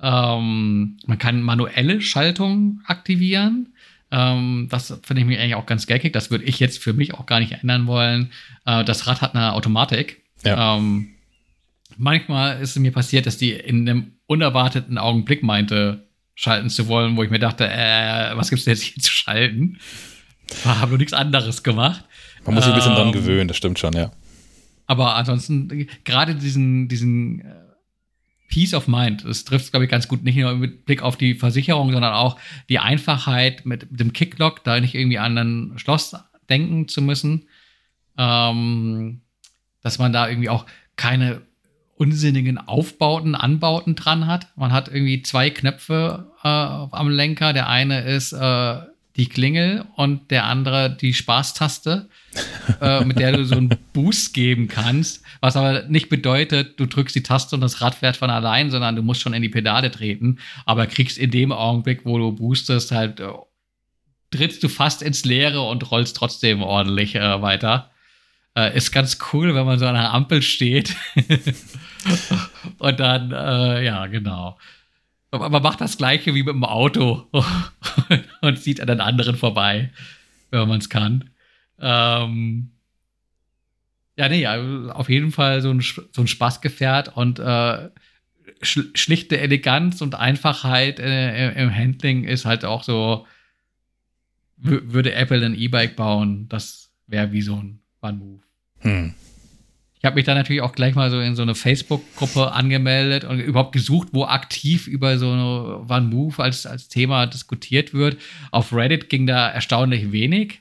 S2: Ähm, man kann manuelle Schaltung aktivieren. Ähm, das finde ich mir eigentlich auch ganz geckig. Das würde ich jetzt für mich auch gar nicht ändern wollen. Äh, das Rad hat eine Automatik. Ja. Ähm, manchmal ist es mir passiert, dass die in einem unerwarteten Augenblick meinte, schalten zu wollen, wo ich mir dachte, äh, was gibt's denn jetzt hier zu schalten? Ich habe nur nichts anderes gemacht.
S1: Man muss sich ein bisschen ähm, dran gewöhnen, das stimmt schon, ja.
S2: Aber ansonsten, gerade diesen, diesen äh, Peace of Mind, das trifft, glaube ich, ganz gut, nicht nur mit Blick auf die Versicherung, sondern auch die Einfachheit mit dem Kicklock, da nicht irgendwie an ein Schloss denken zu müssen. Ähm, dass man da irgendwie auch keine unsinnigen Aufbauten, Anbauten dran hat. Man hat irgendwie zwei Knöpfe äh, am Lenker. Der eine ist äh, die Klingel und der andere die Spaßtaste, äh, mit der du so einen Boost geben kannst. Was aber nicht bedeutet, du drückst die Taste und das Rad fährt von allein, sondern du musst schon in die Pedale treten. Aber kriegst in dem Augenblick, wo du boostest, halt äh, trittst du fast ins Leere und rollst trotzdem ordentlich äh, weiter. Äh, ist ganz cool, wenn man so an einer Ampel steht. und dann, äh, ja, genau. Aber man macht das Gleiche wie mit dem Auto und zieht an den anderen vorbei, wenn man es kann. Ähm, ja, nee, auf jeden Fall so ein, so ein Spaßgefährt und äh, schlichte Eleganz und Einfachheit äh, im Handling ist halt auch so, würde Apple ein E-Bike bauen, das wäre wie so ein One-Move. Hm. Ich habe mich dann natürlich auch gleich mal so in so eine Facebook-Gruppe angemeldet und überhaupt gesucht, wo aktiv über so eine One Move als, als Thema diskutiert wird. Auf Reddit ging da erstaunlich wenig.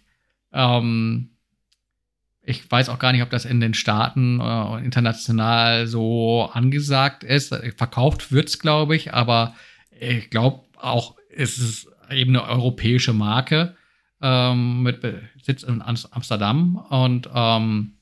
S2: Ähm, ich weiß auch gar nicht, ob das in den Staaten äh, international so angesagt ist. Verkauft wird es, glaube ich, aber ich glaube auch, es ist eben eine europäische Marke ähm, mit Sitz in Amsterdam und ähm,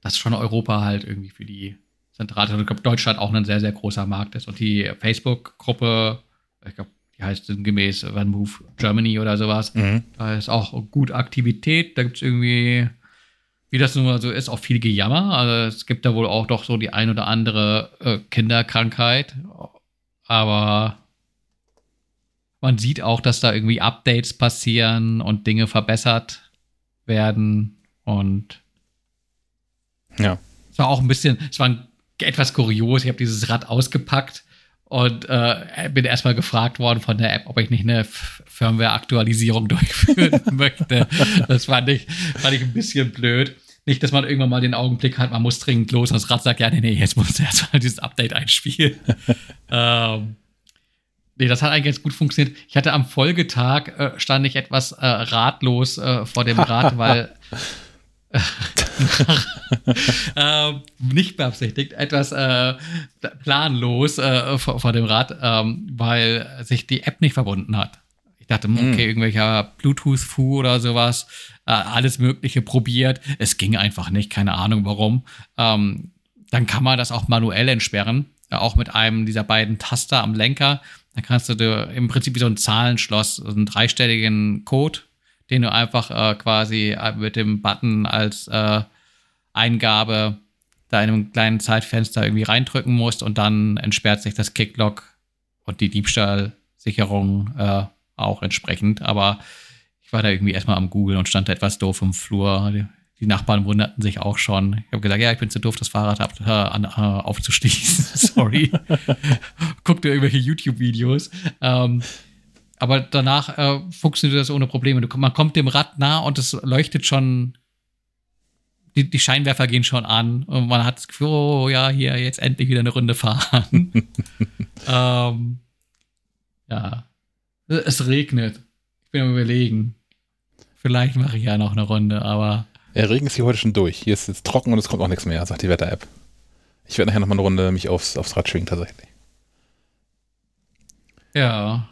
S2: dass schon Europa halt irgendwie für die zentrale, ich glaube, Deutschland auch ein sehr, sehr großer Markt ist. Und die Facebook-Gruppe, ich glaube, die heißt gemäß One Move Germany oder sowas, mhm. da ist auch gut Aktivität. Da gibt es irgendwie wie das nun mal so ist, auch viel Gejammer. Also es gibt da wohl auch doch so die ein oder andere äh, Kinderkrankheit. Aber man sieht auch, dass da irgendwie Updates passieren und Dinge verbessert werden. Und
S1: ja.
S2: Es war auch ein bisschen, es war etwas kurios. Ich habe dieses Rad ausgepackt und äh, bin erstmal gefragt worden von der App, ob ich nicht eine Firmware-Aktualisierung durchführen möchte. Das fand ich, fand ich ein bisschen blöd. Nicht, dass man irgendwann mal den Augenblick hat, man muss dringend los und das Rad sagt, ja, nee, nee, jetzt muss erstmal dieses Update einspielen. ähm, nee, das hat eigentlich ganz gut funktioniert. Ich hatte am Folgetag, äh, stand ich etwas äh, ratlos äh, vor dem Rad, weil äh, nicht beabsichtigt, etwas äh, planlos äh, vor, vor, dem Rad, ähm, weil sich die App nicht verbunden hat. Ich dachte, hm, okay, irgendwelcher Bluetooth-Fu oder sowas, äh, alles Mögliche probiert. Es ging einfach nicht, keine Ahnung warum. Ähm, dann kann man das auch manuell entsperren, äh, auch mit einem dieser beiden Taster am Lenker. Dann kannst du im Prinzip wie so ein Zahlenschloss, so einen dreistelligen Code den du einfach äh, quasi äh, mit dem Button als äh, Eingabe da in einem kleinen Zeitfenster irgendwie reindrücken musst und dann entsperrt sich das Kicklock und die Diebstahlsicherung äh, auch entsprechend. Aber ich war da irgendwie erstmal am Google und stand da etwas doof im Flur. Die, die Nachbarn wunderten sich auch schon. Ich habe gesagt, ja, ich bin zu doof, das Fahrrad ab, äh, an, äh, aufzuschließen. Sorry. Guck dir irgendwelche YouTube-Videos. Ähm, aber danach äh, funktioniert das ohne Probleme. Du, man kommt dem Rad nah und es leuchtet schon. Die, die, Scheinwerfer gehen schon an und man hat das Gefühl, oh ja, hier jetzt endlich wieder eine Runde fahren. ähm, ja. Es regnet. Ich bin am überlegen. Vielleicht mache ich ja noch eine Runde, aber.
S1: Der Regen ist hier heute schon durch. Hier ist jetzt trocken und es kommt auch nichts mehr, sagt die Wetter-App. Ich werde nachher noch mal eine Runde mich aufs, aufs Rad schwingen, tatsächlich.
S2: Ja.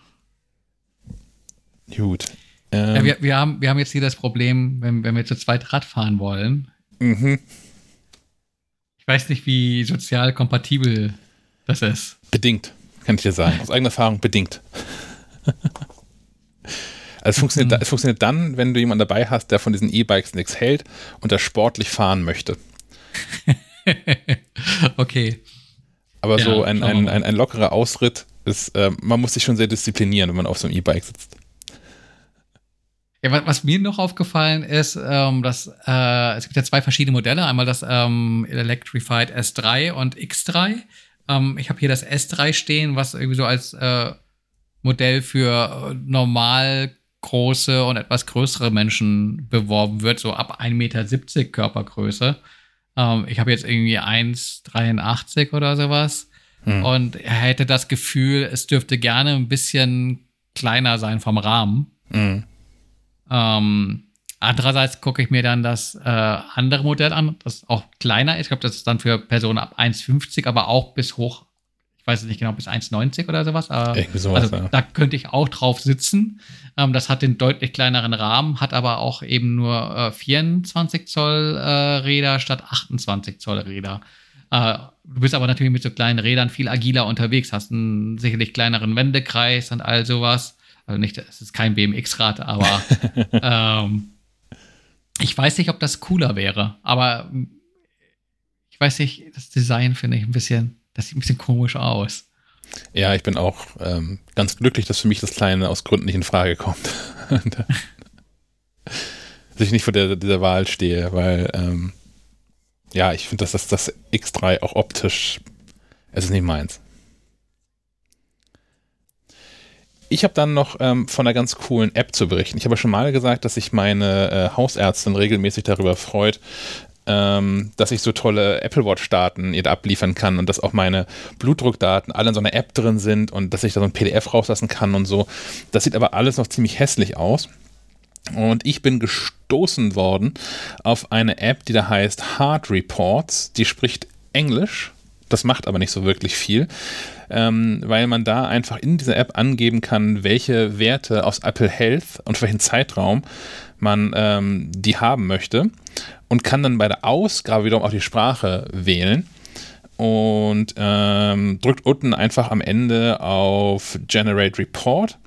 S1: Gut.
S2: Ähm, ja, wir, wir, haben, wir haben jetzt hier das Problem, wenn, wenn wir zu zweit Rad fahren wollen.
S1: Mhm.
S2: Ich weiß nicht, wie sozial kompatibel das ist.
S1: Bedingt, kann ich dir sagen. Aus eigener Erfahrung bedingt. Also es funktioniert, es funktioniert dann, wenn du jemanden dabei hast, der von diesen E-Bikes nichts hält und der sportlich fahren möchte.
S2: okay.
S1: Aber ja, so ein, ein, ein, ein, lockerer Ausritt ist, äh, man muss sich schon sehr disziplinieren, wenn man auf so einem E-Bike sitzt.
S2: Ja, was, mir noch aufgefallen ist, ähm, dass äh, es gibt ja zwei verschiedene Modelle. Einmal das ähm, Electrified S3 und X3. Ähm, ich habe hier das S3 stehen, was irgendwie so als äh, Modell für äh, normal große und etwas größere Menschen beworben wird, so ab 1,70 Meter Körpergröße. Ähm, ich habe jetzt irgendwie 1,83 oder sowas. Hm. Und er hätte das Gefühl, es dürfte gerne ein bisschen kleiner sein vom Rahmen.
S1: Hm.
S2: Ähm, andererseits gucke ich mir dann das äh, andere Modell an, das auch kleiner ist. Ich glaube, das ist dann für Personen ab 1,50, aber auch bis hoch, ich weiß nicht genau, bis 1,90 oder sowas. Aber, sowas also ja. da könnte ich auch drauf sitzen. Ähm, das hat den deutlich kleineren Rahmen, hat aber auch eben nur äh, 24 Zoll äh, Räder statt 28 Zoll Räder. Äh, du bist aber natürlich mit so kleinen Rädern viel agiler unterwegs, hast einen sicherlich kleineren Wendekreis und all sowas. Also nicht, es ist kein BMX-Rad, aber ähm, ich weiß nicht, ob das cooler wäre. Aber ich weiß nicht, das Design finde ich ein bisschen, das sieht ein bisschen komisch aus.
S1: Ja, ich bin auch ähm, ganz glücklich, dass für mich das Kleine aus Gründen nicht in Frage kommt. dass ich nicht vor der, dieser Wahl stehe, weil ähm, ja, ich finde, dass das, das X3 auch optisch, es ist nicht meins. Ich habe dann noch ähm, von einer ganz coolen App zu berichten. Ich habe schon mal gesagt, dass sich meine äh, Hausärztin regelmäßig darüber freut, ähm, dass ich so tolle Apple Watch-Daten ihr abliefern kann und dass auch meine Blutdruckdaten alle in so einer App drin sind und dass ich da so ein PDF rauslassen kann und so. Das sieht aber alles noch ziemlich hässlich aus. Und ich bin gestoßen worden auf eine App, die da heißt Heart Reports. Die spricht Englisch. Das macht aber nicht so wirklich viel ähm, weil man da einfach in dieser App angeben kann, welche Werte aus Apple Health und für welchen Zeitraum man ähm, die haben möchte und kann dann bei der Ausgabe wiederum auch die Sprache wählen und ähm, drückt unten einfach am Ende auf Generate Report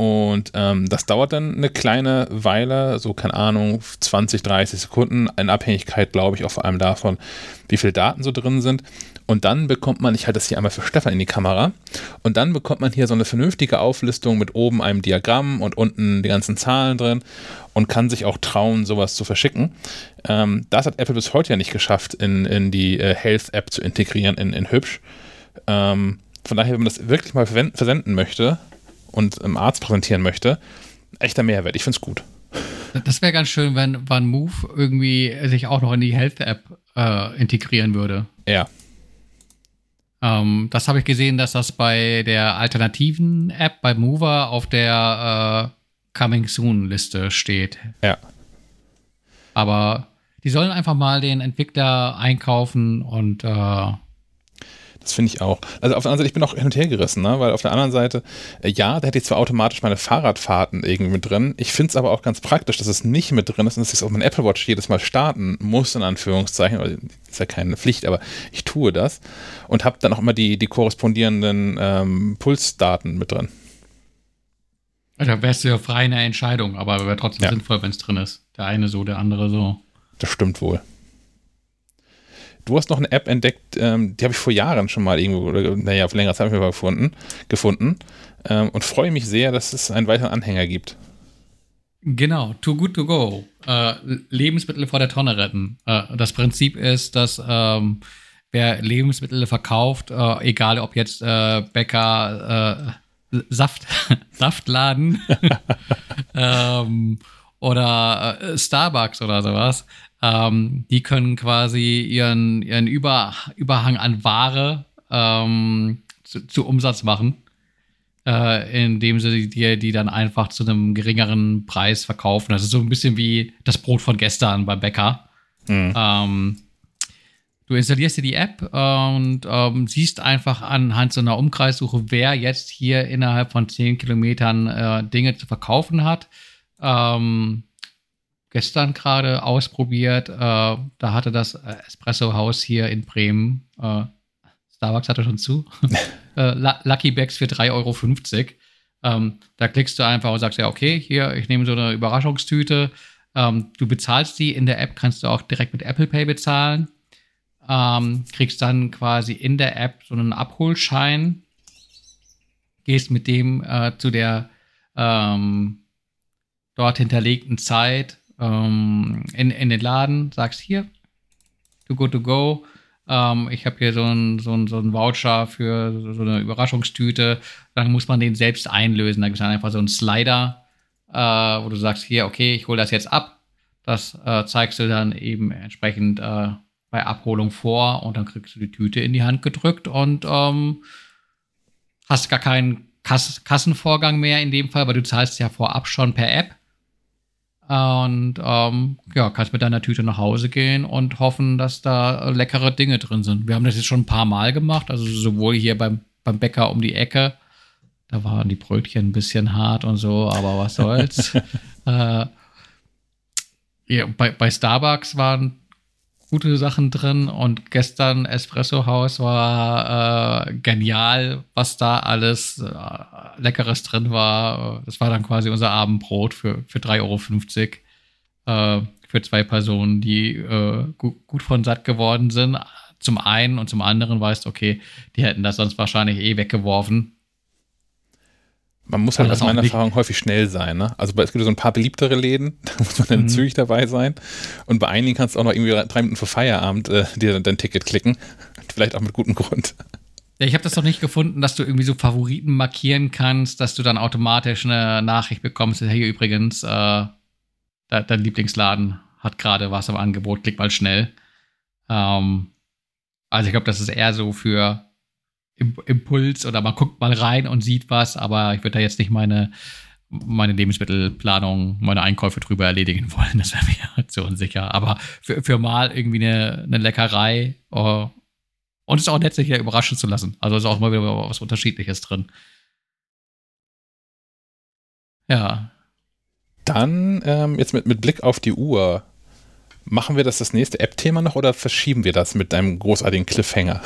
S1: Und ähm, das dauert dann eine kleine Weile, so keine Ahnung, 20, 30 Sekunden, in Abhängigkeit, glaube ich, auch vor allem davon, wie viele Daten so drin sind. Und dann bekommt man, ich halte das hier einmal für Stefan in die Kamera, und dann bekommt man hier so eine vernünftige Auflistung mit oben einem Diagramm und unten die ganzen Zahlen drin und kann sich auch trauen, sowas zu verschicken. Ähm, das hat Apple bis heute ja nicht geschafft, in, in die äh, Health-App zu integrieren, in, in Hübsch. Ähm, von daher, wenn man das wirklich mal versenden möchte, und im Arzt präsentieren möchte, echter Mehrwert. Ich finde es gut.
S2: Das wäre ganz schön, wenn Van Move irgendwie sich auch noch in die Health-App äh, integrieren würde.
S1: Ja.
S2: Ähm, das habe ich gesehen, dass das bei der alternativen App, bei Mover, auf der äh, Coming Soon-Liste steht.
S1: Ja.
S2: Aber die sollen einfach mal den Entwickler einkaufen und äh,
S1: das finde ich auch. Also auf der anderen Seite, ich bin auch hin und her gerissen, ne? weil auf der anderen Seite, äh, ja, da hätte ich zwar automatisch meine Fahrradfahrten irgendwie mit drin. Ich finde es aber auch ganz praktisch, dass es nicht mit drin ist und dass ich es auf meinem Apple Watch jedes Mal starten muss, in Anführungszeichen. Das ist ja keine Pflicht, aber ich tue das und habe dann auch immer die, die korrespondierenden ähm, Pulsdaten mit drin.
S2: Da wärst du ja frei eine Entscheidung, aber wäre trotzdem ja. sinnvoll, wenn es drin ist. Der eine so, der andere so.
S1: Das stimmt wohl. Du hast noch eine App entdeckt, ähm, die habe ich vor Jahren schon mal irgendwo, oder naja, vor längerer Zeit gefunden, gefunden ähm, und freue mich sehr, dass es einen weiteren Anhänger gibt.
S2: Genau, Too Good To Go. Äh, Lebensmittel vor der Tonne retten. Äh, das Prinzip ist, dass ähm, wer Lebensmittel verkauft, äh, egal ob jetzt äh, Bäcker, äh, Saft, Saftladen ähm, oder äh, Starbucks oder sowas, ähm, die können quasi ihren, ihren Über, Überhang an Ware ähm, zu, zu, Umsatz machen, äh, indem sie dir die dann einfach zu einem geringeren Preis verkaufen. Das ist so ein bisschen wie das Brot von gestern beim Bäcker. Mhm. Ähm, du installierst dir die App und ähm, siehst einfach anhand so einer Umkreissuche, wer jetzt hier innerhalb von 10 Kilometern äh, Dinge zu verkaufen hat. Ähm, gestern gerade ausprobiert. Äh, da hatte das äh, Espresso-Haus hier in Bremen, äh, Starbucks hatte schon zu, äh, Lucky Bags für 3,50 Euro. Ähm, da klickst du einfach und sagst, ja, okay, hier, ich nehme so eine Überraschungstüte. Ähm, du bezahlst die in der App, kannst du auch direkt mit Apple Pay bezahlen. Ähm, kriegst dann quasi in der App so einen Abholschein, gehst mit dem äh, zu der ähm, dort hinterlegten Zeit ähm, in, in den Laden, sagst hier, to go to go. Ähm, ich habe hier so einen so so ein Voucher für so, so, eine Überraschungstüte. Dann muss man den selbst einlösen. Da gibt es dann einfach so einen Slider, äh, wo du sagst, hier, okay, ich hole das jetzt ab. Das äh, zeigst du dann eben entsprechend äh, bei Abholung vor und dann kriegst du die Tüte in die Hand gedrückt und ähm, hast gar keinen Kass Kassenvorgang mehr in dem Fall, weil du zahlst ja vorab schon per App. Und ähm, ja, kannst mit deiner Tüte nach Hause gehen und hoffen, dass da leckere Dinge drin sind. Wir haben das jetzt schon ein paar Mal gemacht, also sowohl hier beim, beim Bäcker um die Ecke. Da waren die Brötchen ein bisschen hart und so, aber was soll's. äh, ja, bei, bei Starbucks waren gute Sachen drin und gestern Espresso House war äh, genial, was da alles äh, Leckeres drin war. Das war dann quasi unser Abendbrot für, für 3,50 Euro äh, für zwei Personen, die äh, gut, gut von satt geworden sind. Zum einen und zum anderen weißt, okay, die hätten das sonst wahrscheinlich eh weggeworfen.
S1: Man muss halt aus meiner Erfahrung häufig schnell sein. Ne? Also es gibt so ein paar beliebtere Läden, da muss man dann mhm. zügig dabei sein. Und bei einigen kannst du auch noch irgendwie drei Minuten vor Feierabend äh, dir dein Ticket klicken. Vielleicht auch mit gutem Grund.
S2: Ja, ich habe das noch nicht gefunden, dass du irgendwie so Favoriten markieren kannst, dass du dann automatisch eine Nachricht bekommst, hey übrigens, äh, dein Lieblingsladen hat gerade was im Angebot, klick mal schnell. Ähm, also ich glaube, das ist eher so für Impuls oder man guckt mal rein und sieht was, aber ich würde da jetzt nicht meine, meine Lebensmittelplanung, meine Einkäufe drüber erledigen wollen. Das wäre mir zu unsicher. Aber für, für mal irgendwie eine, eine Leckerei oh, und es ist auch nett, sich hier überraschen zu lassen. Also ist auch mal wieder was Unterschiedliches drin. Ja.
S1: Dann ähm, jetzt mit, mit Blick auf die Uhr. Machen wir das das nächste App-Thema noch oder verschieben wir das mit einem großartigen Cliffhanger?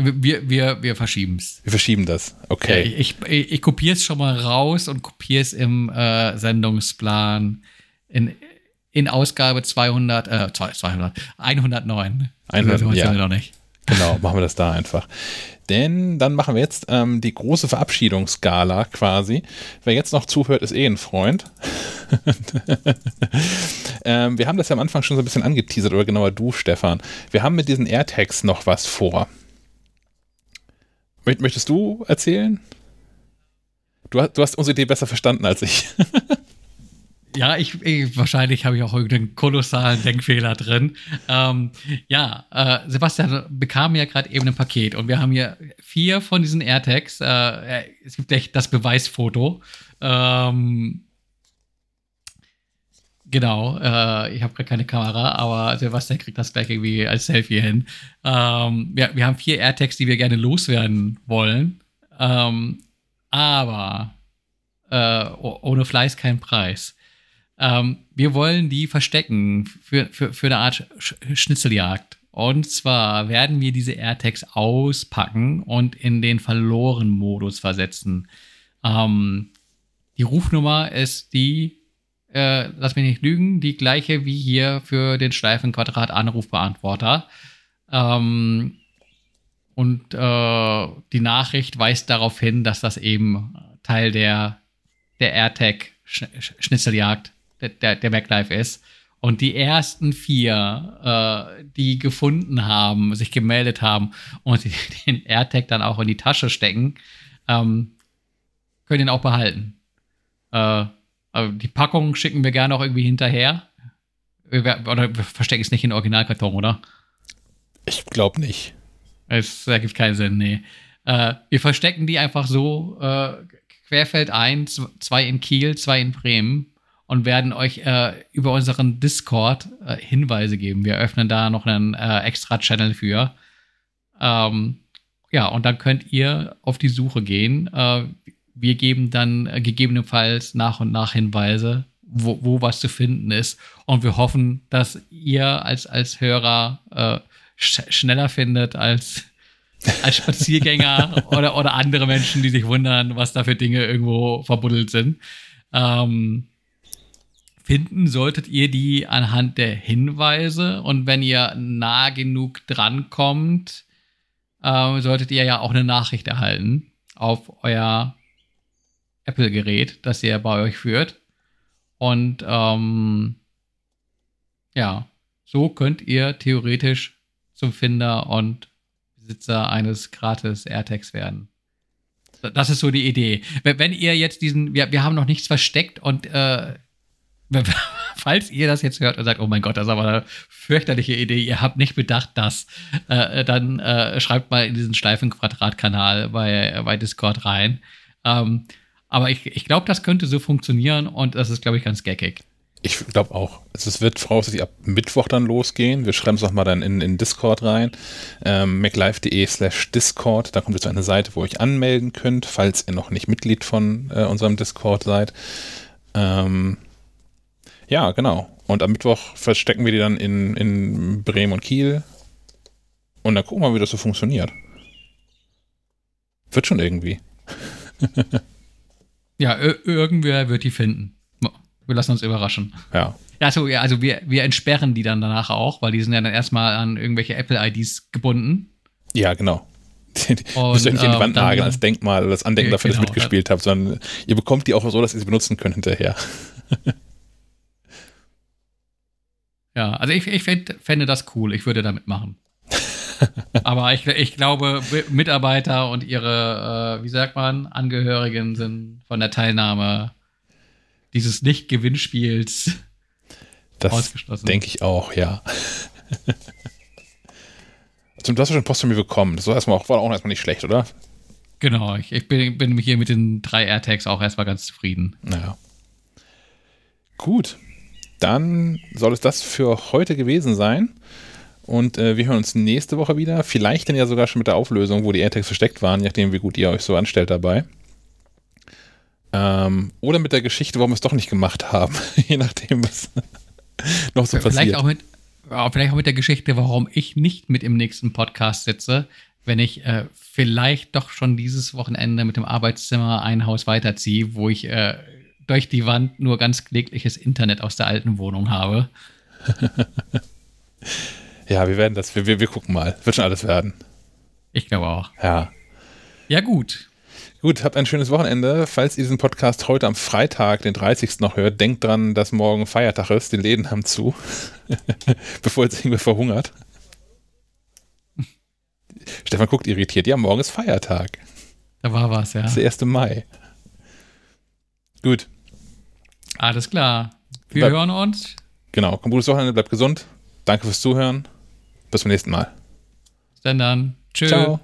S2: Wir, wir, wir verschieben es.
S1: Wir verschieben das, okay.
S2: Ich, ich, ich kopiere es schon mal raus und kopiere es im äh, Sendungsplan in, in Ausgabe 200, äh, 200, 109.
S1: 100, ja.
S2: noch nicht.
S1: Genau, machen wir das da einfach. Denn dann machen wir jetzt ähm, die große Verabschiedungsgala quasi. Wer jetzt noch zuhört, ist eh ein Freund. ähm, wir haben das ja am Anfang schon so ein bisschen angeteasert, oder genauer du, Stefan. Wir haben mit diesen AirTags noch was vor. Möchtest du erzählen? Du, du hast unsere Idee besser verstanden als ich.
S2: Ja, ich, ich wahrscheinlich habe ich auch irgendeinen kolossalen Denkfehler drin. Ähm, ja, äh, Sebastian bekam ja gerade eben ein Paket und wir haben hier vier von diesen AirTags. Äh, es gibt gleich das Beweisfoto. Ähm, genau, äh, ich habe gerade keine Kamera, aber Sebastian kriegt das gleich irgendwie als Selfie hin. Ähm, wir, wir haben vier AirTags, die wir gerne loswerden wollen. Ähm, aber äh, ohne Fleiß kein Preis. Ähm, wir wollen die verstecken für, für, für eine Art Schnitzeljagd. Und zwar werden wir diese AirTags auspacken und in den Verloren-Modus versetzen. Ähm, die Rufnummer ist die, äh, lass mich nicht lügen, die gleiche wie hier für den Schleifenquadrat-Anrufbeantworter. Ähm, und äh, die Nachricht weist darauf hin, dass das eben Teil der, der AirTag-Schnitzeljagd der, der MacLife ist. Und die ersten vier, äh, die gefunden haben, sich gemeldet haben und den AirTag dann auch in die Tasche stecken, ähm, können ihn auch behalten. Äh, die Packung schicken wir gerne auch irgendwie hinterher. Oder wir verstecken es nicht in Originalkarton, oder?
S1: Ich glaube nicht.
S2: Es ergibt keinen Sinn, nee. Äh, wir verstecken die einfach so äh, querfeldein, zwei in Kiel, zwei in Bremen und werden euch äh, über unseren Discord äh, Hinweise geben. Wir öffnen da noch einen äh, extra Channel für. Ähm, ja, und dann könnt ihr auf die Suche gehen. Wir geben dann äh, gegebenenfalls nach und nach Hinweise, wo, wo, was zu finden ist. Und wir hoffen, dass ihr als, als Hörer äh, sch schneller findet als, als Spaziergänger oder, oder andere Menschen, die sich wundern, was da für Dinge irgendwo verbuddelt sind. Ähm, finden solltet ihr die anhand der Hinweise und wenn ihr nah genug drankommt, äh, solltet ihr ja auch eine Nachricht erhalten auf euer Apple-Gerät, das ihr bei euch führt. Und ähm, ja, so könnt ihr theoretisch zum Finder und Besitzer eines gratis AirTags werden. Das ist so die Idee. Wenn ihr jetzt diesen, wir, wir haben noch nichts versteckt und äh, falls ihr das jetzt hört und sagt, oh mein Gott, das ist aber eine fürchterliche Idee, ihr habt nicht bedacht, dass, äh, dann äh, schreibt mal in diesen Schleifenquadrat-Kanal bei, bei Discord rein. Ähm, aber ich, ich glaube, das könnte so funktionieren und das ist, glaube ich, ganz geckig.
S1: Ich glaube auch. Also es wird voraussichtlich ab Mittwoch dann losgehen. Wir schreiben es auch mal dann in, in Discord rein. Ähm, maclife.de slash Discord. Da kommt jetzt eine Seite, wo ihr euch anmelden könnt, falls ihr noch nicht Mitglied von äh, unserem Discord seid. Ähm, ja, genau. Und am Mittwoch verstecken wir die dann in, in Bremen und Kiel. Und dann gucken wir, wie das so funktioniert. Wird schon irgendwie.
S2: ja, irgendwer wird die finden. Wir lassen uns überraschen.
S1: Ja.
S2: Also, ja, also wir, wir entsperren die dann danach auch, weil die sind ja dann erstmal an irgendwelche Apple-IDs gebunden.
S1: Ja, genau. Und, müsst ihr nicht in die Wand ähm, nageln als Denkmal oder als Andenken dafür, genau, dass ihr mitgespielt habt, sondern ihr bekommt die auch so, dass ihr sie benutzen könnt hinterher.
S2: Ja, also ich, ich fände das cool. Ich würde damit machen. Aber ich, ich glaube, Mitarbeiter und ihre, äh, wie sagt man, Angehörigen sind von der Teilnahme dieses Nicht-Gewinnspiels
S1: ausgeschlossen. Denke ich auch, ja. also, du hast ja schon Post von mir bekommen. Das war, erstmal auch, war auch erstmal nicht schlecht, oder?
S2: Genau, ich, ich bin, bin hier mit den drei AirTags auch erstmal ganz zufrieden.
S1: Naja. Gut dann soll es das für heute gewesen sein. Und äh, wir hören uns nächste Woche wieder. Vielleicht dann ja sogar schon mit der Auflösung, wo die AirTags versteckt waren, je nachdem, wie gut ihr euch so anstellt dabei. Ähm, oder mit der Geschichte, warum wir es doch nicht gemacht haben. je nachdem, was noch so
S2: vielleicht
S1: passiert.
S2: Auch mit, vielleicht auch mit der Geschichte, warum ich nicht mit im nächsten Podcast sitze, wenn ich äh, vielleicht doch schon dieses Wochenende mit dem Arbeitszimmer ein Haus weiterziehe, wo ich äh, durch die Wand nur ganz klägliches Internet aus der alten Wohnung habe.
S1: ja, wir werden das, wir, wir, wir gucken mal. Wird schon alles werden.
S2: Ich glaube auch.
S1: Ja.
S2: Ja, gut.
S1: Gut, habt ein schönes Wochenende. Falls ihr diesen Podcast heute am Freitag, den 30. noch hört, denkt dran, dass morgen Feiertag ist. Die Läden haben zu. Bevor jetzt irgendwer verhungert. Stefan guckt irritiert. Ja, morgen ist Feiertag.
S2: Da war was, ja.
S1: Das ist der 1. Mai. Gut.
S2: Alles klar. Wir Bleib, hören uns.
S1: Genau. Kommt gutes Wochenende, bleibt gesund. Danke fürs Zuhören. Bis zum nächsten Mal.
S2: Bis dann. Tschüss. Ciao.